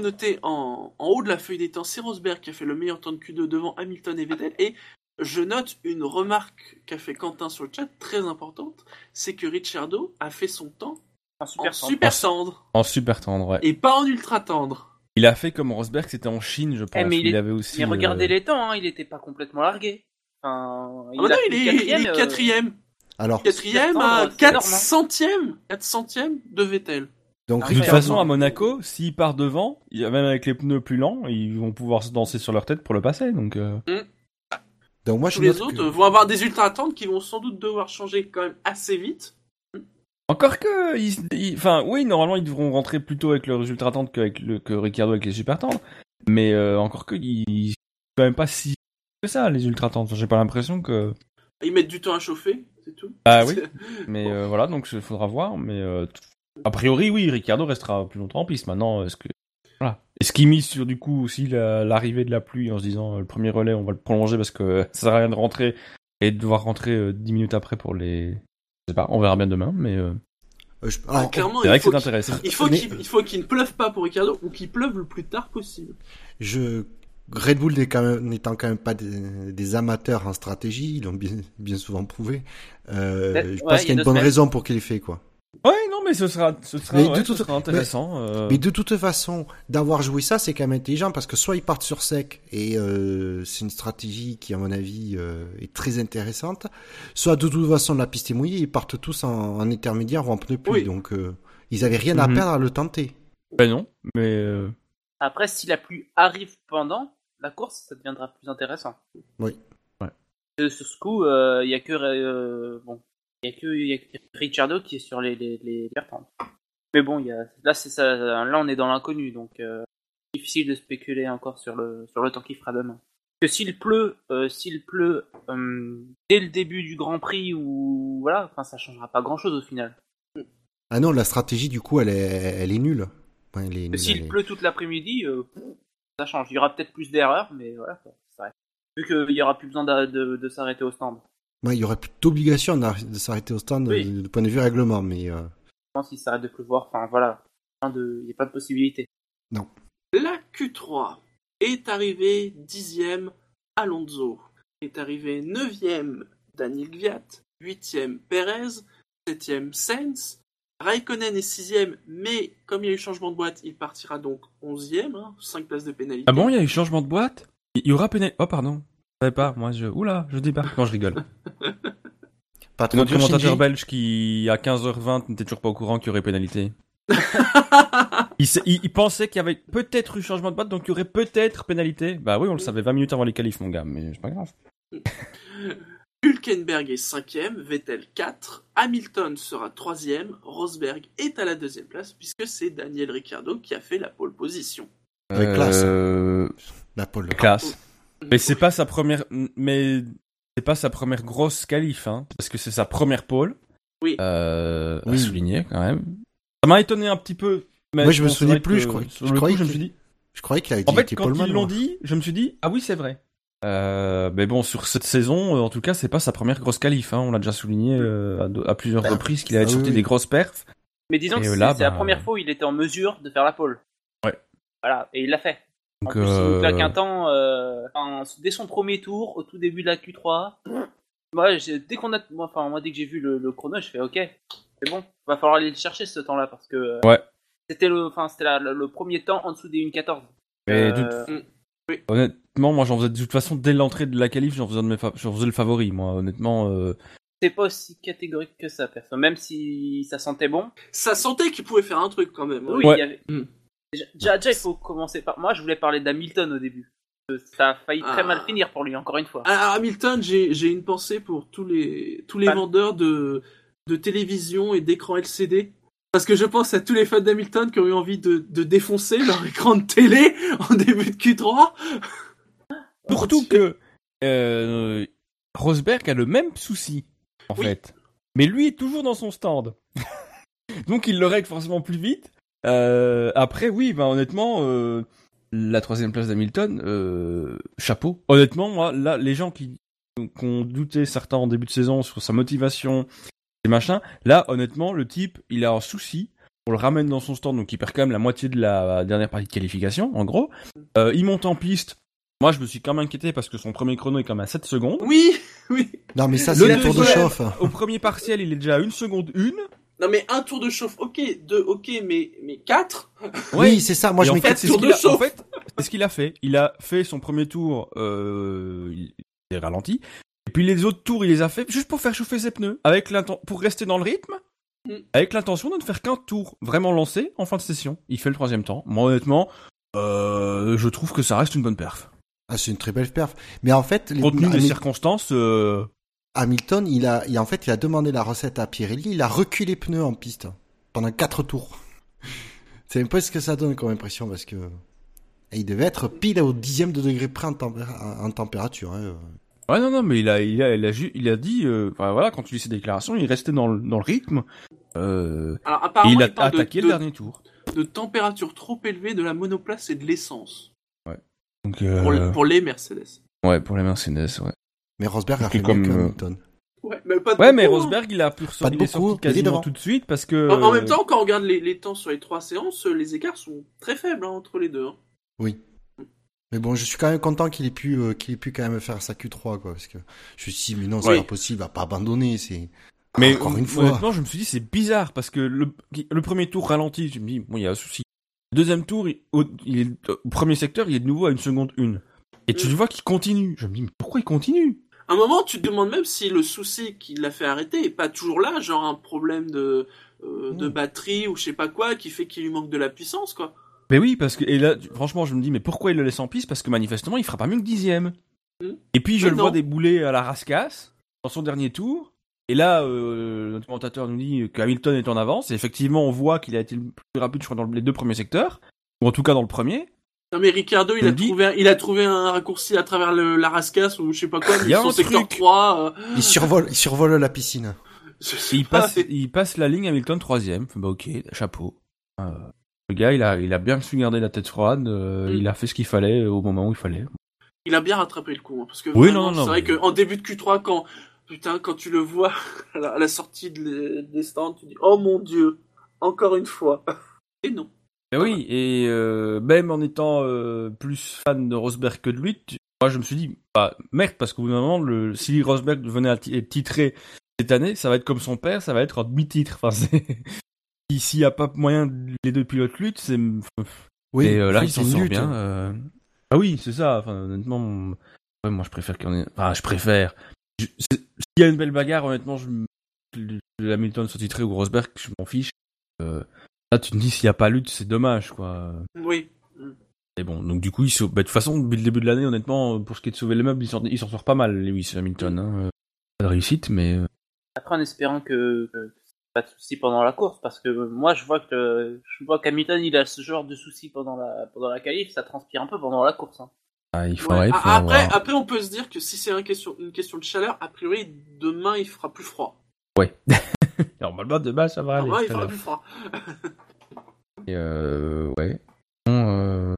Noter en, en haut de la feuille des temps, c'est Rosberg qui a fait le meilleur temps de Q2 devant Hamilton et Vettel. Et je note une remarque qu'a fait Quentin sur le chat, très importante, c'est que Ricciardo a fait son temps en super tendre En super tendre, ouais. et pas en ultra tendre. Il a fait comme Rosberg, c'était en Chine, je pense. Eh, mais où il il est- avait aussi. Mais regardez euh, les temps, hein, il était pas complètement largué. Enfin, Ah bah non, il est, il est euh, quatrième. Alors, Quatrième à c'est 4 énorme, hein. centièmes, 4 centièmes de Vettel. donc Ah, De toute façon, à Monaco, s'il part devant, il y a- même avec les pneus plus lents, ils vont pouvoir se danser sur leur tête pour le passer. Donc, euh, donc moi je Tous les autres que- euh, vont avoir des ultra tendres qui vont sans doute devoir changer quand même assez vite. Encore que, ils- ils- enfin, oui, normalement, ils devront rentrer plutôt avec le résultat attente qu'avec le que Ricciardo avec les super tendres. Mais euh, encore que, ils sont quand même pas si que ça les ultra tendres. J'ai pas l'impression que. Ils mettent du temps à chauffer, c'est tout. Ah oui. Mais euh, voilà, donc il faudra voir. Mais euh, a priori, oui, Ricciardo restera plus longtemps en piste. Maintenant, est-ce que voilà, est-ce qu'il mise sur du coup aussi la- l'arrivée de la pluie en se disant euh, le premier relais, on va le prolonger parce que ça sert à rien de rentrer et de devoir rentrer euh, 10 minutes après pour les. Je sais pas, on verra bien demain, mais euh, euh, je- Ah, alors, clairement, c'est il vrai que faut c'est qu'il- Mais- ne pleuve pas pour Ricardo ou qu'il pleuve le plus tard possible. je Red Bull n'étant quand même pas des, des amateurs en stratégie, ils l'ont bien, bien souvent prouvé. Euh, je ouais, pense qu'il y a une bonne semaines. raison pour qu'il ait fait quoi. Ouais, non, mais ce sera, ce sera, Mais de ouais, toute- ce sera intéressant. euh, Mais de toute façon, d'avoir joué ça, c'est quand même intelligent parce que soit ils partent sur sec et euh, c'est une stratégie qui, à mon avis, euh, est très intéressante. Soit de toute façon la piste est mouillée, ils partent tous en, en intermédiaire ou en pneu pluie, Oui. donc euh, ils avaient rien à Mhm. perdre à le tenter. Ben non, mais euh, Après, si la pluie arrive pendant la course, ça deviendra plus intéressant. Oui. Ouais. Sur ce coup, euh, il y a que euh, bon, il y a que, que Ricciardo qui est sur les les, les vertentes. Mais bon, il y a là c'est ça. Là, on est dans l'inconnu, donc euh, difficile de spéculer encore sur le sur le temps qu'il fera demain. Que s'il pleut, euh, s'il pleut euh, dès le début du Grand Prix ou voilà, enfin ça changera pas grand chose au final. Ah non, la stratégie du coup, elle est, elle est nulle. Ouais, elle est Que nulle, s'il elle est- pleut toute l'après-midi, ça change. Il y aura peut-être plus d'erreurs, mais voilà. ça reste. Vu qu'il y aura plus besoin de, de- de s'arrêter au stand. Ouais, il y aurait plus d'obligation de s'arrêter au stand Oui. du point de vue règlement, mais euh, Je pense qu'il s'arrête de pleuvoir. Enfin voilà, de- il n'y a pas de possibilité. La Q3 est arrivé dixième Alonso, est arrivé neuvième Daniel Gviat, huitième Perez, septième Sainz, Raikkonen est sixième, mais comme il y a eu changement de boîte, il partira donc onzième, hein, cinq places de pénalité. ah bon, il y a eu changement de boîte? Il y aura pénalité. Oh pardon, savais pas. Moi, je, oula, je débarque. Non, je rigole. pas C'est trop notre dur, commentateur Shinji. belge qui, à 15h20, n'était toujours pas au courant qu'il y aurait pénalité. Il, sait- il- il pensait qu'il y avait peut-être eu changement de boîte, donc il y aurait peut-être pénalité. Bah oui, on le savait 20 minutes avant les qualifs, mon gars, mais c'est pas grave. Hülkenberg est cinquième, Vettel 4, Hamilton sera troisième, Rosberg est à la deuxième place puisque c'est Daniel Ricciardo qui a fait la pole position. Avec classe. Euh, La pole. classe. Mais c'est pas sa première, mais c'est pas sa première grosse qualif, hein, parce que c'est sa première pole. Oui. Euh, à Oui. souligner quand même. Ça m'a étonné un petit peu. Mais Moi, je me vrai plus, que je crois- sur je croyais coup, je me qu'il- suis dit. Je croyais qu'il a été, En fait, quand ils l'ont dit, je me suis dit, ah oui, c'est vrai. Euh, mais bon, sur cette saison, euh, en tout cas, c'est pas sa première grosse qualif. Hein. On l'a déjà souligné euh, à, à plusieurs reprises qu'il avait Ah sorti oui. des grosses perfs. Mais disons Et que c'est la bah, première fois où il était en mesure de faire la pole. Ouais. Voilà, et il l'a fait. En Donc, plus, il nous euh, claque un temps, euh, dès son premier tour, au tout début de la Q3. Moi, dès qu'on a, moi, enfin, moi, dès que j'ai vu le, le chrono, je fais OK, c'est bon, va falloir aller le chercher ce temps-là parce que euh, Ouais. c'était le, enfin, c'était la- le, le premier temps en dessous des 1.14. Mais Euh, de- honnêtement, moi, j'en faisais de toute façon dès l'entrée de la qualif, j'en faisais, de mes fa- j'en faisais le favori. Moi, honnêtement, euh, c'est pas aussi catégorique que ça, perso. Même si ça sentait bon. Ça sentait qu'il pouvait faire un truc quand même. Oui, Ouais. il y avait. Hmm. Déjà, déjà, il faut commencer par. Moi, je voulais parler d'Hamilton au début. Euh, Ça a failli très Ah. mal finir pour lui, encore une fois. À Hamilton, j'ai une pensée pour tous les tous les Fan. vendeurs de de télévision et d'écran LCD. Parce que je pense à tous les fans d'Hamilton qui ont eu envie de, de défoncer leur écran de télé en début de Q3. surtout que euh, Rosberg a le même souci, en Oui. fait. Mais lui est toujours dans son stand. Donc il le règle forcément plus vite. Euh, après, oui, bah, honnêtement, euh, la troisième place d'Hamilton, euh, chapeau. Honnêtement, moi, là, les gens qui, qui ont douté certains en début de saison sur sa motivation et machin, là, honnêtement, le type, il a un souci. On le ramène dans son stand, donc il perd quand même la moitié de la dernière partie de qualification, en gros. Euh, il monte en piste. Moi, je me suis quand même inquiété parce que son premier chrono est quand même à 7 secondes. Oui, oui. Non, mais ça, Le c'est le tour de chauffe. Au premier partiel, il est déjà à 1 seconde 1. Non mais un tour de chauffe, ok, deux, ok, mais mais quatre. Oui, c'est ça. Moi, Et je en m'étais fait, c'est ce tour qu'il de a, en chauffe. fait, c'est ce qu'il a fait. Il a fait son premier tour, euh, il est ralenti. Et puis les autres tours, il les a fait juste pour faire chauffer ses pneus, avec pour rester dans le rythme, Mm. avec l'intention de ne faire qu'un tour vraiment lancé en fin de session. Il fait le troisième temps. Moi, honnêtement, euh, je trouve que ça reste une bonne perf. Ah, c'est une très belle perf. Mais en fait, les- Compte tenu des circonstances, euh, Hamilton, il a, il, en fait, il a demandé la recette à Pirelli. Il a reculé les pneus en piste pendant quatre tours. C'est un peu ce que ça donne comme impression parce que et il devait être pile au dixième de degré près en, tempéra- en température. hein. Ouais, non, non, mais il a, il a, il a, il a dit, euh, enfin, voilà, quand tu lis ses déclarations, il restait dans le, dans le rythme, euh, Alors et apparemment, il a attaqué de, le dernier tour. de température trop élevée de la monoplace et de l'essence Donc, pour, euh, pour les Mercedes. ouais, pour les Mercedes, ouais. Mais Rosberg a fait comme, mieux que euh, Hamilton. Ouais, mais pas de Ouais, mais beaucoup, hein. Rosberg, il a pu ressortir, Pas de il est sorti beaucoup, il est quasiment tout de suite parce que. En, en même temps, quand on regarde les, les temps sur les trois séances, les écarts sont très faibles hein, entre les deux. hein. Oui. Mais bon, je suis quand même content qu'il ait pu, euh, qu'il ait pu quand même faire sa Q3, quoi, parce que je me suis dit, mais non, c'est Oui. pas possible, il va pas abandonner, c'est, Mais encore une fois. honnêtement, je me suis dit c'est bizarre parce que le, le premier tour ralenti, je me dis bon il y a un souci. Le deuxième tour, il, au, il est au premier secteur, il est de nouveau à une seconde une. Et tu Mm. vois qu'il continue. Je me dis mais pourquoi il continue? Un moment, tu te demandes même si le souci qui l'a fait arrêter est pas toujours là, genre un problème de, euh, de batterie ou je sais pas quoi qui fait qu'il lui manque de la puissance, quoi. Mais oui parce que et là franchement je me dis mais pourquoi il le laisse en piste? Parce que manifestement il fera pas mieux que dixième. Mm. Et puis je Mais le non. vois débouler à la rascasse dans son dernier tour. Et là, euh, notre commentateur nous dit que Hamilton est en avance. Et effectivement, on voit qu'il a été le plus rapide, je crois, dans les deux premiers secteurs. Ou en tout cas dans le premier. Non mais Ricardo, il a trouvé, un, il a trouvé un raccourci à travers le, la rascasse ou je sais pas quoi, Il y a son un secteur truc. 3. euh, Il survole, il survole la piscine. il pas, passe, mais- il passe la ligne Hamilton troisième. Bah ok, chapeau. Euh, le gars, il a, il a bien su garder la tête froide. euh, Mm. Il a fait ce qu'il fallait au moment où il fallait. Il a bien rattrapé le coup, hein, parce que Oui, vraiment, non, non, c'est vrai mais- qu'en début de Q3, quand putain, quand tu le vois à la, à la sortie de les- des stands, tu dis oh mon dieu, encore une fois. Et non. Mais oui, et euh, même en étant euh, plus fan de Rosberg que de lui, tu- moi je me suis dit, bah merde, parce qu'au bout d'un moment, le, si Rosberg venait à ti- être titré cette année, ça va être comme son père, ça va être un demi-titre. Enfin, S'il n'y a pas moyen de les deux pilotes luttent, c'est... Oui, et euh, là, enfin, il c'est s'en une sort lutte. bien. euh. Ah oui, c'est ça. Enfin, honnêtement, ouais, moi je préfère qu'on ait... Enfin, je préfère. Je- S'il y a une belle bagarre, honnêtement, je Hamilton soit titré ou Rosberg, je m'en fiche. Euh, Là, tu te dis, s'il n'y a pas lutte, c'est dommage, quoi. Oui. Et bon, donc du coup, il se... bah, de toute façon, depuis le début de l'année, honnêtement, pour ce qui est de sauver les meubles, il s'en il s'en sort pas mal, Lewis Hamilton. Hein. Euh, Pas de réussite, mais... euh, Après, en espérant que, que pas de soucis pendant la course parce que moi je vois que je vois qu'Hamilton il a ce genre de soucis pendant la pendant la qualif, ça transpire un peu pendant la course. Hein. Ah, il Ouais. faudrait, il A- faudrait après, voir. après, on peut se dire que si c'est une question, une question de chaleur, a priori, demain, il fera plus froid. Normalement, demain, ça va aller. Demain, il ça fera va. plus froid. Et, euh, ouais. Bon, euh,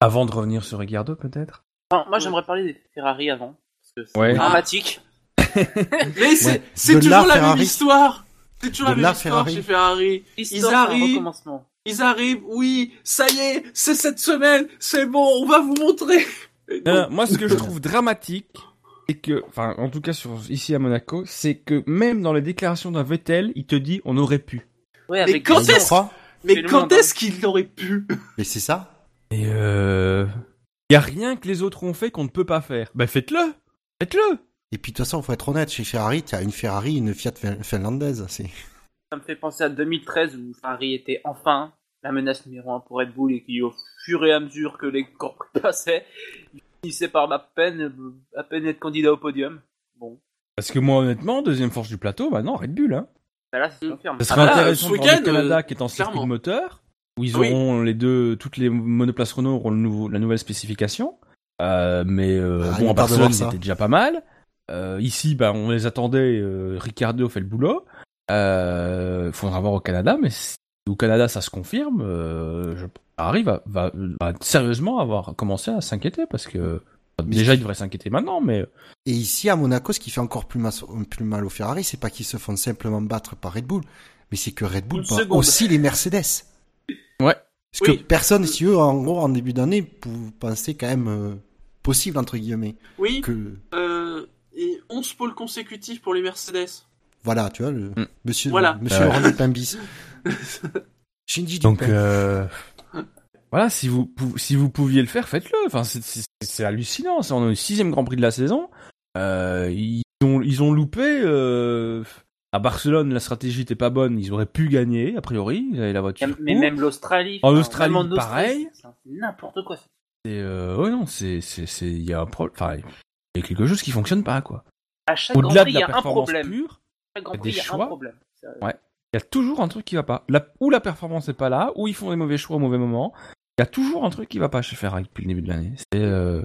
Avant de revenir sur Ricardo, peut-être? Enfin, moi j'aimerais parler des Ferrari avant parce que c'est Ouais. dramatique. Mais c'est Ouais. c'est De toujours la même histoire. C'est toujours De la même histoire Ferrari. chez Ferrari. L'histoire, c'est un arrivent. recommencement. Ils arrivent, oui, ça y est, c'est cette semaine, c'est bon, on va vous montrer. Non, non, moi, ce que je trouve dramatique, c'est que, enfin, en tout cas sur ici à Monaco, c'est que même dans les déclarations d'un Vettel, il te dit on aurait pu. Ouais, avec quand est-ce- mais quand est-ce qu'il aurait pu Mais c'est ça. Et euh, y a rien que les autres ont fait qu'on ne peut pas faire. Bah faites-le, faites-le. Et puis de toute façon, faut être honnête, chez Ferrari, tu as une Ferrari, une Fiat fin- finlandaise. C'est Ça me fait penser à 2013 où Ferrari était enfin la menace numéro un pour Red Bull et qui, au fur et à mesure que les Prix passaient, finissait par à peine, à peine être candidat au podium. Bon, Parce que moi, honnêtement, deuxième force du plateau, bah non, Red Bull. Hein. bah là, ça se confirme. Ça serait Ah, là, intéressant ce de voir le Canada euh, qui est en circuit moteur, où ils Oui. auront les deux, toutes les monoplaces Renault auront le nouveau, la nouvelle spécification. Euh, mais euh, Ah, bon, de Barcelone, c'était déjà pas mal. Euh, ici, bah, on les attendait. Euh, Ricardo fait le boulot. Euh, faudra voir au Canada, mais au Canada ça se confirme, euh, je, Ferrari va, va, va sérieusement avoir commencé à s'inquiéter parce que déjà il devrait s'inquiéter maintenant, mais Et ici, à Monaco, ce qui fait encore plus, mas- plus mal aux Ferrari, c'est pas qu'ils se font simplement battre par Red Bull, mais c'est que Red Bull bat aussi les Mercedes. Ouais. Parce que personne, si eux, en gros, en début d'année, pensait quand même euh, possible, entre guillemets, Oui, que... euh, et 11 pôles consécutifs pour les Mercedes. Voilà, tu vois, le, Mm. monsieur, Voilà. monsieur Pimbis. Shinji donc euh, voilà, si vous pou- si vous pouviez le faire, faites-le. Enfin, c'est- c'est c'est hallucinant. C'est au sixième Grand Prix de la saison. Euh, ils ont ils ont loupé. Euh, à Barcelone, la stratégie était pas bonne. Ils auraient pu gagner a priori. Ils avaient la voiture. Mais même l'Australie. En Australie, même en Australie, pareil. c'est n'importe quoi. Euh, ouais non, c'est c'est c'est il y a un problème. Enfin, il y a quelque chose qui fonctionne pas quoi. À chaque Grand Au-delà Prix, de il y la a un performance problème. pure, Chaque Grand des Prix, il y a choix. un problème. Ouais. Il y a toujours un truc qui va pas. La, ou la performance est pas là, ou ils font des mauvais choix au mauvais moment. Il y a toujours un truc qui va pas chez Ferrari depuis le début de l'année. Euh,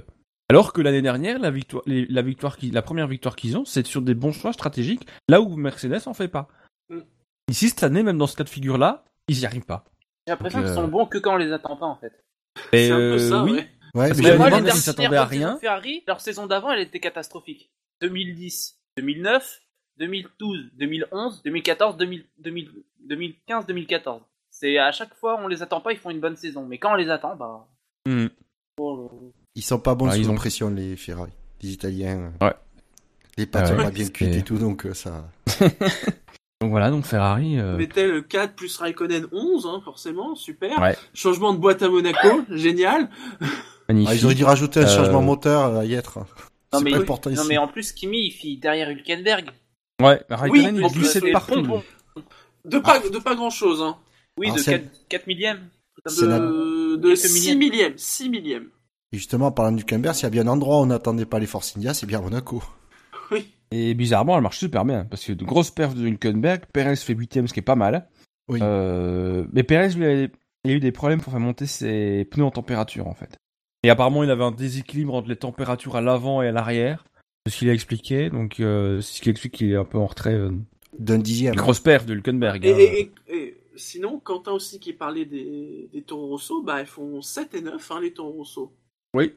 alors que l'année dernière, la victoire, les- la victoire qui, la première victoire qu'ils ont, c'est sur des bons choix stratégiques, là où Mercedes en fait pas. Mm. Ici cette année, même dans ce cas de figure-là, ils y arrivent pas. J'ai l'impression qu'ils euh, sont bons que quand on les attend pas, en fait. C'est un peu euh, ça, oui. ouais. Ouais, parce mais que je les dernières à rien. Ferrari, leur saison d'avant, elle était catastrophique. 2010, 2009, 2012, 2011, 2014, 2000, 2000, 2015, 2014. C'est à chaque fois, on les attend pas, ils font une bonne saison. Mais quand on les attend, bah. Mm. oh, Ils sont pas bons Ouais, sous ils ont- pression, les Ferrari. Les Italiens. Ouais. Les pattes Ah sont ouais, pas bien cuites et tout, donc euh, ça... Donc voilà, donc Ferrari. euh, Vettel 4 plus Raikkonen 11, hein, forcément, super. Ouais. Changement de boîte à Monaco, génial. magnifique. Ah, ils auraient dû rajouter un Euh, changement moteur à y être. Non C'est mais, pas important non ici. mais en plus Kimi il finit derrière Hülkenberg. Ouais, Raikkonen, Oui, il glissait partout. bon. De pas, de pas grand chose, hein. Oui, Alors, de c'est- 4, 4 millièmes. La- De, de Quelques 6 millièmes. millièmes, 6 millièmes. Et justement, en parlant du Camber, s'il y a bien un endroit où on n'attendait pas les Force India, c'est bien Monaco. Oui. Et bizarrement, elle marche super bien. Parce que de grosses perfs de Hülkenberg, Perez fait huitième, ce qui est pas mal. Oui. Euh, mais Perez, lui, a, il a eu des problèmes pour faire monter ses pneus en température, en fait. Et apparemment, il avait un déséquilibre entre les températures à l'avant et à l'arrière. C'est ce qu'il a expliqué. Donc, euh, c'est ce qui explique qu'il est un peu en retrait. Euh, D'un dixième. les grosses perfs de Hülkenberg. Et, hein. et- et- et sinon, Quentin aussi qui parlait des, des Toro Rosso, bah, ils font 7 et 9, hein, les Toro Rosso. Oui.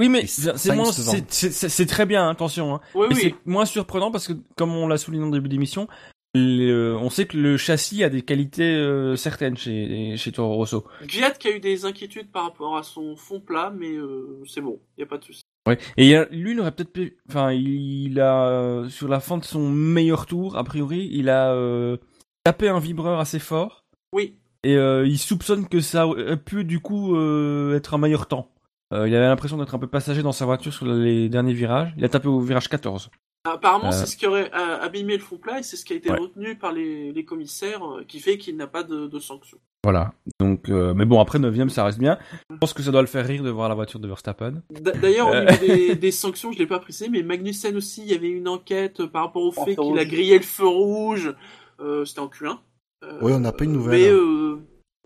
Oui, mais c'est moins, c'est- très bien, hein, attention. Hein. Oui, Mais oui. c'est moins surprenant parce que, comme on l'a souligné en début d'émission, le- on sait que le châssis a des qualités euh, certaines chez, chez Toro Rosso. Gviat qui a eu des inquiétudes par rapport à son fond plat, mais euh, c'est bon, il a pas de souci. Ouais. Et a- lui, il aurait peut-être pu... Enfin, il a... euh, Sur la fin de son meilleur tour, a priori, il a euh, tapé un vibreur assez fort. Oui. Et euh, il soupçonne que ça aurait pu, du coup, euh, être un meilleur temps. Euh, il avait l'impression d'être un peu passager dans sa voiture sur les derniers virages. Il a tapé au virage 14. Apparemment, Euh. c'est ce qui aurait abîmé le fond plat et c'est ce qui a été Ouais. retenu par les, les commissaires qui fait qu'il n'a pas de, de sanction. Voilà. Donc, euh, mais bon, après 9 ça reste bien. Je pense que ça doit le faire rire de voir la voiture de Verstappen. D'ailleurs, au Euh. niveau des, des sanctions, je l'ai pas précisé, mais Magnussen aussi, il y avait une enquête par rapport au En fait qu'il a grillé le feu rouge Euh, C'était en Q1. Euh, Oui, on n'a pas une nouvelle. Mais euh,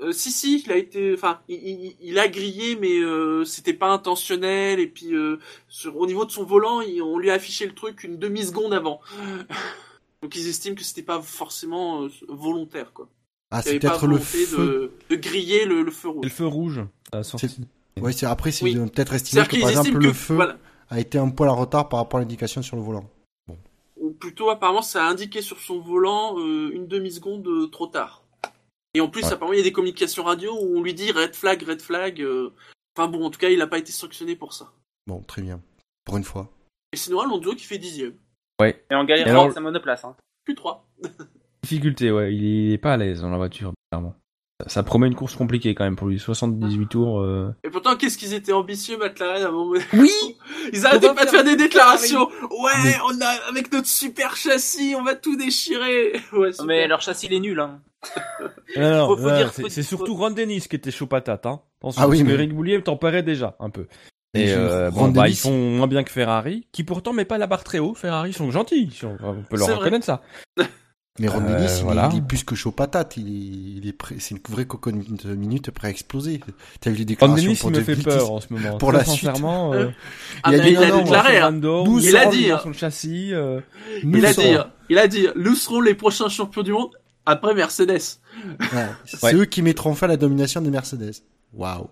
euh, si si, il a été, enfin, il, il- il a grillé, mais euh, c'était pas intentionnel. Et puis euh, sur, au niveau de son volant, il- on lui a affiché le truc une demi seconde avant. Donc ils estiment que c'était pas forcément euh, volontaire, quoi. Ah, c'est peut-être le feu. de, de griller le, le feu Et le rouge. feu rouge. Ouais, c'est après, c'est Oui. ils ont peut-être estimé que par exemple que le feu voilà, a été un poil en retard par rapport à l'indication sur le volant. ou plutôt apparemment ça a indiqué sur son volant euh, une demi seconde euh, trop tard. Et en plus Ouais. apparemment il y a des communications radio où on lui dit red flag, red flag. euh, Enfin bon, en tout cas il a pas été sanctionné pour ça. Bon, très bien. Pour une fois. Et sinon Alonso qui fait dixième. Et en galère Et alors- avec sa monoplace. Hein. Q3. Difficulté, ouais, il est pas à l'aise dans la voiture, clairement. Ça, ça promet une course compliquée quand même pour lui. 78 tours. euh. Et pourtant qu'est-ce qu'ils étaient ambitieux McLaren à un moment donné? Oui Ils arrêtaient pas de faire des déclarations. Ouais, Mais- on a avec notre super châssis, on va tout déchirer. Ouais. Mais leur châssis il est nul. Hein. Non, non, c'est surtout Ron Dennis qui était chaud patate. Hein. Ah oui, parce mais- que Rick Boulier tempérait déjà un peu. Et euh, bon, bah, Dennis- ils font moins bien que Ferrari, qui pourtant met pas la barre très haut. Ferrari sont gentils, on, peut leur vrai. reconnaître ça. Mais Ron Euh, Dennis, il, est- voilà. il est plus que chaud patate. Il est, il est prêt- c'est une vraie cocotte de minute prêt à exploser. T'as vu les Ron déclarations Dennis, pour il me fait 2010? peur en ce moment. Pour Très la suite. sincèrement, euh, Ah, il a dit il non, déclaré. hein. Nous il il a dit, dans son châssis. euh, Nous Il a dit, il a dit, nous serons les prochains champions du monde après Mercedes. Ouais, c'est Ouais. eux qui mettront fin à la domination des Mercedes. Waouh.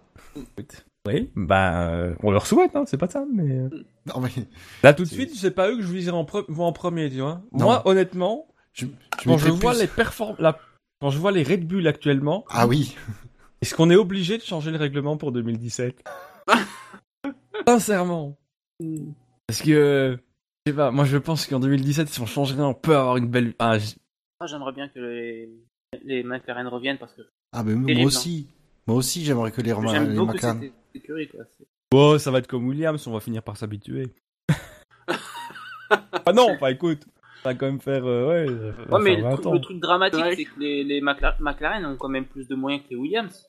Oui, bah, euh, on leur souhaite, hein, c'est pas ça, mais. euh, Non, mais Là, tout de suite, c'est pas eux que je viserais en, pre- en premier, tu vois. Non. Moi, honnêtement, je, je quand je vois plus- les perform... la... quand je vois les Red Bull actuellement, Ah oui. est-ce qu'on est obligé de changer le règlement pour 2017 Sincèrement. Parce que, je sais pas, moi je pense qu'en 2017, si on change rien, on peut avoir une belle. Ah, Moi j'aimerais bien que les, les McLaren reviennent parce que Ah ben moi aussi. Moi aussi, j'aimerais que les, les beaucoup McLaren. Quoi. C'est- Bon, ça va être comme Williams, on va finir par s'habituer. ah non, enfin écoute, va quand même faire. euh, ouais, Ouais, mais le, 20 truc- ans. le truc dramatique, Ouais. c'est que les, McLaren ont quand même plus de moyens que les Williams.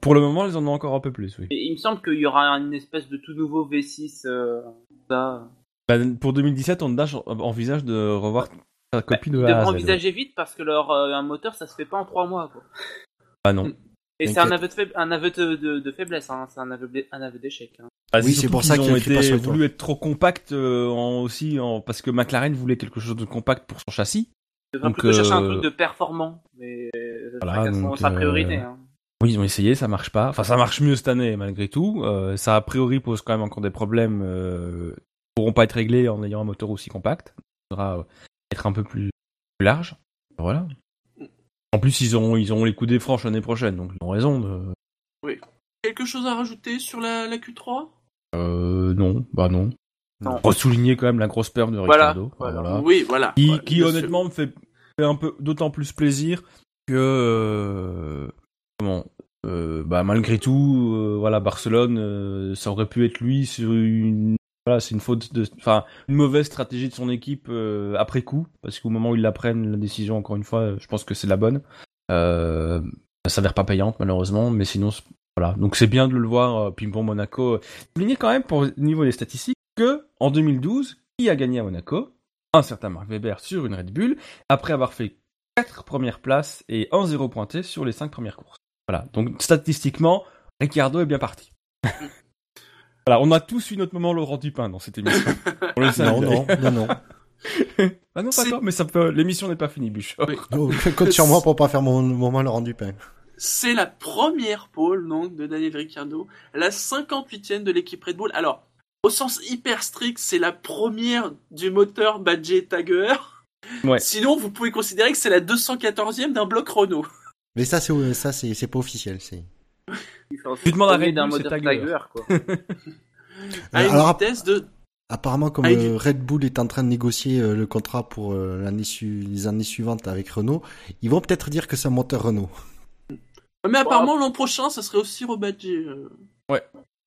Pour le moment, ils en ont encore un peu plus, oui. Et il me semble qu'il y aura une espèce de tout nouveau V6. Euh. Bah, pour 2017, Honda envisage de revoir sa copie Ils de devraient A à Z. envisager vite parce que leur euh, un moteur ça se fait pas en 3 mois. Quoi. Ah non. Et c'est un aveu de, faib- un aveu de, de- de faiblesse, hein. c'est un aveu, un aveu d'échec. Hein. Ah, Oui, c'est pour ça qu'ils qu'il ont pas voulu être trop compact euh, en, aussi en, parce que McLaren voulait quelque chose de compact pour son châssis. Donc, chercher un euh, truc de performant. Mais euh, Voilà, donc, sa euh, priorité. Hein. Oui, ils ont essayé, ça marche pas. Enfin, ça marche mieux cette année malgré tout. Euh, ça a priori pose quand même encore des problèmes. Euh, qui pourront pas être réglés en ayant un moteur aussi compact. Il faudra euh, être un peu plus, plus large. Voilà. En plus, ils ont ils ont les coups des franches l'année prochaine, donc ils ont raison de. Quelque chose à rajouter sur la, la Q3 Euh, non, bah non. Non. Faut souligner quand même la grosse perte de Voilà, Ricardo. voilà. Oui, voilà. qui, Ouais, qui bien sûr. honnêtement me fait, fait un peu d'autant plus plaisir que euh, comment euh, bah malgré tout euh, voilà Barcelone euh, ça aurait pu être lui sur une voilà c'est une faute de enfin une mauvaise stratégie de son équipe euh, après coup parce qu'au moment où ils la prennent la décision encore une fois je pense que c'est la bonne euh, ça s'avère pas payante malheureusement mais sinon voilà donc c'est bien de le voir euh, puis bon Monaco souligner quand même pour au niveau des statistiques que en 2012 qui a gagné à Monaco? Un certain Mark Webber sur une Red Bull, après avoir fait 4 premières places et 1-0 pointé sur les 5 premières courses. Voilà, donc statistiquement, Ricciardo est bien parti. voilà, on a tous eu notre moment Laurent Dupin dans cette émission. On le sait. Non, non, non, non. Ah non, pas toi, mais ça peut... l'émission n'est pas finie, Bouchard. Oui. Oh, compte sur moi pour pas faire mon moment Laurent Dupin. C'est la première pole donc de Daniel Ricciardo, la 58e de l'équipe Red Bull. Alors, au sens hyper strict, c'est la première du moteur badgé. Ouais. Sinon, vous pouvez considérer que c'est la 214e d'un bloc Renault. Mais ça, c'est ça, c'est c'est pas officiel. C'est. Tu demandes à Red d'un moteur. Tiger, quoi. À une Alors, vitesse de... Apparemment, comme euh, Red Bull est en train de négocier euh, le contrat pour euh, l'année su- les années suivantes avec Renault, ils vont peut-être dire que c'est un moteur Renault. Mais apparemment, l'an prochain, ça serait aussi rebadgé. euh.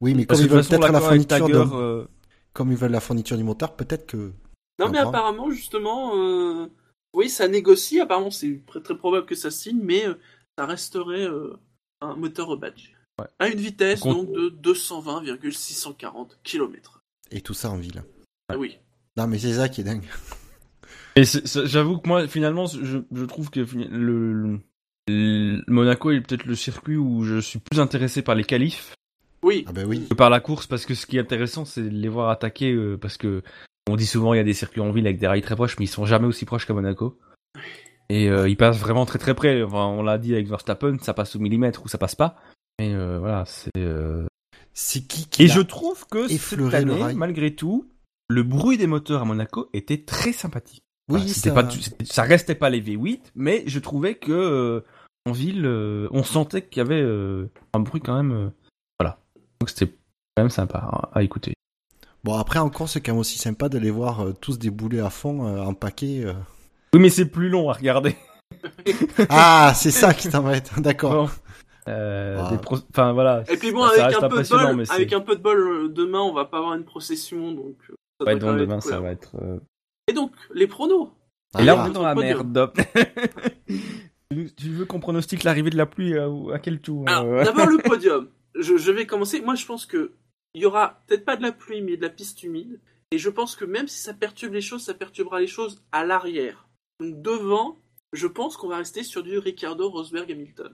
Oui, mais Parce comme ils veulent peut-être la fourniture, Tiger, de... euh, comme ils veulent la fourniture du moteur, peut-être que. Non, mais apparemment, justement, euh, oui, ça négocie. Apparemment, c'est très, très probable que ça signe, mais euh, ça resterait euh, un moteur rebadgé. Ouais. À une vitesse Donc, donc de 220,640 km. Et tout ça en ville. Ah oui. Non, mais c'est ça qui est dingue. Et j'avoue que moi, finalement, je, je trouve que le- Monaco est peut-être le circuit où je suis plus intéressé par les qualifs Oui. Ah ben oui. que par la course, parce que ce qui est intéressant, c'est de les voir attaquer, euh, parce que on dit souvent il y a des circuits en ville avec des rails très proches, mais ils sont jamais aussi proches qu'à Monaco. Et euh, ils passent vraiment très très près. Enfin, on l'a dit avec Verstappen, ça passe au millimètre ou ça passe pas. Mais euh, voilà, c'est. euh, C'est qui qui Et je trouve que cette année, malgré tout, le bruit des moteurs à Monaco était très sympathique. Oui, Enfin, ça- pas, ça restait pas les V8, mais je trouvais que euh, en ville, euh, on sentait qu'il y avait euh, un bruit quand même. euh, voilà. Donc c'était quand même sympa à, à écouter. Bon, après, encore, c'est quand même aussi sympa de les voir euh, tous débouler à fond, euh, en paquet. euh. Oui, mais c'est plus long à regarder. Ah, c'est ça qui t'embête. D'accord. Bon. Euh, pro- Enfin voilà. Et puis bon, ça avec un, peu de bol, mais c'est- avec un peu de bol, demain, on va pas avoir une procession, donc. ça Ouais, donc demain ça va être. euh, Et donc, les pronos. Et là Ah, on est dans la merde. tu veux qu'on pronostique l'arrivée de la pluie à, à quel tour euh, d'abord le podium. Je, je vais commencer. Moi, je pense que il y aura peut-être pas de la pluie, mais de la piste humide. Et je pense que même si ça perturbe les choses, ça perturbera les choses à l'arrière. Donc devant, je pense qu'on va rester sur du Ricardo, Rosberg, Hamilton.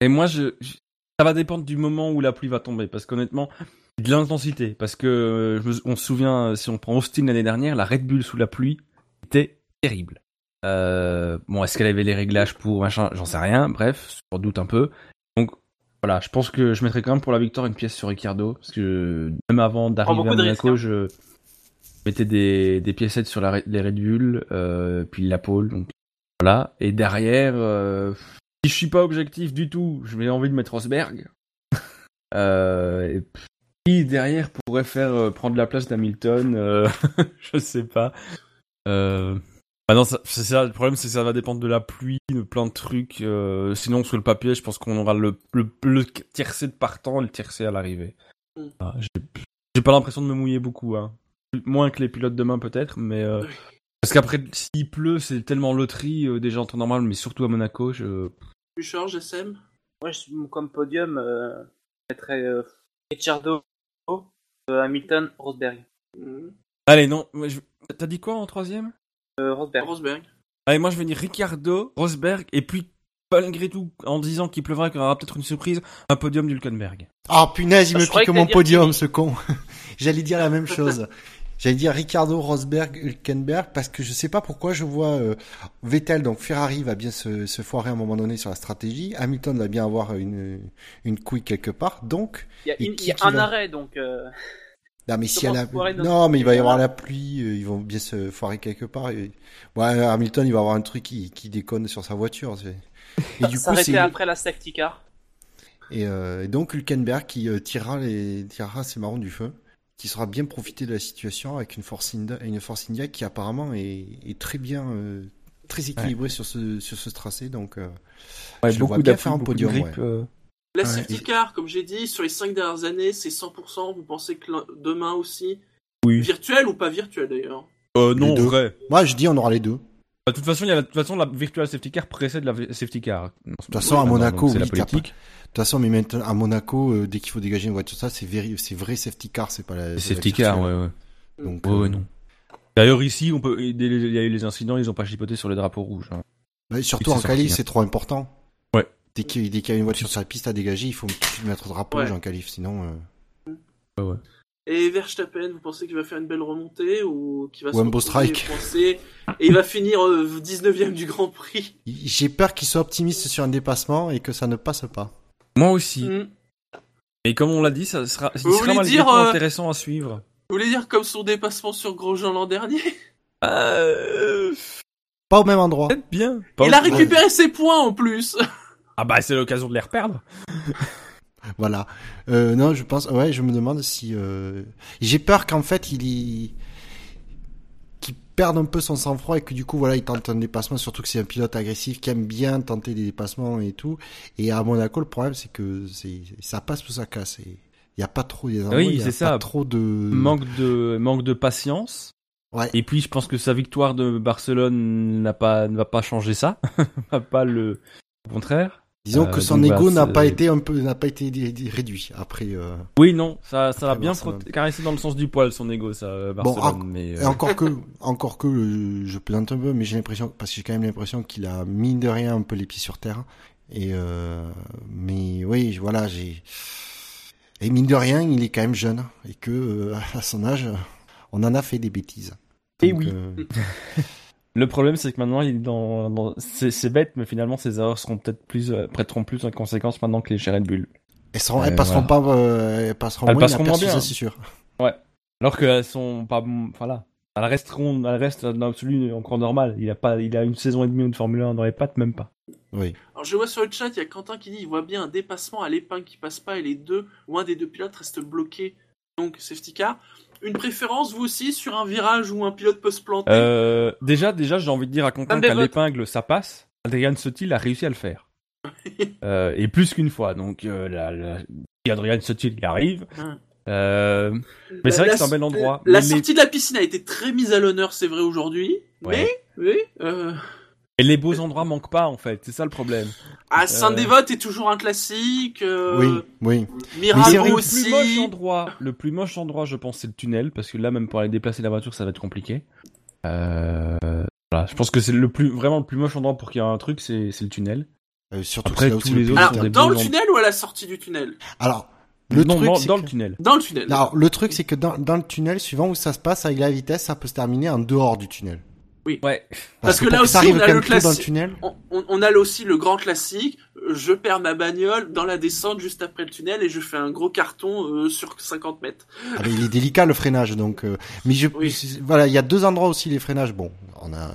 Et moi, je, je- ça va dépendre du moment où la pluie va tomber, parce qu'honnêtement, de l'intensité, parce que euh, je me- on se souvient, euh, si on prend Austin l'année dernière, la Red Bull sous la pluie était terrible. Euh, bon, est-ce qu'elle avait les réglages pour machin, j'en sais rien. Bref, sans doute un peu. Donc voilà, je pense que je mettrais quand même pour la victoire une pièce sur Ricardo, parce que même avant d'arriver à Monaco, risques, je mettais des, des piécettes sur la, les Red Bull, euh, puis la pole, donc voilà. Et derrière, euh, si je suis pas objectif du tout, je vais envie de mettre Rosberg. et qui derrière pourrait faire euh, prendre la place d'Hamilton euh, Je sais pas. Euh... Ah non, ça- c'est ça. Le problème, c'est que ça va dépendre de la pluie, de plein de trucs. euh, sinon, sur le papier, je pense qu'on aura le, le, le tiercé de partant et le tiercé à l'arrivée. Mm. Ah, j'ai- pas l'impression de me mouiller beaucoup. Hein. Moins que les pilotes demain, peut-être, mais. euh. Parce qu'après, s'il pleut, c'est tellement loterie, euh, déjà en temps normal, mais surtout à Monaco. Je... Bouchard, GSM. Moi, je- comme podium, euh, je mettrais euh, Ricciardo, euh, Hamilton, Rosberg. Mhm. Allez, non, je- t'as dit quoi en troisième? Euh, Rosberg. Rosberg. Allez, moi je vais dire Ricciardo, Rosberg, et puis malgré tout, en disant qu'il pleuvra, qu'il y aura peut-être une surprise, un podium d'Hulkenberg. Ah, punaise, il Ah, me pique que mon podium, ce con. J'allais dire la même chose. J'allais dire Ricardo, Rosberg, Hülkenberg, parce que je sais pas pourquoi je vois euh, Vettel, donc Ferrari va bien se, se foirer à un moment donné sur la stratégie, Hamilton va bien avoir une, une couille quelque part, donc, Il y a, une- il y a un va- arrêt, donc. euh, non mais Comment la, non mais il va y avoir la pluie, euh, ils vont bien se foirer quelque part. Et... Ouais, Hamilton il va avoir un truc qui, qui déconne sur sa voiture. Et du coup S'arrêter c'est après la safety car. Et, euh, et donc Hülkenberg qui euh, tirera les tirera ses marrons du feu, qui saura bien profiter de la situation avec une Force India, une Force India qui apparemment est, est très bien, euh, très équilibrée sur ce sur ce tracé. Donc euh, Je le vois bien faire un beaucoup de podium, grippe, ouais. euh. La Ouais. safety car, comme j'ai dit, sur les 5 dernières années, c'est 100%. Vous pensez que demain aussi? Oui. Virtuel ou pas virtuel d'ailleurs? Euh, non, vrai. moi je dis on aura les deux. De toute façon, il y a la, de toute façon, la virtual safety car précède la safety car. De toute façon, à Monaco, c'est la oui, politique. De toute façon, mais maintenant à Monaco, euh, dès qu'il faut dégager une voiture, ça c'est vrai, c'est vrai safety car, c'est pas la. C'est safety car, ouais, ouais. Donc Ouais, euh, ouais, non. D'ailleurs, ici, on peut, il y a eu les incidents, ils ont pas chipoté sur les drapeaux rouges. hein. bah, surtout en qualif, hein. c'est trop important. Ouais. Dès qu'il dès qu'il y a une voiture sur la piste à dégager, il faut tout de suite mettre le drapeau Ouais. rouge en qualif, sinon. euh, Et Verstappen, vous pensez qu'il va faire une belle remontée ou qu'il va se strike. coincé et il va finir euh, 19ème du Grand Prix? J'ai peur qu'il soit optimiste sur un dépassement et que ça ne passe pas. Moi aussi. Hmm. Et comme on l'a dit, ça sera, il Vous sera voulez malgré dire, tout euh, intéressant à suivre. Vous voulez dire comme son dépassement sur Grosjean l'an dernier? Euh, Pas au même endroit. peut-être bien. Pas Il a récupéré ses points en plus Ah bah, c'est l'occasion de les reperdre. Voilà. Euh, non, je pense. Ouais, je me demande si. euh, J'ai peur qu'en fait, il y... perde un peu son sang-froid et que du coup, voilà, il tente un dépassement. Surtout que c'est un pilote agressif qui aime bien tenter des dépassements et tout. Et à Monaco, le problème, c'est que ça passe ou ça casse. Il y a pas trop. des endroits Oui, y a pas ça. Trop de. Manque de, manque de patience. Ouais. Et puis, je pense que sa victoire de Barcelone n'a pas, ne va pas changer ça. va pas le, au contraire. Disons Euh, que son ego n'a pas été un peu, n'a pas été réduit après. euh, Oui, non, ça, ça va Après bien caresser dans le sens du poil son ego, ça, euh, Bon, Barcelone. en- mais, euh, Et encore que, encore que, je plainte un peu, mais j'ai l'impression, parce que j'ai quand même l'impression qu'il a mine de rien un peu les pieds sur terre. Et euh, mais oui, voilà, j'ai. Et mine de rien, il est quand même jeune et que euh, à son âge, on en a fait des bêtises. Eh Donc, oui. Le problème, c'est que maintenant, il est dans, dans... c'est c'est bête, mais finalement, ses erreurs seront peut-être plus, euh, prêteront plus en conséquence maintenant que les chez Red Bull. elles, seront, Euh, elles passeront pas, euh, elles passeront Elles moins passeront moins inaperçues, bien. ça, c'est sûr. Alors qu'elles sont pas, voilà. Elles resteront, elles restent dans l'absolu encore normal. Il a pas, il a une saison et demie de Formule 1 dans les pattes, même pas. Oui. Alors je vois sur le chat, il y a Quentin qui dit il voit bien un dépassement à l'épingle qui passe pas et les deux ou un des deux pilotes reste bloqué. Donc safety car. Une préférence vous aussi sur un virage où un pilote peut se planter Euh, déjà, déjà, j'ai envie de dire à Quentin qu'à l'épingle, ça passe. Adrian Sutil a réussi à le faire. Euh, et plus qu'une fois. Donc, euh, la, Adrian Sutil y arrive. Hum. Euh, mais c'est vrai que c'est un bel endroit. La Mais les- sortie de la piscine a été très mise à l'honneur, c'est vrai aujourd'hui. Ouais. Mais, oui, euh, Et les beaux endroits manquent pas, en fait. C'est ça le problème. à Saint-Dévote est toujours un classique. euh, Oui, oui. Mirabeau que le aussi. plus moche endroit, le plus moche endroit, je pense, c'est le tunnel, parce que là, même pour aller déplacer la voiture, ça va être compliqué. Euh, voilà, je pense que c'est le plus, vraiment le plus moche endroit pour qu'il y ait un truc, c'est c'est le tunnel. Euh, surtout Après, tous les plus autres Alors, sont des dans le tunnel ou à la sortie du tunnel? Alors, le non, truc, dans, c'est dans que- le tunnel. Dans le tunnel. Alors, le truc, c'est que dans, dans le tunnel, suivant où ça se passe, avec la vitesse, ça peut se terminer en dehors du tunnel. Ouais. Parce que là aussi, on a le classique. On, on- on a aussi le grand classique. euh, Je perds ma bagnole dans la descente juste après le tunnel et je fais un gros carton euh, sur 50 mètres. Ah, mais il est délicat le freinage, donc. euh, mais je, Oui. c'est- voilà, il y a deux endroits aussi les freinages. Bon, on a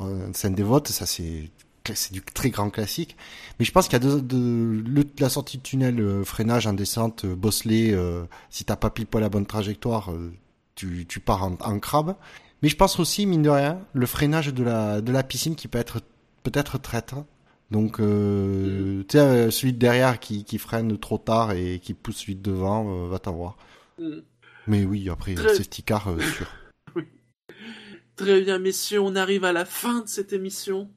euh, en scène des votes, ça c'est c'est du très grand classique. Mais je pense qu'il y a deux, deux- le- la sortie de tunnel, euh, freinage en descente, euh, bosselet. euh, si t'as pas pile poil la bonne trajectoire, euh, tu, tu pars en, en crabe. Mais je pense aussi, mine de rien, le freinage de la de la piscine qui peut être peut-être traître. Donc, euh, tu sais, euh, celui de derrière qui, qui freine trop tard et qui pousse celui de devant, euh, va t'avoir. Mm. Mais oui, après, Très- safety car, euh, sûr. Très bien, messieurs, on arrive à la fin de cette émission.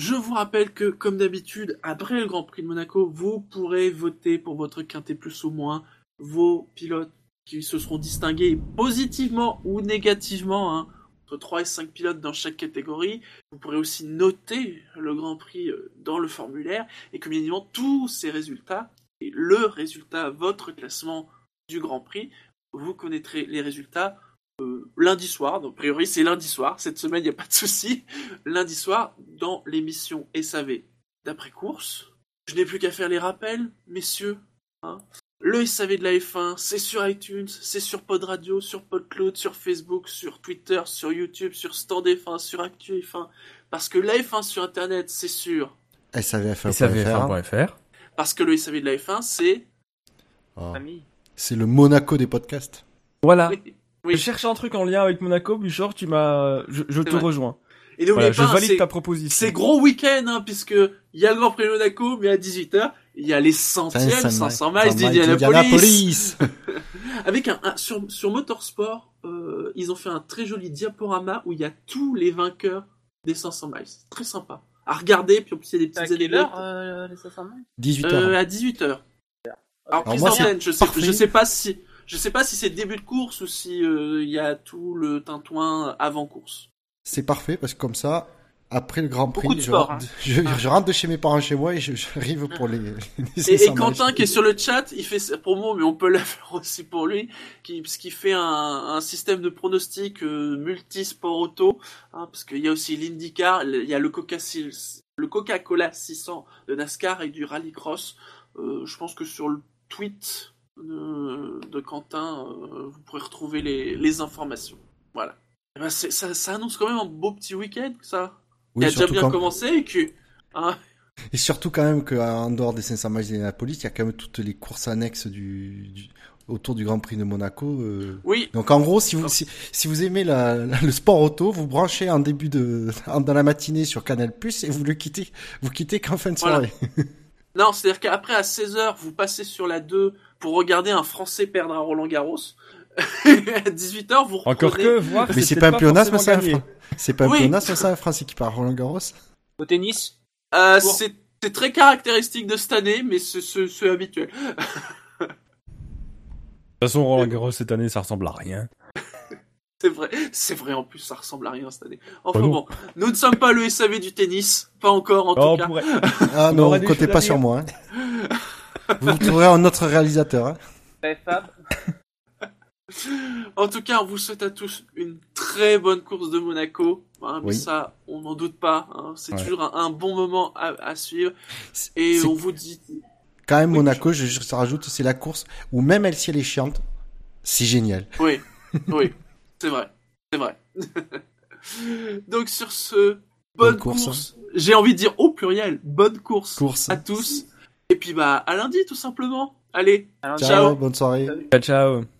Je vous rappelle que, comme d'habitude, après le Grand Prix de Monaco, vous pourrez voter pour votre quintet plus ou moins vos pilotes qui se seront distingués positivement ou négativement, hein, entre 3 et 5 pilotes dans chaque catégorie. Vous pourrez aussi noter le Grand Prix euh, dans le formulaire et que bien évidemment tous ces résultats et le résultat, votre classement du Grand Prix, vous connaîtrez les résultats euh, lundi soir. Donc, a priori, c'est lundi soir. Cette semaine, il n'y a pas de souci. Lundi soir, dans l'émission SAV d'après-course. Je n'ai plus qu'à faire les rappels, messieurs. hein. Le SAV de la F1, c'est sur iTunes, c'est sur Pod Radio, sur PodCloud, sur Facebook, sur Twitter, sur YouTube, sur Stand F1, sur Actu F1. Parce que la F1 sur Internet, c'est sûr. SAVF1.fr. SAVF1.fr. Parce que le SAV de la F1, c'est... Oh. C'est le Monaco des podcasts. Voilà. Oui. Oui. Je cherchais un truc en lien avec Monaco, Buchor, tu m'as, je, je te vrai. rejoins. Et n'oubliez Voilà, je pas, valide c'est- ta proposition. C'est gros week-end, hein, puisque il y a le Grand Prix de Monaco, mais à 18h, il y a les centièmes 500 miles d'Indianapolis. Avec un, un- sur, sur Motorsport, euh, ils ont fait un très joli diaporama où il y a tous les vainqueurs des 500 miles. C'est très sympa. À regarder, puis en plus il y a des petites anecdotes. euh, les 500 miles? 18h. Euh, à 18h. Alors, Alors prise moi, je sais, je sais pas si, je sais pas si c'est début de course ou si euh, il y a tout le tintouin avant course. C'est parfait parce que comme ça, après le Grand Prix, je, sport, rentre, je, je rentre de chez mes parents chez moi et je- j'arrive pour les, les Et, 500 et miles. Quentin qui est sur le chat, il fait sa promo, mais on peut la faire aussi pour lui, qui, parce qu'il fait un, un système de pronostic euh, multi-sport auto, hein, parce qu'il y a aussi l'IndyCar, il y a le Coca le Coca-Cola 600 de NASCAR et du Rallycross. Euh, je pense que sur le tweet de, de Quentin, euh, vous pourrez retrouver les, les informations. Voilà. Eh ben, ça, ça annonce quand même un beau petit week-end, ça. Oui, qui a déjà bien quand- commencé et que, hein, Et surtout quand même qu'en dehors des 500 miles d'Indianapolis, il y a quand même toutes les courses annexes du, du- autour du Grand Prix de Monaco. euh. oui, Donc en gros, si vous si, si vous aimez la, la- le sport auto, vous branchez en début de en- dans la matinée sur Canal Plus et vous le quittez vous quittez qu'en fin de Voilà. soirée. Non, c'est-à-dire qu'après, à 16h, vous passez sur la 2 pour regarder un Français perdre à Roland Garros. à 18h, vous reprenez... Encore que, voir, Mais c'est pas un pléonasme ça, C'est pas un Oui. pléonasme ça, Francis qui part Roland Garros. Au tennis Euh, c'est c'est très caractéristique de cette année, mais c'est c'est- c'est habituel. De toute façon, Roland Garros cette année, ça ressemble à rien. C'est vrai, c'est vrai en plus, ça ressemble à rien cette année. Enfin bon, nous ne sommes pas le SAV du tennis, pas encore en Oh, on tout cas. pourrait- Ah On non, comptez pas sur moi. hein. Vous trouverez un autre réalisateur. hein. Fab. En tout cas, on vous souhaite à tous une très bonne course de Monaco. Hein, Oui. Ça, on n'en doute pas. hein. C'est Ouais. toujours un, un bon moment à, à suivre. Et on vous dit, Quand même, Oui, Monaco, je, je rajoute, c'est la course où même elle, si elle est chiante, c'est génial. oui, oui, c'est vrai, c'est vrai. Donc sur ce, bonne, Bonne course, course. J'ai envie de dire au pluriel, bonne course, Course. à tous. Et puis bah à lundi tout simplement. Allez, Ciao, Ciao. bonne soirée. Ciao, ciao.